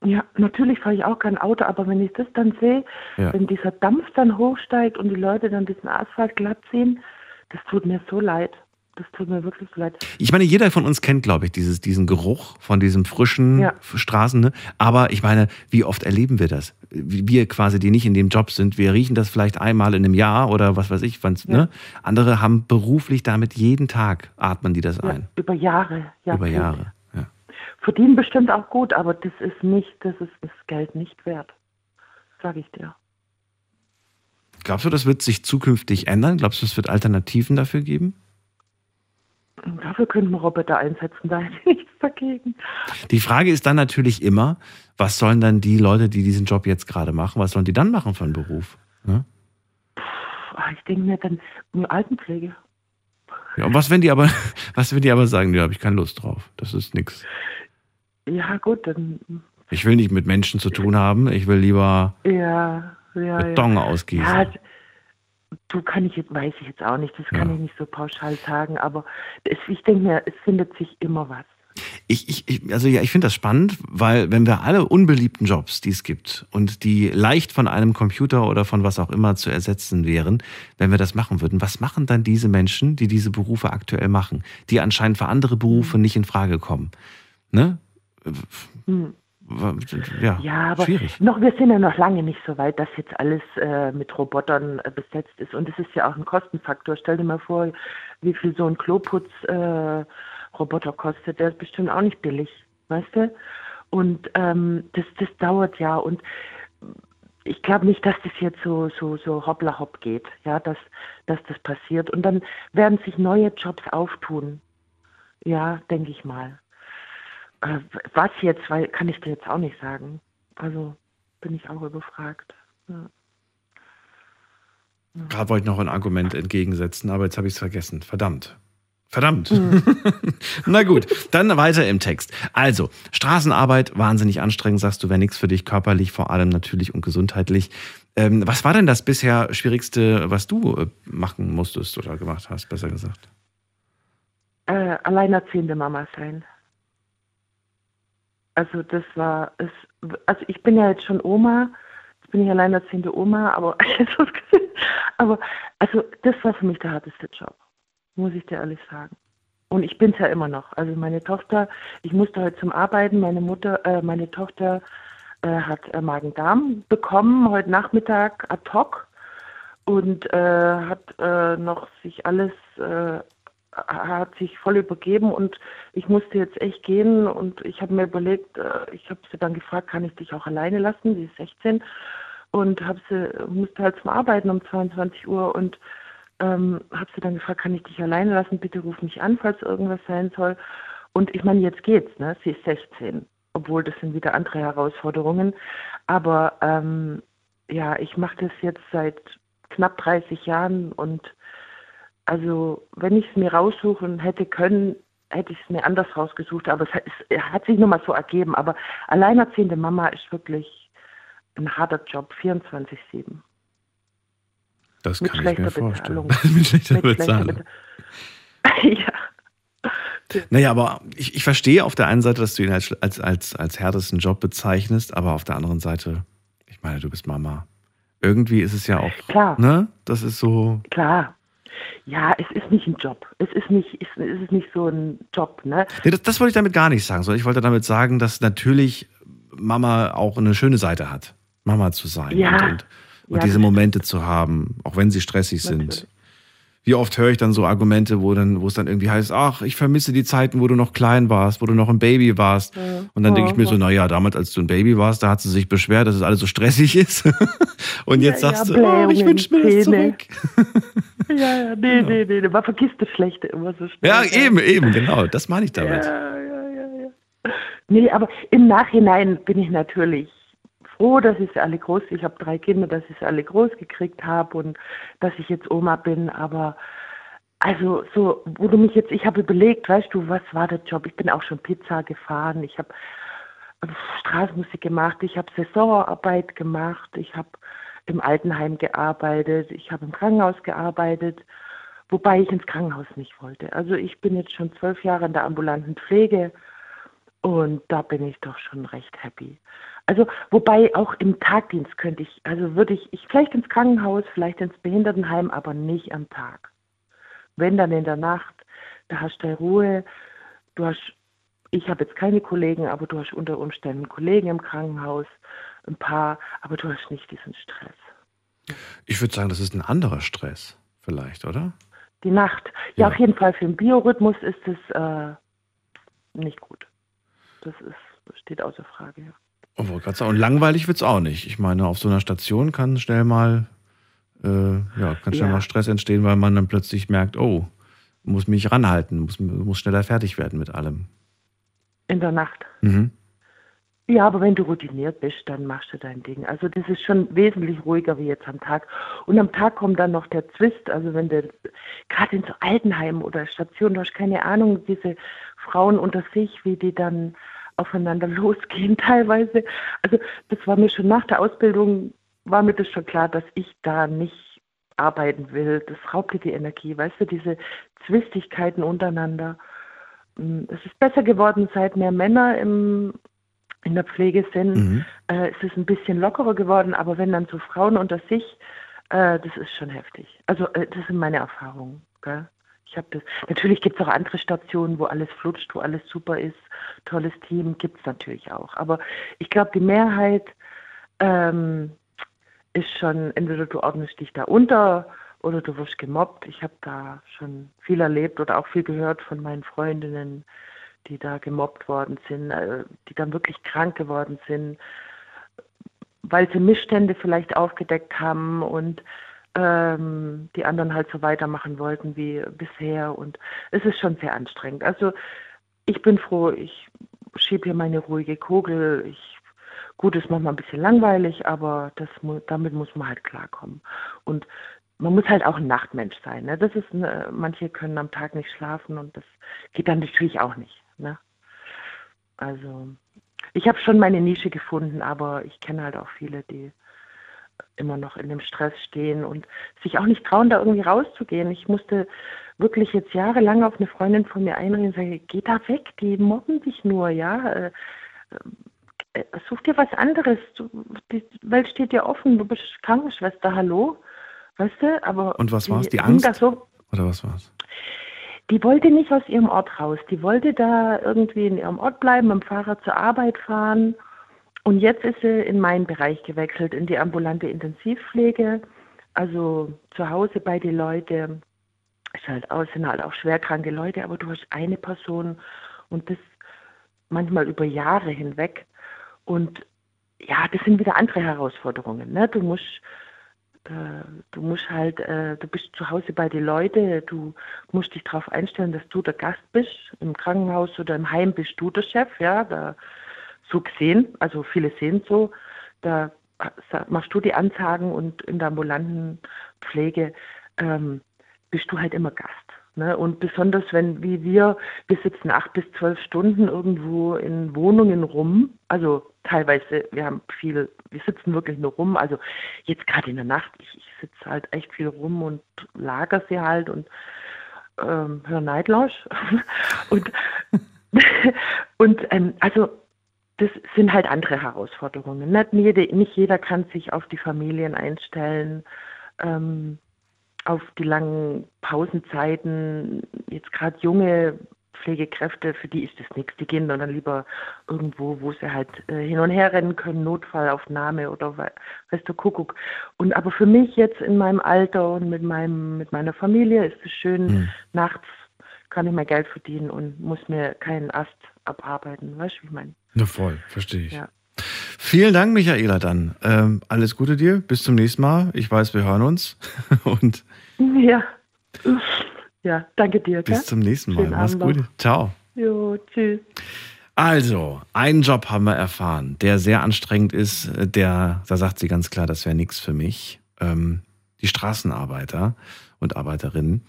S12: Ja, natürlich fahre ich auch kein Auto, aber wenn ich das dann sehe, ja. wenn dieser Dampf dann hochsteigt und die Leute dann diesen Asphalt glatt ziehen, das tut mir so leid. Das tut mir wirklich leid.
S3: Ich meine, jeder von uns kennt, glaube ich, dieses, diesen Geruch von diesem frischen ja. Straßen. Ne? Aber ich meine, wie oft erleben wir das? Wir quasi, die nicht in dem Job sind, wir riechen das vielleicht einmal in einem Jahr oder was weiß ich. Ja. Ne? Andere haben beruflich damit jeden Tag atmen die das ja, ein.
S12: Über Jahre.
S3: Über Jahre. Ja.
S12: Verdienen bestimmt auch gut, aber das ist nicht, das ist das Geld nicht wert. Sage ich dir.
S3: Glaubst du, das wird sich zukünftig ändern? Glaubst du, es wird Alternativen dafür geben?
S12: Dafür könnten wir Roboter einsetzen, da hätte ich nichts dagegen.
S3: Die Frage ist dann natürlich immer, was sollen dann die Leute, die diesen Job jetzt gerade machen, was sollen die dann machen für einen Beruf? Ja?
S12: Ich denke mir dann Altenpflege.
S3: Ja, und was wenn die aber, was wenn die aber sagen, da habe ich keine Lust drauf, das ist nichts.
S12: Ja, gut, dann.
S3: Ich will nicht mit Menschen zu tun haben, ich will lieber
S12: ja, ja,
S3: Beton ja. ausgießen. Ja,
S12: Du kann ich jetzt, weiß ich jetzt auch nicht, das kann ja. ich nicht so pauschal sagen, aber es, ich denke mir, es findet sich immer was.
S3: Ich, ich, also ja, ich finde das spannend, weil wenn wir alle unbeliebten Jobs, die es gibt und die leicht von einem Computer oder von was auch immer zu ersetzen wären, wenn wir das machen würden, was machen dann diese Menschen, die diese Berufe aktuell machen, die anscheinend für andere Berufe hm. nicht in Frage kommen? Ne? Hm ja,
S12: ja aber
S3: schwierig.
S12: Noch, wir sind ja noch lange nicht so weit, dass jetzt alles äh, mit Robotern äh, besetzt ist. Und es ist ja auch ein Kostenfaktor. Stell dir mal vor, wie viel so ein Kloputz-Roboter äh, kostet. Der ist bestimmt auch nicht billig, weißt du? Und ähm, das, das dauert ja. Und ich glaube nicht, dass das jetzt so, so, so hoppla hopp geht, ja, dass, dass das passiert. Und dann werden sich neue Jobs auftun. Ja, denke ich mal. Äh, was jetzt, weil kann ich dir jetzt auch nicht sagen. Also bin ich auch überfragt. Ja.
S3: Gerade wollte ich noch ein Argument entgegensetzen, aber jetzt habe ich es vergessen. Verdammt. Verdammt. Mhm. Na gut, dann weiter im Text. Also, Straßenarbeit, wahnsinnig anstrengend, sagst du, wäre nichts für dich, körperlich vor allem natürlich und gesundheitlich. Ähm, was war denn das bisher Schwierigste, was du äh, machen musstest oder gemacht hast, besser gesagt?
S12: Äh, alleinerziehende Mama sein. Also das war es. Also ich bin ja jetzt schon Oma, jetzt bin ich alleinerziehende Oma, aber aber also das war für mich der harteste Job. muss ich dir ehrlich sagen. Und ich bin es ja immer noch. Also meine Tochter, ich musste heute zum Arbeiten, meine Mutter, äh, meine Tochter äh, hat äh, Magen-Darm bekommen, heute Nachmittag ad hoc und äh, hat äh, noch sich alles, äh, hat sich voll übergeben und ich musste jetzt echt gehen und ich habe mir überlegt, ich habe sie dann gefragt, kann ich dich auch alleine lassen, sie ist 16 und habe sie, musste halt zum Arbeiten um 22 Uhr und ähm, habe sie dann gefragt, kann ich dich alleine lassen? Bitte ruf mich an, falls irgendwas sein soll. Und ich meine, jetzt geht's, ne? Sie ist 16, obwohl das sind wieder andere Herausforderungen. Aber ähm, ja, ich mache das jetzt seit knapp 30 Jahren und also wenn ich es mir raussuchen hätte können, hätte ich es mir anders rausgesucht, aber es hat, es hat sich nur mal so ergeben. Aber alleinerziehende Mama ist wirklich ein harter Job, 24-7.
S3: Das
S12: Mit
S3: kann ich mir vorstellen. Mit schlechter
S12: Mit schlechter
S3: Bezahlung.
S12: ja.
S3: Naja, aber ich, ich verstehe auf der einen Seite, dass du ihn als, als, als, als härtesten Job bezeichnest, aber auf der anderen Seite, ich meine, du bist Mama. Irgendwie ist es ja auch,
S12: Klar.
S3: ne? Das ist so,
S12: Klar. Ja, es ist nicht ein Job. Es ist nicht, es ist nicht so ein Job, ne?
S3: Nee, das, das wollte ich damit gar nicht sagen, sondern ich wollte damit sagen, dass natürlich Mama auch eine schöne Seite hat, Mama zu sein
S12: Ja.
S3: und, und, und
S12: Ja,
S3: diese Momente zu haben, auch wenn sie stressig sind. Wie oft höre ich dann so Argumente, wo dann, wo es dann irgendwie heißt, ach, ich vermisse die Zeiten, wo du noch klein warst, wo du noch ein Baby warst.
S12: Ja.
S3: Und dann denke ich mir so,
S12: Ja.
S3: naja, damals, als du ein Baby warst, da hat sie sich beschwert, dass es alles so stressig ist. und jetzt
S12: Ja,
S3: sagst
S12: ja,
S3: du, oh, ich wünsche mir das zurück.
S12: Ja, ja, nee, nee, nee, nee. Man vergisst das Schlechte immer so schnell.
S3: Ja, eben, eben, genau. Das meine ich damit.
S12: Ja, ja, ja, ja. Nee, aber im Nachhinein bin ich natürlich froh, dass ich sie alle groß, ich habe drei Kinder, dass ich alle groß gekriegt habe und dass ich jetzt Oma bin, aber also so, wo du mich jetzt, ich habe überlegt, weißt du, was war der Job? Ich bin auch schon Pizza gefahren, ich habe Straßenmusik gemacht, ich habe Saisonarbeit gemacht, ich habe im Altenheim gearbeitet, ich habe im Krankenhaus gearbeitet, wobei ich ins Krankenhaus nicht wollte. Also ich bin jetzt schon zwölf Jahre in der ambulanten Pflege und da bin ich doch schon recht happy. Also wobei auch im Tagdienst könnte ich, also würde ich, ich vielleicht ins Krankenhaus, vielleicht ins Behindertenheim, aber nicht am Tag. Wenn dann in der Nacht, da hast du Ruhe, du hast, ich habe jetzt keine Kollegen, aber du hast unter Umständen Kollegen im Krankenhaus, ein paar, aber du hast nicht diesen Stress.
S3: Ich würde sagen, das ist ein anderer Stress, vielleicht, oder?
S12: Die Nacht. Ja, auf jeden Fall für den Biorhythmus ist es äh, nicht gut. Das ist, steht außer Frage. Ja.
S3: Sagen, und langweilig wird es auch nicht. Ich meine, auf so einer Station kann schnell mal, äh, ja, kann schnell
S12: Ja.
S3: mal Stress entstehen, weil man dann plötzlich merkt, oh, muss mich ranhalten, muss, muss schneller fertig werden mit allem.
S12: In der Nacht.
S3: Mhm.
S12: Ja, aber wenn du routiniert bist, dann machst du dein Ding. Also das ist schon wesentlich ruhiger wie jetzt am Tag. Und am Tag kommt dann noch der Zwist. Also wenn du gerade in so Altenheimen oder Stationen, du hast keine Ahnung, diese Frauen unter sich, wie die dann aufeinander losgehen teilweise. Also das war mir schon nach der Ausbildung, war mir das schon klar, dass ich da nicht arbeiten will. Das raubt dir die Energie, weißt du, diese Zwistigkeiten untereinander. Mm, Es ist besser geworden, seit mehr Männer im, in der Pflege sind.
S3: Mhm.
S12: Äh, es ist ein bisschen lockerer geworden, aber wenn dann so Frauen unter sich, äh, das ist schon heftig. Also äh, das sind meine Erfahrungen. Gell? Ich habe das. Natürlich gibt es auch andere Stationen, wo alles flutscht, wo alles super ist, tolles Team gibt es natürlich auch. Aber ich glaube, die Mehrheit ähm, ist schon, entweder du ordnest dich da unter oder du wirst gemobbt. Ich habe da schon viel erlebt oder auch viel gehört von meinen Freundinnen, die da gemobbt worden sind, äh, die dann wirklich krank geworden sind, weil sie Missstände vielleicht aufgedeckt haben und ähm, die anderen halt so weitermachen wollten wie bisher. Und es ist schon sehr anstrengend. Also ich bin froh, ich schiebe hier meine ruhige Kugel. Ich, gut, ist manchmal ein bisschen langweilig, aber das, damit muss man halt klarkommen. Und man muss halt auch ein Nachtmensch sein. Ne? Das ist, eine, manche können am Tag nicht schlafen und das geht dann natürlich auch nicht. Ne? Also ich habe schon meine Nische gefunden, aber ich kenne halt auch viele, die immer noch in dem Stress stehen und sich auch nicht trauen, da irgendwie rauszugehen. Ich musste wirklich jetzt jahrelang auf eine Freundin von mir einreden und sagen, geh da weg, die mobben dich nur, ja. Äh, äh, such dir was anderes. Du, die Welt steht dir offen, du bist Krankenschwester, hallo. Weißt du? Aber
S3: Und was war's? Die
S12: hing
S3: Angst?
S12: So,
S3: Oder was war's?
S12: die wollte nicht aus ihrem Ort raus. Die wollte da irgendwie in ihrem Ort bleiben, mit dem Fahrrad zur Arbeit fahren. Und jetzt ist sie in meinen Bereich gewechselt, in die ambulante Intensivpflege. Also zu Hause bei den Leuten. Ist halt sind halt auch schwerkranke Leute, aber du hast eine Person und das manchmal über Jahre hinweg. Und ja, das sind wieder andere Herausforderungen. Ne? Du musst äh, du musst halt, äh, du bist zu Hause bei den Leuten, du musst dich darauf einstellen, dass du der Gast bist. Im Krankenhaus oder im Heim bist du der Chef, ja, da, so gesehen, also viele sehen so, da machst du die Ansagen und in der ambulanten Pflege ähm, bist du halt immer Gast. Ne? Und besonders wenn, wie wir, wir sitzen acht bis zwölf Stunden irgendwo in Wohnungen rum, also teilweise, wir haben viel, wir sitzen wirklich nur rum, also jetzt gerade in der Nacht, ich, ich sitze halt echt viel rum und lager sie halt und ähm, höre Night Lounge und, und ähm, also das sind halt andere Herausforderungen. Nicht, jede, nicht jeder kann sich auf die Familien einstellen. Ähm, auf die langen Pausenzeiten, jetzt gerade junge Pflegekräfte, für die ist das nichts. Die gehen dann lieber irgendwo, wo sie halt äh, hin und her rennen können, Notfallaufnahme oder weißt du, Kuckuck. Und aber für mich jetzt in meinem Alter und mit meinem, mit meiner Familie ist es schön, mhm. nachts kann ich mehr Geld verdienen und muss mir keinen Ast abarbeiten. Weißt du, wie ich meine?
S3: Na voll, verstehe ich. Ja. Vielen Dank, Michaela, dann. Ähm, alles Gute dir. Bis zum nächsten Mal. Ich weiß, wir hören uns. Und
S12: ja. Ja, danke dir.
S3: Bis zum nächsten Mal. Mach's gut. Ciao.
S12: Jo, tschüss.
S3: Also, einen Job haben wir erfahren, der sehr anstrengend ist. Der, da sagt sie ganz klar, das wäre nichts für mich. Ähm, die Straßenarbeiter und Arbeiterinnen.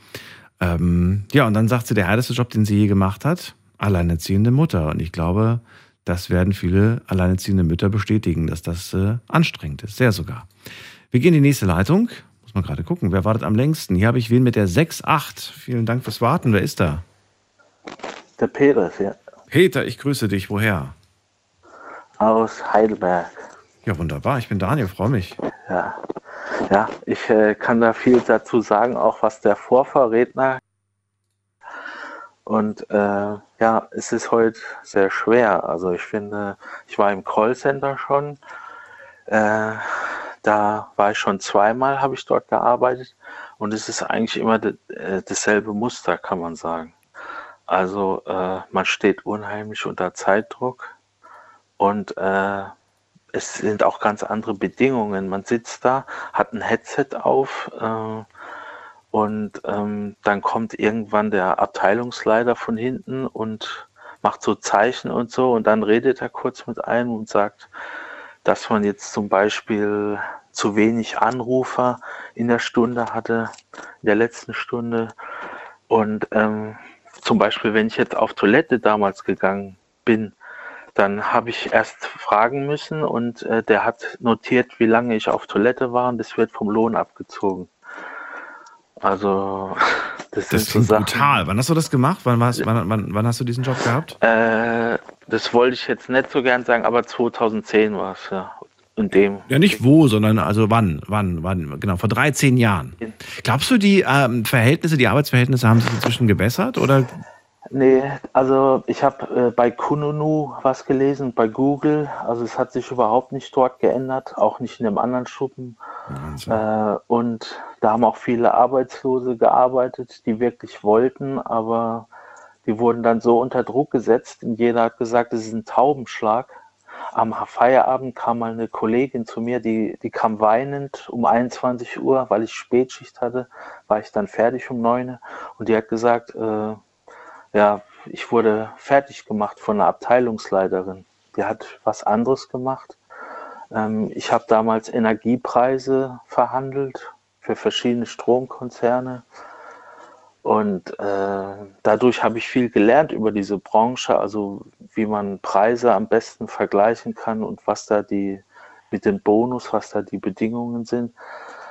S3: Ähm, ja, und dann sagt sie, der härteste Job, den sie je gemacht hat, alleinerziehende Mutter. Und ich glaube, das werden viele alleinerziehende Mütter bestätigen, dass das äh, anstrengend ist. Sehr sogar. Wir gehen in die nächste Leitung. Muss man gerade gucken, wer wartet am längsten? Hier habe ich wen mit der 6.8. Vielen Dank fürs Warten. Wer ist da?
S13: Der Peter, ja.
S3: Peter, ich grüße dich. Woher?
S13: Aus Heidelberg.
S3: Ja, wunderbar. Ich bin Daniel, freue mich.
S13: Ja, ja ich äh, kann da viel dazu sagen, auch was der Vorverredner und äh, ja, es ist heute sehr schwer. Also ich finde, ich war im Callcenter schon. Äh, da war ich schon zweimal, habe ich dort gearbeitet. Und es ist eigentlich immer äh, dasselbe Muster, kann man sagen. Also äh, man steht unheimlich unter Zeitdruck und äh, es sind auch ganz andere Bedingungen. Man sitzt da, hat ein Headset auf, äh, und ähm, dann kommt irgendwann der Abteilungsleiter von hinten und macht so Zeichen und so. Und dann redet er kurz mit einem und sagt, dass man jetzt zum Beispiel zu wenig Anrufer in der Stunde hatte, in der letzten Stunde. Und ähm, zum Beispiel, wenn ich jetzt auf Toilette damals gegangen bin, dann habe ich erst fragen müssen und äh, der hat notiert, wie lange ich auf Toilette war und das wird vom Lohn abgezogen. Also,
S3: das, das ist so brutal. Wann hast du das gemacht? Wann, warst, wann, wann, wann hast du diesen Job gehabt?
S13: Äh, das wollte ich jetzt nicht so gern sagen, aber 2010 war es, ja. In dem.
S3: Ja, nicht wo, sondern also wann, wann, wann, genau, vor 13 Jahren. Glaubst du, die ähm, Verhältnisse, die Arbeitsverhältnisse haben sich inzwischen gebessert oder
S13: Nee, also ich habe äh, bei Kununu was gelesen, bei Google. Also es hat sich überhaupt nicht dort geändert, auch nicht in dem anderen Schuppen. Äh, und da haben auch viele Arbeitslose gearbeitet, die wirklich wollten, aber die wurden dann so unter Druck gesetzt und jeder hat gesagt, es ist ein Taubenschlag. Am Feierabend kam mal eine Kollegin zu mir, die, die kam weinend um 21 Uhr, weil ich Spätschicht hatte, war ich dann fertig um 9 Uhr und die hat gesagt, äh, ja, ich wurde fertig gemacht von einer Abteilungsleiterin. Die hat was anderes gemacht. Ähm, ich habe damals Energiepreise verhandelt für verschiedene Stromkonzerne. Und äh, dadurch habe ich viel gelernt über diese Branche, also wie man Preise am besten vergleichen kann und was da die mit dem Bonus, was da die Bedingungen sind.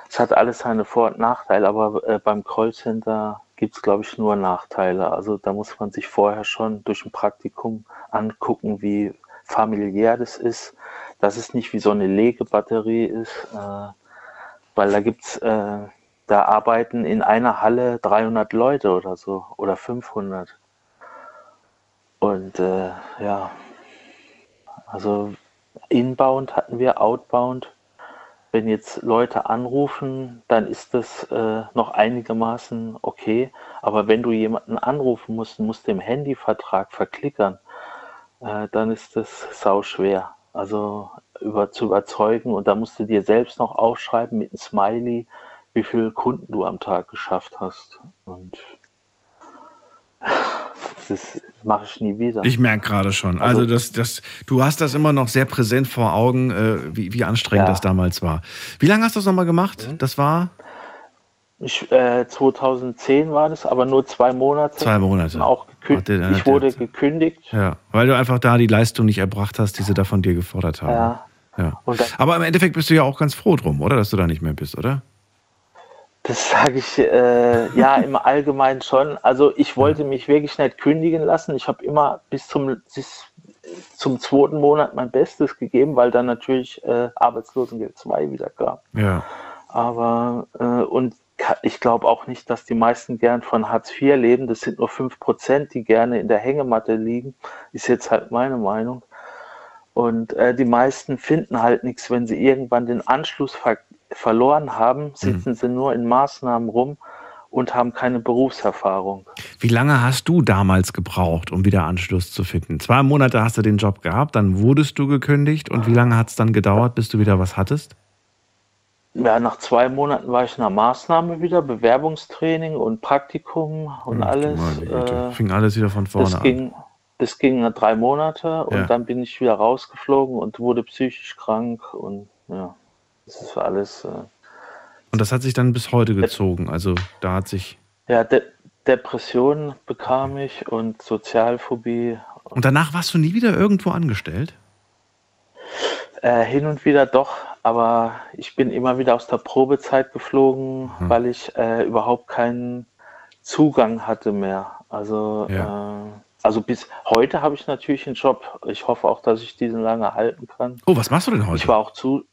S13: Es hat alles seine Vor- und Nachteile, aber äh, beim Callcenter gibt es, glaube ich, nur Nachteile. Also da muss man sich vorher schon durch ein Praktikum angucken, wie familiär das ist, dass es nicht wie so eine Legebatterie ist, äh, weil da gibt's, äh, da arbeiten in einer Halle 300 Leute oder so oder 500. Und äh, ja, also inbound hatten wir, outbound. Wenn jetzt Leute anrufen, dann ist das äh, noch einigermaßen okay. Aber wenn du jemanden anrufen musst, musst du im Handyvertrag verklickern, äh, dann ist das sau schwer. Also über, zu überzeugen und da musst du dir selbst noch aufschreiben mit einem Smiley, wie viele Kunden du am Tag geschafft hast. Und das mache ich nie wieder.
S3: Ich merke gerade schon. Also, also, das, das, du hast das immer noch sehr präsent vor Augen, äh, wie, wie anstrengend ja. das damals war. Wie lange hast du das nochmal gemacht? Mhm. Das war?
S13: Ich, äh, 2010 war das, aber nur zwei Monate.
S3: Zwei Monate.
S13: Auch gekündigt. ich wurde gekündigt.
S3: Ja, weil du einfach da die Leistung nicht erbracht hast, die sie da von dir gefordert haben. Ja. ja. aber im Endeffekt bist du ja auch ganz froh drum, oder? Dass du da nicht mehr bist, oder?
S13: Das sage ich äh, ja im Allgemeinen schon. Also ich wollte mich wirklich nicht kündigen lassen. Ich habe immer bis zum, bis zum zweiten Monat mein Bestes gegeben, weil dann natürlich äh, Arbeitslosengeld 2 wieder kam.
S3: Ja.
S13: Aber äh, und ich glaube auch nicht, dass die meisten gern von Hartz IV leben. Das sind nur 5%, die gerne in der Hängematte liegen. Ist jetzt halt meine Meinung. Und äh, die meisten finden halt nichts, wenn sie irgendwann den Anschluss ver verloren haben, mhm. sitzen mhm. sie nur in Maßnahmen rum und haben keine Berufserfahrung.
S3: Wie lange hast du damals gebraucht, um wieder Anschluss zu finden? Zwei Monate hast du den Job gehabt, dann wurdest du gekündigt und wie lange hat es dann gedauert, bis du wieder was hattest?
S13: Ja, nach zwei Monaten war ich in einer Maßnahme wieder, Bewerbungstraining und Praktikum und Ach, alles.
S3: Äh, Fing alles wieder von vorne
S13: das an. Ging, das ging drei Monate und ja. dann bin ich wieder rausgeflogen und wurde psychisch krank und ja. Das ist alles. Äh,
S3: und das hat sich dann bis heute gezogen. Also da hat sich.
S13: Ja, De Depressionen bekam ich und Sozialphobie.
S3: Und danach warst du nie wieder irgendwo angestellt?
S13: Äh, hin und wieder doch, aber ich bin immer wieder aus der Probezeit geflogen, hm. weil ich äh, überhaupt keinen Zugang hatte mehr. Also, ja. äh, also bis heute habe ich natürlich einen Job. Ich hoffe auch, dass ich diesen lange halten kann.
S3: Oh, was machst du denn heute?
S13: Ich war auch zu,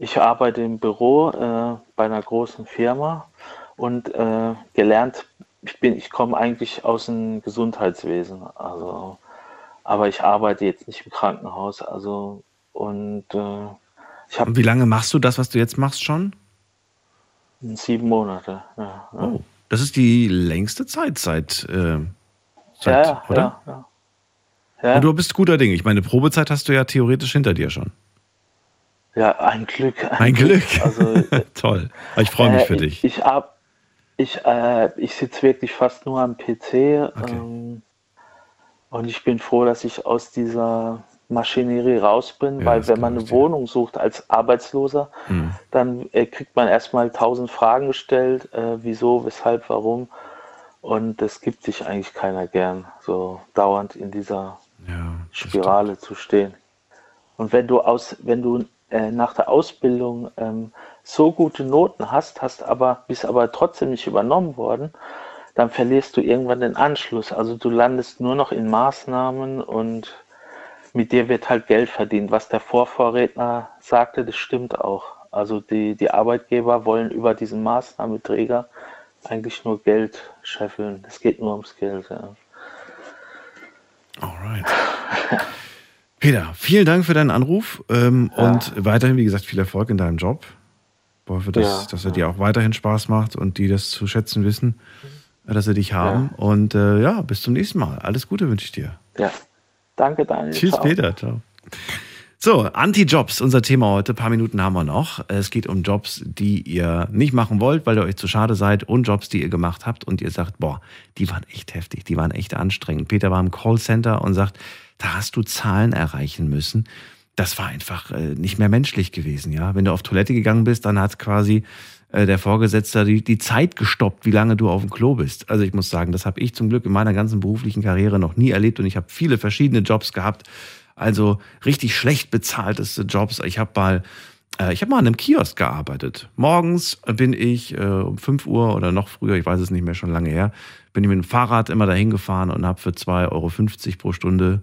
S13: ich arbeite im Büro äh, bei einer großen Firma und äh, gelernt, ich bin, ich komme eigentlich aus dem Gesundheitswesen, also, aber ich arbeite jetzt nicht im Krankenhaus, also und äh, ich habe.
S3: Wie lange machst du das, was du jetzt machst schon?
S13: Sieben Monate. Ja,
S3: ja. Oh, das ist die längste Zeit seit, äh,
S13: seit ja, oder? Ja,
S3: ja. Und du bist guter Ding. Ich meine, Probezeit hast du ja theoretisch hinter dir schon.
S13: Ja, ein Glück.
S3: Ein, ein Glück. Glück. Also, Toll. Ich freue mich äh, für dich.
S13: Ich, ich, ich, äh, ich sitze wirklich fast nur am PC. Okay. Ähm, und ich bin froh, dass ich aus dieser Maschinerie raus bin, ja, weil wenn man eine Wohnung sucht als Arbeitsloser, mhm. dann äh, kriegt man erstmal tausend Fragen gestellt, äh, wieso, weshalb, warum. Und das gibt sich eigentlich keiner gern, so dauernd in dieser ja, Spirale zu stehen. Und wenn du aus, wenn du äh, nach der Ausbildung ähm, so gute Noten hast, hast aber, bist aber trotzdem nicht übernommen worden, dann verlierst du irgendwann den Anschluss. Also du landest nur noch in Maßnahmen und mit dir wird halt Geld verdient. Was der Vorvorredner sagte, das stimmt auch. Also die, die Arbeitgeber wollen über diesen Maßnahmeträger eigentlich nur Geld scheffeln. Es geht nur ums Geld. Ja.
S3: Alright. Peter, vielen Dank für deinen Anruf ähm, ja. und weiterhin, wie gesagt, viel Erfolg in deinem Job. Ich hoffe, dass, ja, dass er dir auch weiterhin Spaß macht und die das zu schätzen wissen, dass sie dich haben. Und äh, ja, bis zum nächsten Mal. Alles Gute wünsche ich dir.
S13: Ja, danke, Daniel.
S3: Tschüss, ciao. Peter. Ciao. So, Anti-Jobs, unser Thema heute. Ein paar Minuten haben wir noch. Es geht um Jobs, die ihr nicht machen wollt, weil ihr euch zu schade seid und Jobs, die ihr gemacht habt und ihr sagt, boah, die waren echt heftig, die waren echt anstrengend. Peter war im Callcenter und sagt, da hast du Zahlen erreichen müssen. Das war einfach äh, nicht mehr menschlich gewesen, ja. Wenn du auf Toilette gegangen bist, dann hat quasi äh, der Vorgesetzte die, die Zeit gestoppt, wie lange du auf dem Klo bist. Also ich muss sagen, das habe ich zum Glück in meiner ganzen beruflichen Karriere noch nie erlebt und ich habe viele verschiedene Jobs gehabt. Also richtig schlecht bezahlteste Jobs. Ich habe mal äh, ich habe mal an einem Kiosk gearbeitet. Morgens bin ich äh, um 5 Uhr oder noch früher, ich weiß es nicht mehr, schon lange her, bin ich mit dem Fahrrad immer dahin gefahren und habe für 2,50 Euro pro Stunde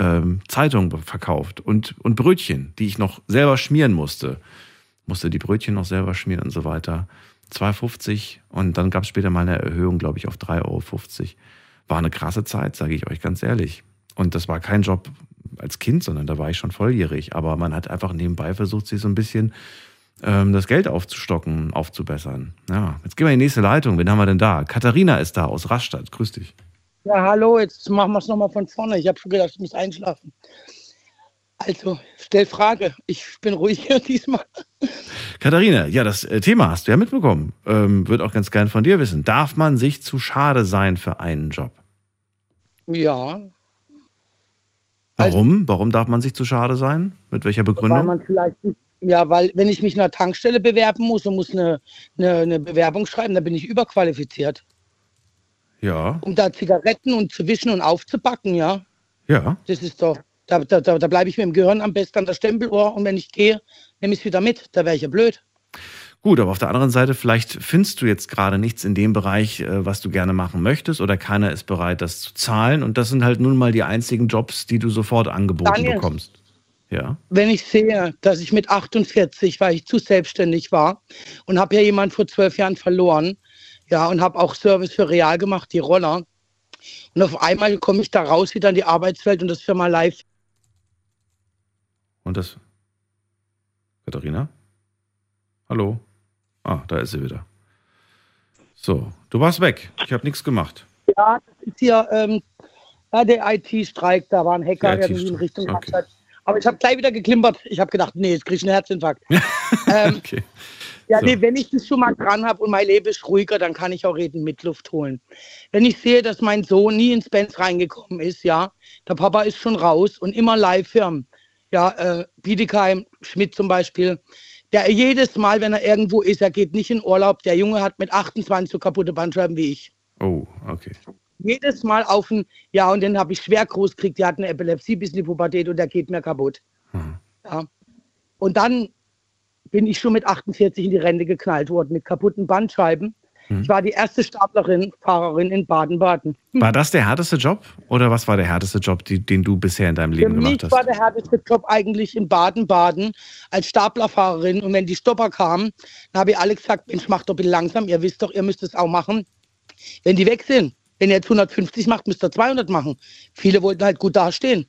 S3: ähm, Zeitung verkauft und, und Brötchen, die ich noch selber schmieren musste. Musste die Brötchen noch selber schmieren und so weiter. 2,50 und dann gab es später mal eine Erhöhung, glaube ich, auf 3,50 Euro. War eine krasse Zeit, sage ich euch ganz ehrlich. Und das war kein Job als Kind, sondern da war ich schon volljährig. Aber man hat einfach nebenbei versucht, sich so ein bisschen ähm, das Geld aufzustocken, aufzubessern. Ja, jetzt gehen wir in die nächste Leitung. Wen haben wir denn da? Katharina ist da aus Rastatt. Grüß dich.
S14: Ja, hallo, jetzt machen wir es nochmal von vorne. Ich habe schon gedacht, ich muss einschlafen. Also, stell Frage. Ich bin ruhig hier diesmal.
S3: Katharina, ja, das äh, Thema hast du ja mitbekommen. Ähm, Würde auch ganz gern von dir wissen. Darf man sich zu schade sein für einen Job?
S14: Ja,
S3: Warum? Warum darf man sich zu schade sein? Mit welcher
S14: weil
S3: Begründung?
S14: man vielleicht nicht, ja, weil wenn ich mich in einer Tankstelle bewerben muss und muss eine, eine, eine Bewerbung schreiben, dann bin ich überqualifiziert.
S3: Ja,
S14: Um da Zigaretten und zu wischen und aufzupacken, ja.
S3: ja.
S14: Das ist doch, da, da, da, da bleibe ich mit dem Gehirn am besten an der Stempeluhr und wenn ich gehe, nehme ich es wieder mit. Da wäre ich ja blöd.
S3: Gut, aber auf der anderen Seite, vielleicht findest du jetzt gerade nichts in dem Bereich, äh, was du gerne machen möchtest, oder keiner ist bereit, das zu zahlen. Und das sind halt nun mal die einzigen Jobs, die du sofort angeboten
S14: Daniel.
S3: bekommst. Ja.
S14: Wenn ich sehe, dass ich mit 48, weil ich zu selbstständig war und habe ja jemand vor zwölf Jahren verloren, ja, und habe auch Service für Real gemacht, die Roller. Und auf einmal komme ich da raus wieder in die Arbeitswelt und das Firma live.
S3: Und das. Katharina? Hallo? Ah, da ist sie wieder. So, du warst weg. Ich habe nichts gemacht.
S14: Ja, das ist hier ähm, ja, der IT-Streik, da war ein Hacker, in Richtung
S3: okay.
S14: Aber ich habe gleich wieder geklimpert. Ich habe gedacht, nee, jetzt kriege ich einen Herzinfarkt. ähm,
S3: Okay.
S14: Ja,
S3: So.
S14: nee, wenn ich das schon mal dran habe und mein Leben ist ruhiger, dann kann ich auch reden mit Luft holen. Wenn ich sehe, dass mein Sohn nie ins Benz reingekommen ist, ja, der Papa ist schon raus und immer Live-Firmen. Ja, äh, Bietigheim, Schmidt zum Beispiel. Der jedes Mal, wenn er irgendwo ist, er geht nicht in Urlaub. Der Junge hat mit 28 so kaputte Bandscheiben wie ich.
S3: Oh, okay.
S14: Jedes Mal auf ein, ja, und den habe ich schwer groß gekriegt. Der hat eine Epilepsie bis in die Pubertät und der geht mir kaputt. Ja. Und dann bin ich schon mit 48 in die Rente geknallt worden mit kaputten Bandscheiben.
S3: Mhm.
S14: Ich war die erste Staplerin, Fahrerin in Baden-Baden.
S3: War das der härteste Job? Oder was war der härteste Job, die, den du bisher in deinem
S14: Für
S3: Leben
S14: mich
S3: gemacht
S14: war
S3: hast?
S14: der härteste Job eigentlich in Baden-Baden als Staplerfahrerin. Und wenn die Stopper kamen, dann habe ich alle gesagt, Mensch, macht doch bisschen langsam. Ihr wisst doch, ihr müsst es auch machen. Wenn die weg sind, wenn ihr jetzt 150 macht, müsst ihr 200 machen. Viele wollten halt gut dastehen.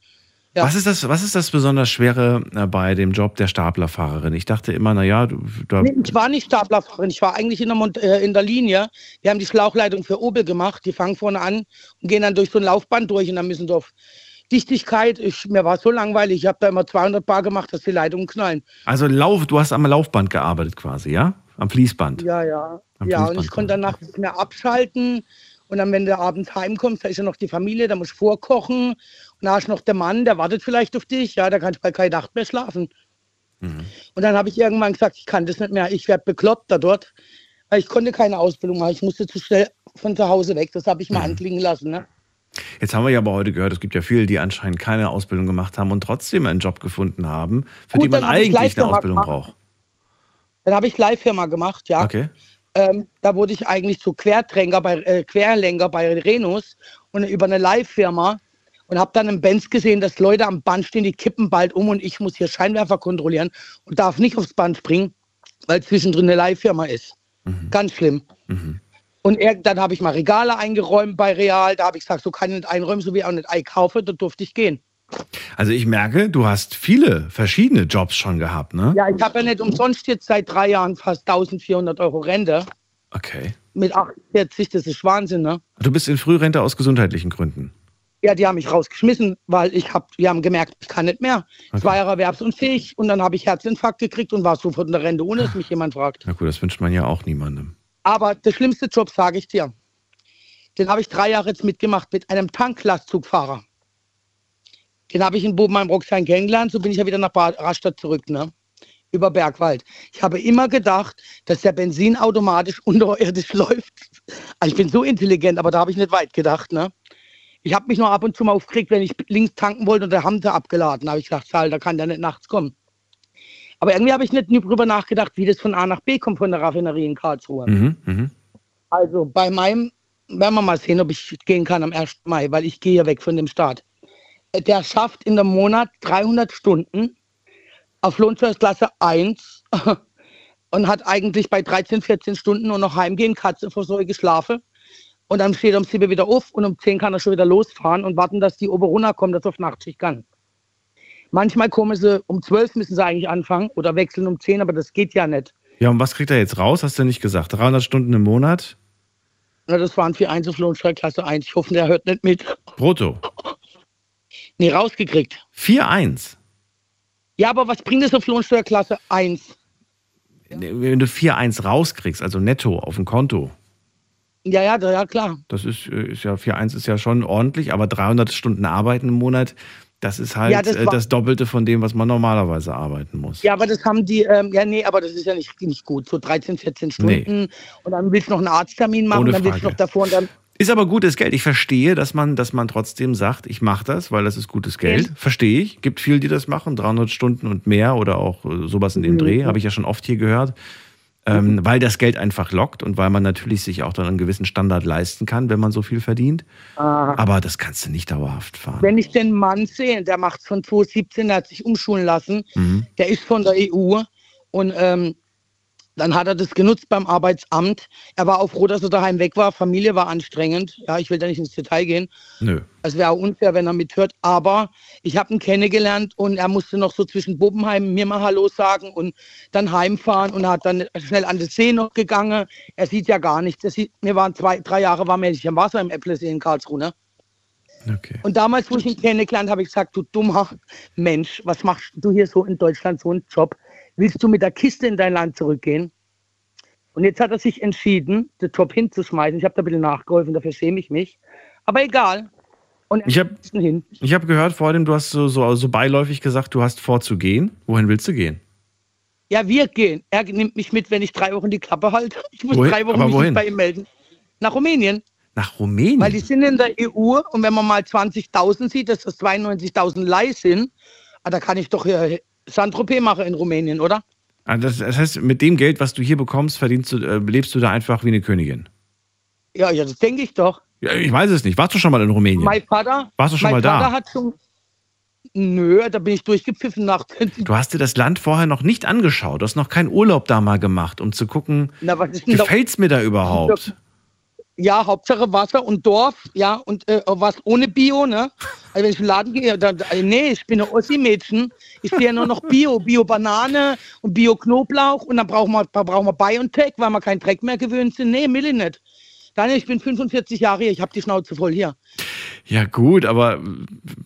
S14: Ja.
S3: Was, ist das, was ist das besonders Schwere äh, bei dem Job der Staplerfahrerin? Ich dachte immer, naja, du, da,
S14: Nee, ich war nicht Staplerfahrerin, ich war eigentlich in der, Mont äh, in der Linie. Wir haben die Schlauchleitung für Opel gemacht. Die fangen vorne an und gehen dann durch so ein Laufband durch und dann müssen sie auf Dichtigkeit. Ich, mir war so langweilig, ich habe da immer 200 Bar gemacht, dass die Leitungen knallen.
S3: also Lauf, du hast am Laufband gearbeitet quasi, ja? Am Fließband.
S14: Ja, ja.
S3: Am
S14: Ja, und ich konnte danach nicht mehr abschalten. Und dann, wenn du abends heimkommst, da ist ja noch die Familie, da musst du vorkochen. Hast du noch der Mann, der wartet vielleicht auf dich. Ja, da kannst du bei keine Nacht mehr schlafen.
S3: Mhm.
S14: Und dann habe ich irgendwann gesagt, ich kann das nicht mehr. Ich werde bekloppt da dort. Weil ich konnte keine Ausbildung machen. Ich musste zu schnell von zu Hause weg. Das habe ich mal
S3: Mhm.
S14: anklingen lassen. Ne?
S3: Jetzt haben wir ja aber heute gehört, es gibt ja viele, die anscheinend keine Ausbildung gemacht haben und trotzdem einen Job gefunden haben, für
S14: Gut,
S3: die man eigentlich eine Ausbildung
S14: gemacht.
S3: braucht.
S14: Dann habe ich Leihfirma gemacht, ja.
S3: Okay.
S14: Ähm, da wurde ich eigentlich zu Querträger bei, äh, Querlenker bei Renus und über eine Leihfirma und habe dann im Benz gesehen, dass Leute am Band stehen, die kippen bald um und ich muss hier Scheinwerfer kontrollieren und darf nicht aufs Band springen, weil zwischendrin eine Leihfirma ist. Ganz schlimm. Und er, dann habe ich mal Regale eingeräumt bei Real. Da habe ich gesagt, so kann ich nicht einräumen, so wie auch nicht einkaufen. Da durfte ich gehen.
S3: Also ich merke, du hast viele verschiedene Jobs schon gehabt, ne?
S14: Ja, ich habe ja nicht umsonst jetzt seit drei Jahren fast 1400 Euro Rente.
S3: Okay.
S14: Mit 48, das ist Wahnsinn, ne?
S3: Du bist in Frührente aus gesundheitlichen Gründen.
S14: Ja, die haben mich rausgeschmissen, weil ich hab, die haben gemerkt, ich kann nicht mehr. Ich war erwerbsunfähig und dann habe ich Herzinfarkt gekriegt und war sofort in der Rente, ohne dass mich jemand fragt.
S3: Na gut, das wünscht man ja auch niemandem.
S14: Aber der schlimmste Job, sage ich dir, den habe ich drei Jahre jetzt mitgemacht mit einem Tanklastzugfahrer. Den habe ich in Boben am Rockstein kennengelernt, so bin ich ja wieder nach Bad Rastatt zurück, ne? Über Bergwald. Ich habe immer gedacht, dass der Benzin automatisch unterirdisch läuft. Also ich bin so intelligent, aber da habe ich nicht weit gedacht, ne? Ich habe mich noch ab und zu mal aufgeregt, wenn ich links tanken wollte und der Hamter abgeladen. Da habe ich gedacht, da kann der nicht nachts kommen. Aber irgendwie habe ich nicht drüber nachgedacht, wie das von A nach B kommt von der Raffinerie in Karlsruhe.
S3: Mhm, mhm.
S14: Also bei meinem, werden wir mal sehen, ob ich gehen kann am 1. Mai, weil ich gehe ja weg von dem Staat. Der schafft in dem Monat 300 Stunden auf Lohnsteuerklasse 1 und hat eigentlich bei 13, 14 Stunden nur noch heimgehen, Katze vor Säule geschlafen. Und dann steht er um 7 wieder auf und um 10 kann er schon wieder losfahren und warten, dass die Oberona kommt, dass er auf Nachtschicht kann. Manchmal kommen sie um 12 müssen sie eigentlich anfangen oder wechseln um 10, aber das geht ja nicht.
S3: Ja, und was kriegt er jetzt raus? Hast du nicht gesagt? 300 Stunden im Monat?
S14: Na, das waren für Einzelflohnsteuer Klasse 1. Ich hoffe, der hört nicht mit.
S3: Brutto.
S14: Nee, rausgekriegt.
S3: 4,1.
S14: Ja, aber was bringt das auf Lohnsteuerklasse 1?
S3: Wenn du 4,1 rauskriegst, also netto auf dem Konto,
S14: Ja, ja, ja, klar.
S3: das ist, äh, ist ja 4,1 ist ja schon ordentlich, aber 300 Stunden arbeiten im Monat, das ist halt
S14: Ja, das war-
S3: das Doppelte von dem, was man normalerweise arbeiten muss.
S14: Ja, aber das haben die, ähm, ja, nee, aber das ist ja nicht, nicht gut. So 13, 14 Stunden. Und dann willst du noch einen Arzttermin machen,
S3: Ohne
S14: dann willst du noch davor und dann.
S3: Ist aber gutes Geld. Ich verstehe, dass man, dass man trotzdem sagt, ich mache das, weil das ist gutes Geld.
S14: Mhm.
S3: Verstehe ich. Gibt viele, die das machen, 300 Stunden und mehr oder auch äh, sowas in dem
S14: Mhm.
S3: Dreh, habe ich ja schon oft hier gehört. Ähm, weil das Geld einfach lockt und weil man natürlich sich auch dann einen gewissen Standard leisten kann, wenn man so viel verdient.
S14: Ah.
S3: Aber das kannst du nicht dauerhaft fahren.
S14: Wenn ich den Mann sehe, der macht von 2017, der hat sich umschulen lassen,
S3: Mhm.
S14: der ist von der EU und ähm, dann hat er das genutzt beim Arbeitsamt. Er war auch froh, dass er daheim weg war. Familie war anstrengend. Ja, ich will da nicht ins Detail gehen.
S3: Nö.
S14: Es wäre auch unfair, wenn er mithört. Aber ich habe ihn kennengelernt und er musste noch so zwischen Bobenheim mir mal Hallo sagen und dann heimfahren und hat dann schnell an den See noch gegangen. Er sieht ja gar nichts. Er sieht, wir waren zwei, drei Jahre waren wir nicht am Wasser im Äpplesee in Karlsruhe. Ne? Und damals, wo ich ihn kennengelernt habe, habe ich gesagt, du dummer Mensch, was machst du hier so in Deutschland, so einen Job? Willst du mit der Kiste in dein Land zurückgehen? Und jetzt hat er sich entschieden, den Job hinzuschmeißen. Ich habe da ein bisschen nachgeholfen, dafür schäme ich mich. Aber egal. Und
S3: Ich habe hab gehört vorhin, du hast so, so, so beiläufig gesagt, du hast vor zu gehen. Wohin willst du gehen?
S14: Ja, wir gehen. Er nimmt mich mit, wenn ich drei Wochen die Klappe halte. Ich muss
S3: Wohin?
S14: drei Wochen
S3: Aber
S14: mich bei ihm melden. Nach Rumänien.
S3: Nach Rumänien?
S14: Weil die sind in der EU und wenn man mal 20.000 sieht, dass das 92.000 Leih sind, ah, da kann ich doch hier Saint-Tropez machen in Rumänien, oder?
S3: Ah, Das, das heißt, mit dem Geld, was du hier bekommst, verdienst du, äh, lebst du da einfach wie eine Königin.
S14: Ja, ja, das denke ich doch.
S3: Ja, ich weiß es nicht. Warst du schon mal in Rumänien?
S14: Mein Vater.
S3: Warst du schon mal da?
S14: Vater hat schon. Nö, da bin ich durchgepfiffen nach.
S3: Du hast dir das Land vorher noch nicht angeschaut. Du hast noch keinen Urlaub da mal gemacht, um zu gucken,
S14: da-
S3: gefällt's mir da überhaupt?
S14: Ja, Hauptsache Wasser und Dorf, ja, und äh, was ohne Bio, ne? Also wenn ich in den Laden gehe, dann, nee, ich bin ein Ossi-Mädchen. Ich sehe ja nur noch Bio, Bio-Banane und Bio-Knoblauch und dann brauchen wir, brauchen wir BioNTech, weil wir keinen Dreck mehr gewöhnt sind. Nee, will ich nicht. Daniel, ich bin 45 Jahre hier, ich habe die Schnauze voll hier.
S3: Ja, gut, aber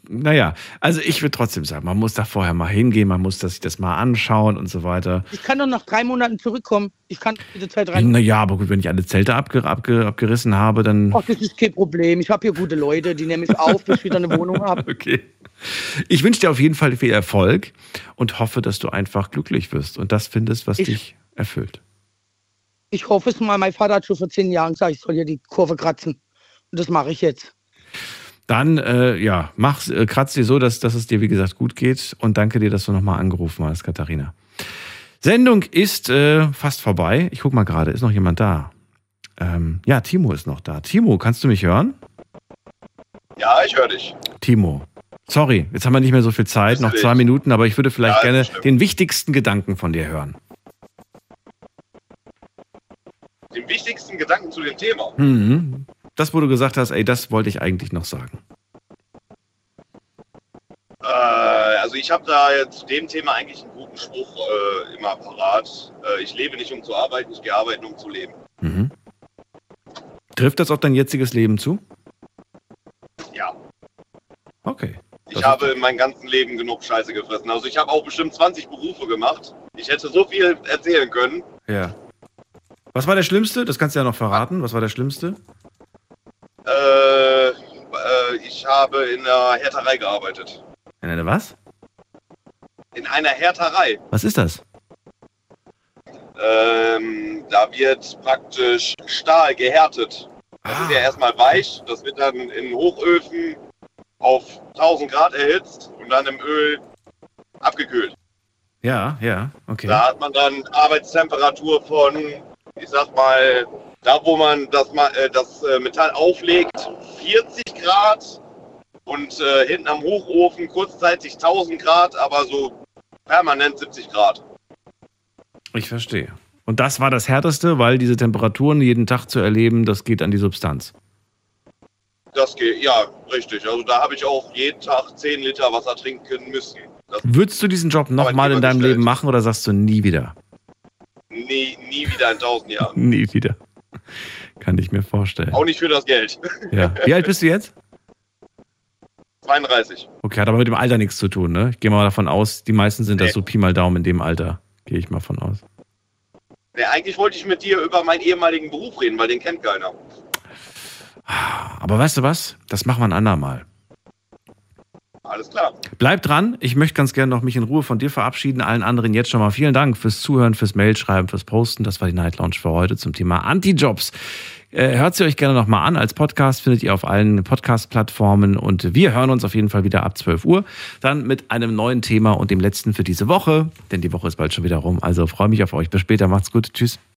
S3: naja, also ich würde trotzdem sagen, man muss da vorher mal hingehen, man muss das, sich das mal anschauen und so weiter.
S14: Ich kann doch nach drei Monaten zurückkommen. Ich kann diese Zeit rein.
S3: Naja, aber gut, wenn ich alle Zelte abge abge abgerissen habe, dann.
S14: Ach, das ist kein Problem. Ich habe hier gute Leute, die nehmen mich auf, bis ich wieder eine Wohnung habe.
S3: Okay. Ich wünsche dir auf jeden Fall viel Erfolg und hoffe, dass du einfach glücklich wirst und das findest, was
S14: Ich-
S3: dich erfüllt.
S14: Ich hoffe es mal. Mein Vater hat schon vor zehn Jahren gesagt, ich soll hier die Kurve kratzen. Und das mache ich jetzt.
S3: Dann, äh, ja, mach's, äh, kratz dir so, dass, dass es dir, wie gesagt, gut geht. Und danke dir, dass du nochmal angerufen hast, Katharina. Sendung ist äh, fast vorbei. Ich guck mal gerade, ist noch jemand da? Ähm, ja, Timo ist noch da. Timo, kannst du mich hören?
S15: Ja, ich höre dich.
S3: Timo. Sorry, jetzt haben wir nicht mehr so viel Zeit, noch zwei Minuten, aber ich würde vielleicht
S15: Ja,
S3: gerne
S15: stimmt.
S3: den wichtigsten Gedanken von dir hören.
S15: Den wichtigsten Gedanken zu dem Thema.
S3: Mhm. Das, wo du gesagt hast, ey, das wollte ich eigentlich noch sagen.
S15: Äh, also ich habe da zu dem Thema eigentlich einen guten Spruch äh, immer parat. Äh, ich lebe nicht um zu arbeiten, ich gehe arbeiten um zu leben.
S3: Mhm. Trifft das auf dein jetziges Leben zu?
S15: Ja.
S3: Okay.
S15: Ich habe in meinem ganzen Leben genug Scheiße gefressen. Also ich habe auch bestimmt 20 Berufe gemacht. Ich hätte so viel erzählen können.
S3: Ja. Was war der Schlimmste? Das kannst du ja noch verraten. Was war der Schlimmste?
S15: Äh, äh, ich habe in einer Härterei gearbeitet.
S3: In einer was?
S15: In einer Härterei.
S3: Was ist das?
S15: Ähm, da wird praktisch Stahl gehärtet. Das ist ja erstmal weich, das wird dann in Hochöfen auf 1000 Grad erhitzt und dann im Öl abgekühlt.
S3: Ja, ja, okay.
S15: Da hat man dann Arbeitstemperatur von, ich sag mal, da wo man das, äh, das äh, Metall auflegt, 40 Grad und äh, hinten am Hochofen kurzzeitig 1000 Grad, aber so permanent 70 Grad.
S3: Ich verstehe. Und das war das Härteste, weil diese Temperaturen jeden Tag zu erleben, das geht an die Substanz.
S15: Das geht, ja, richtig. Also da habe ich auch jeden Tag 10 Liter Wasser trinken müssen. Das
S3: Würdest du diesen Job nochmal in deinem Leben machen oder sagst du nie wieder?
S15: Nie, nie wieder in 1000 Jahren.
S3: Nie wieder. Kann ich mir vorstellen.
S15: Auch nicht für das Geld.
S3: Ja. Wie alt bist du jetzt?
S15: 32.
S3: Okay, hat aber mit dem Alter nichts zu tun, ne? Ich gehe mal davon aus, die meisten sind
S15: Nee.
S3: das so Pi mal Daumen in dem Alter. Gehe ich mal von aus.
S15: Nee, eigentlich wollte ich mit dir über meinen ehemaligen Beruf reden, weil den kennt keiner.
S3: Aber weißt du was? Das machen wir ein andermal.
S15: Alles klar.
S3: Bleib dran. Ich möchte ganz gerne noch mich in Ruhe von dir verabschieden. Allen anderen jetzt schon mal vielen Dank fürs Zuhören, fürs Mailschreiben, fürs Posten. Das war die Night Lounge für heute zum Thema Anti-Jobs. Äh, hört sie euch gerne nochmal an. Als Podcast findet ihr auf allen Podcast-Plattformen und wir hören uns auf jeden Fall wieder ab 12 Uhr. Dann mit einem neuen Thema und dem letzten für diese Woche. Denn die Woche ist bald schon wieder rum. Also freue mich auf euch. Bis später. Macht's gut. Tschüss.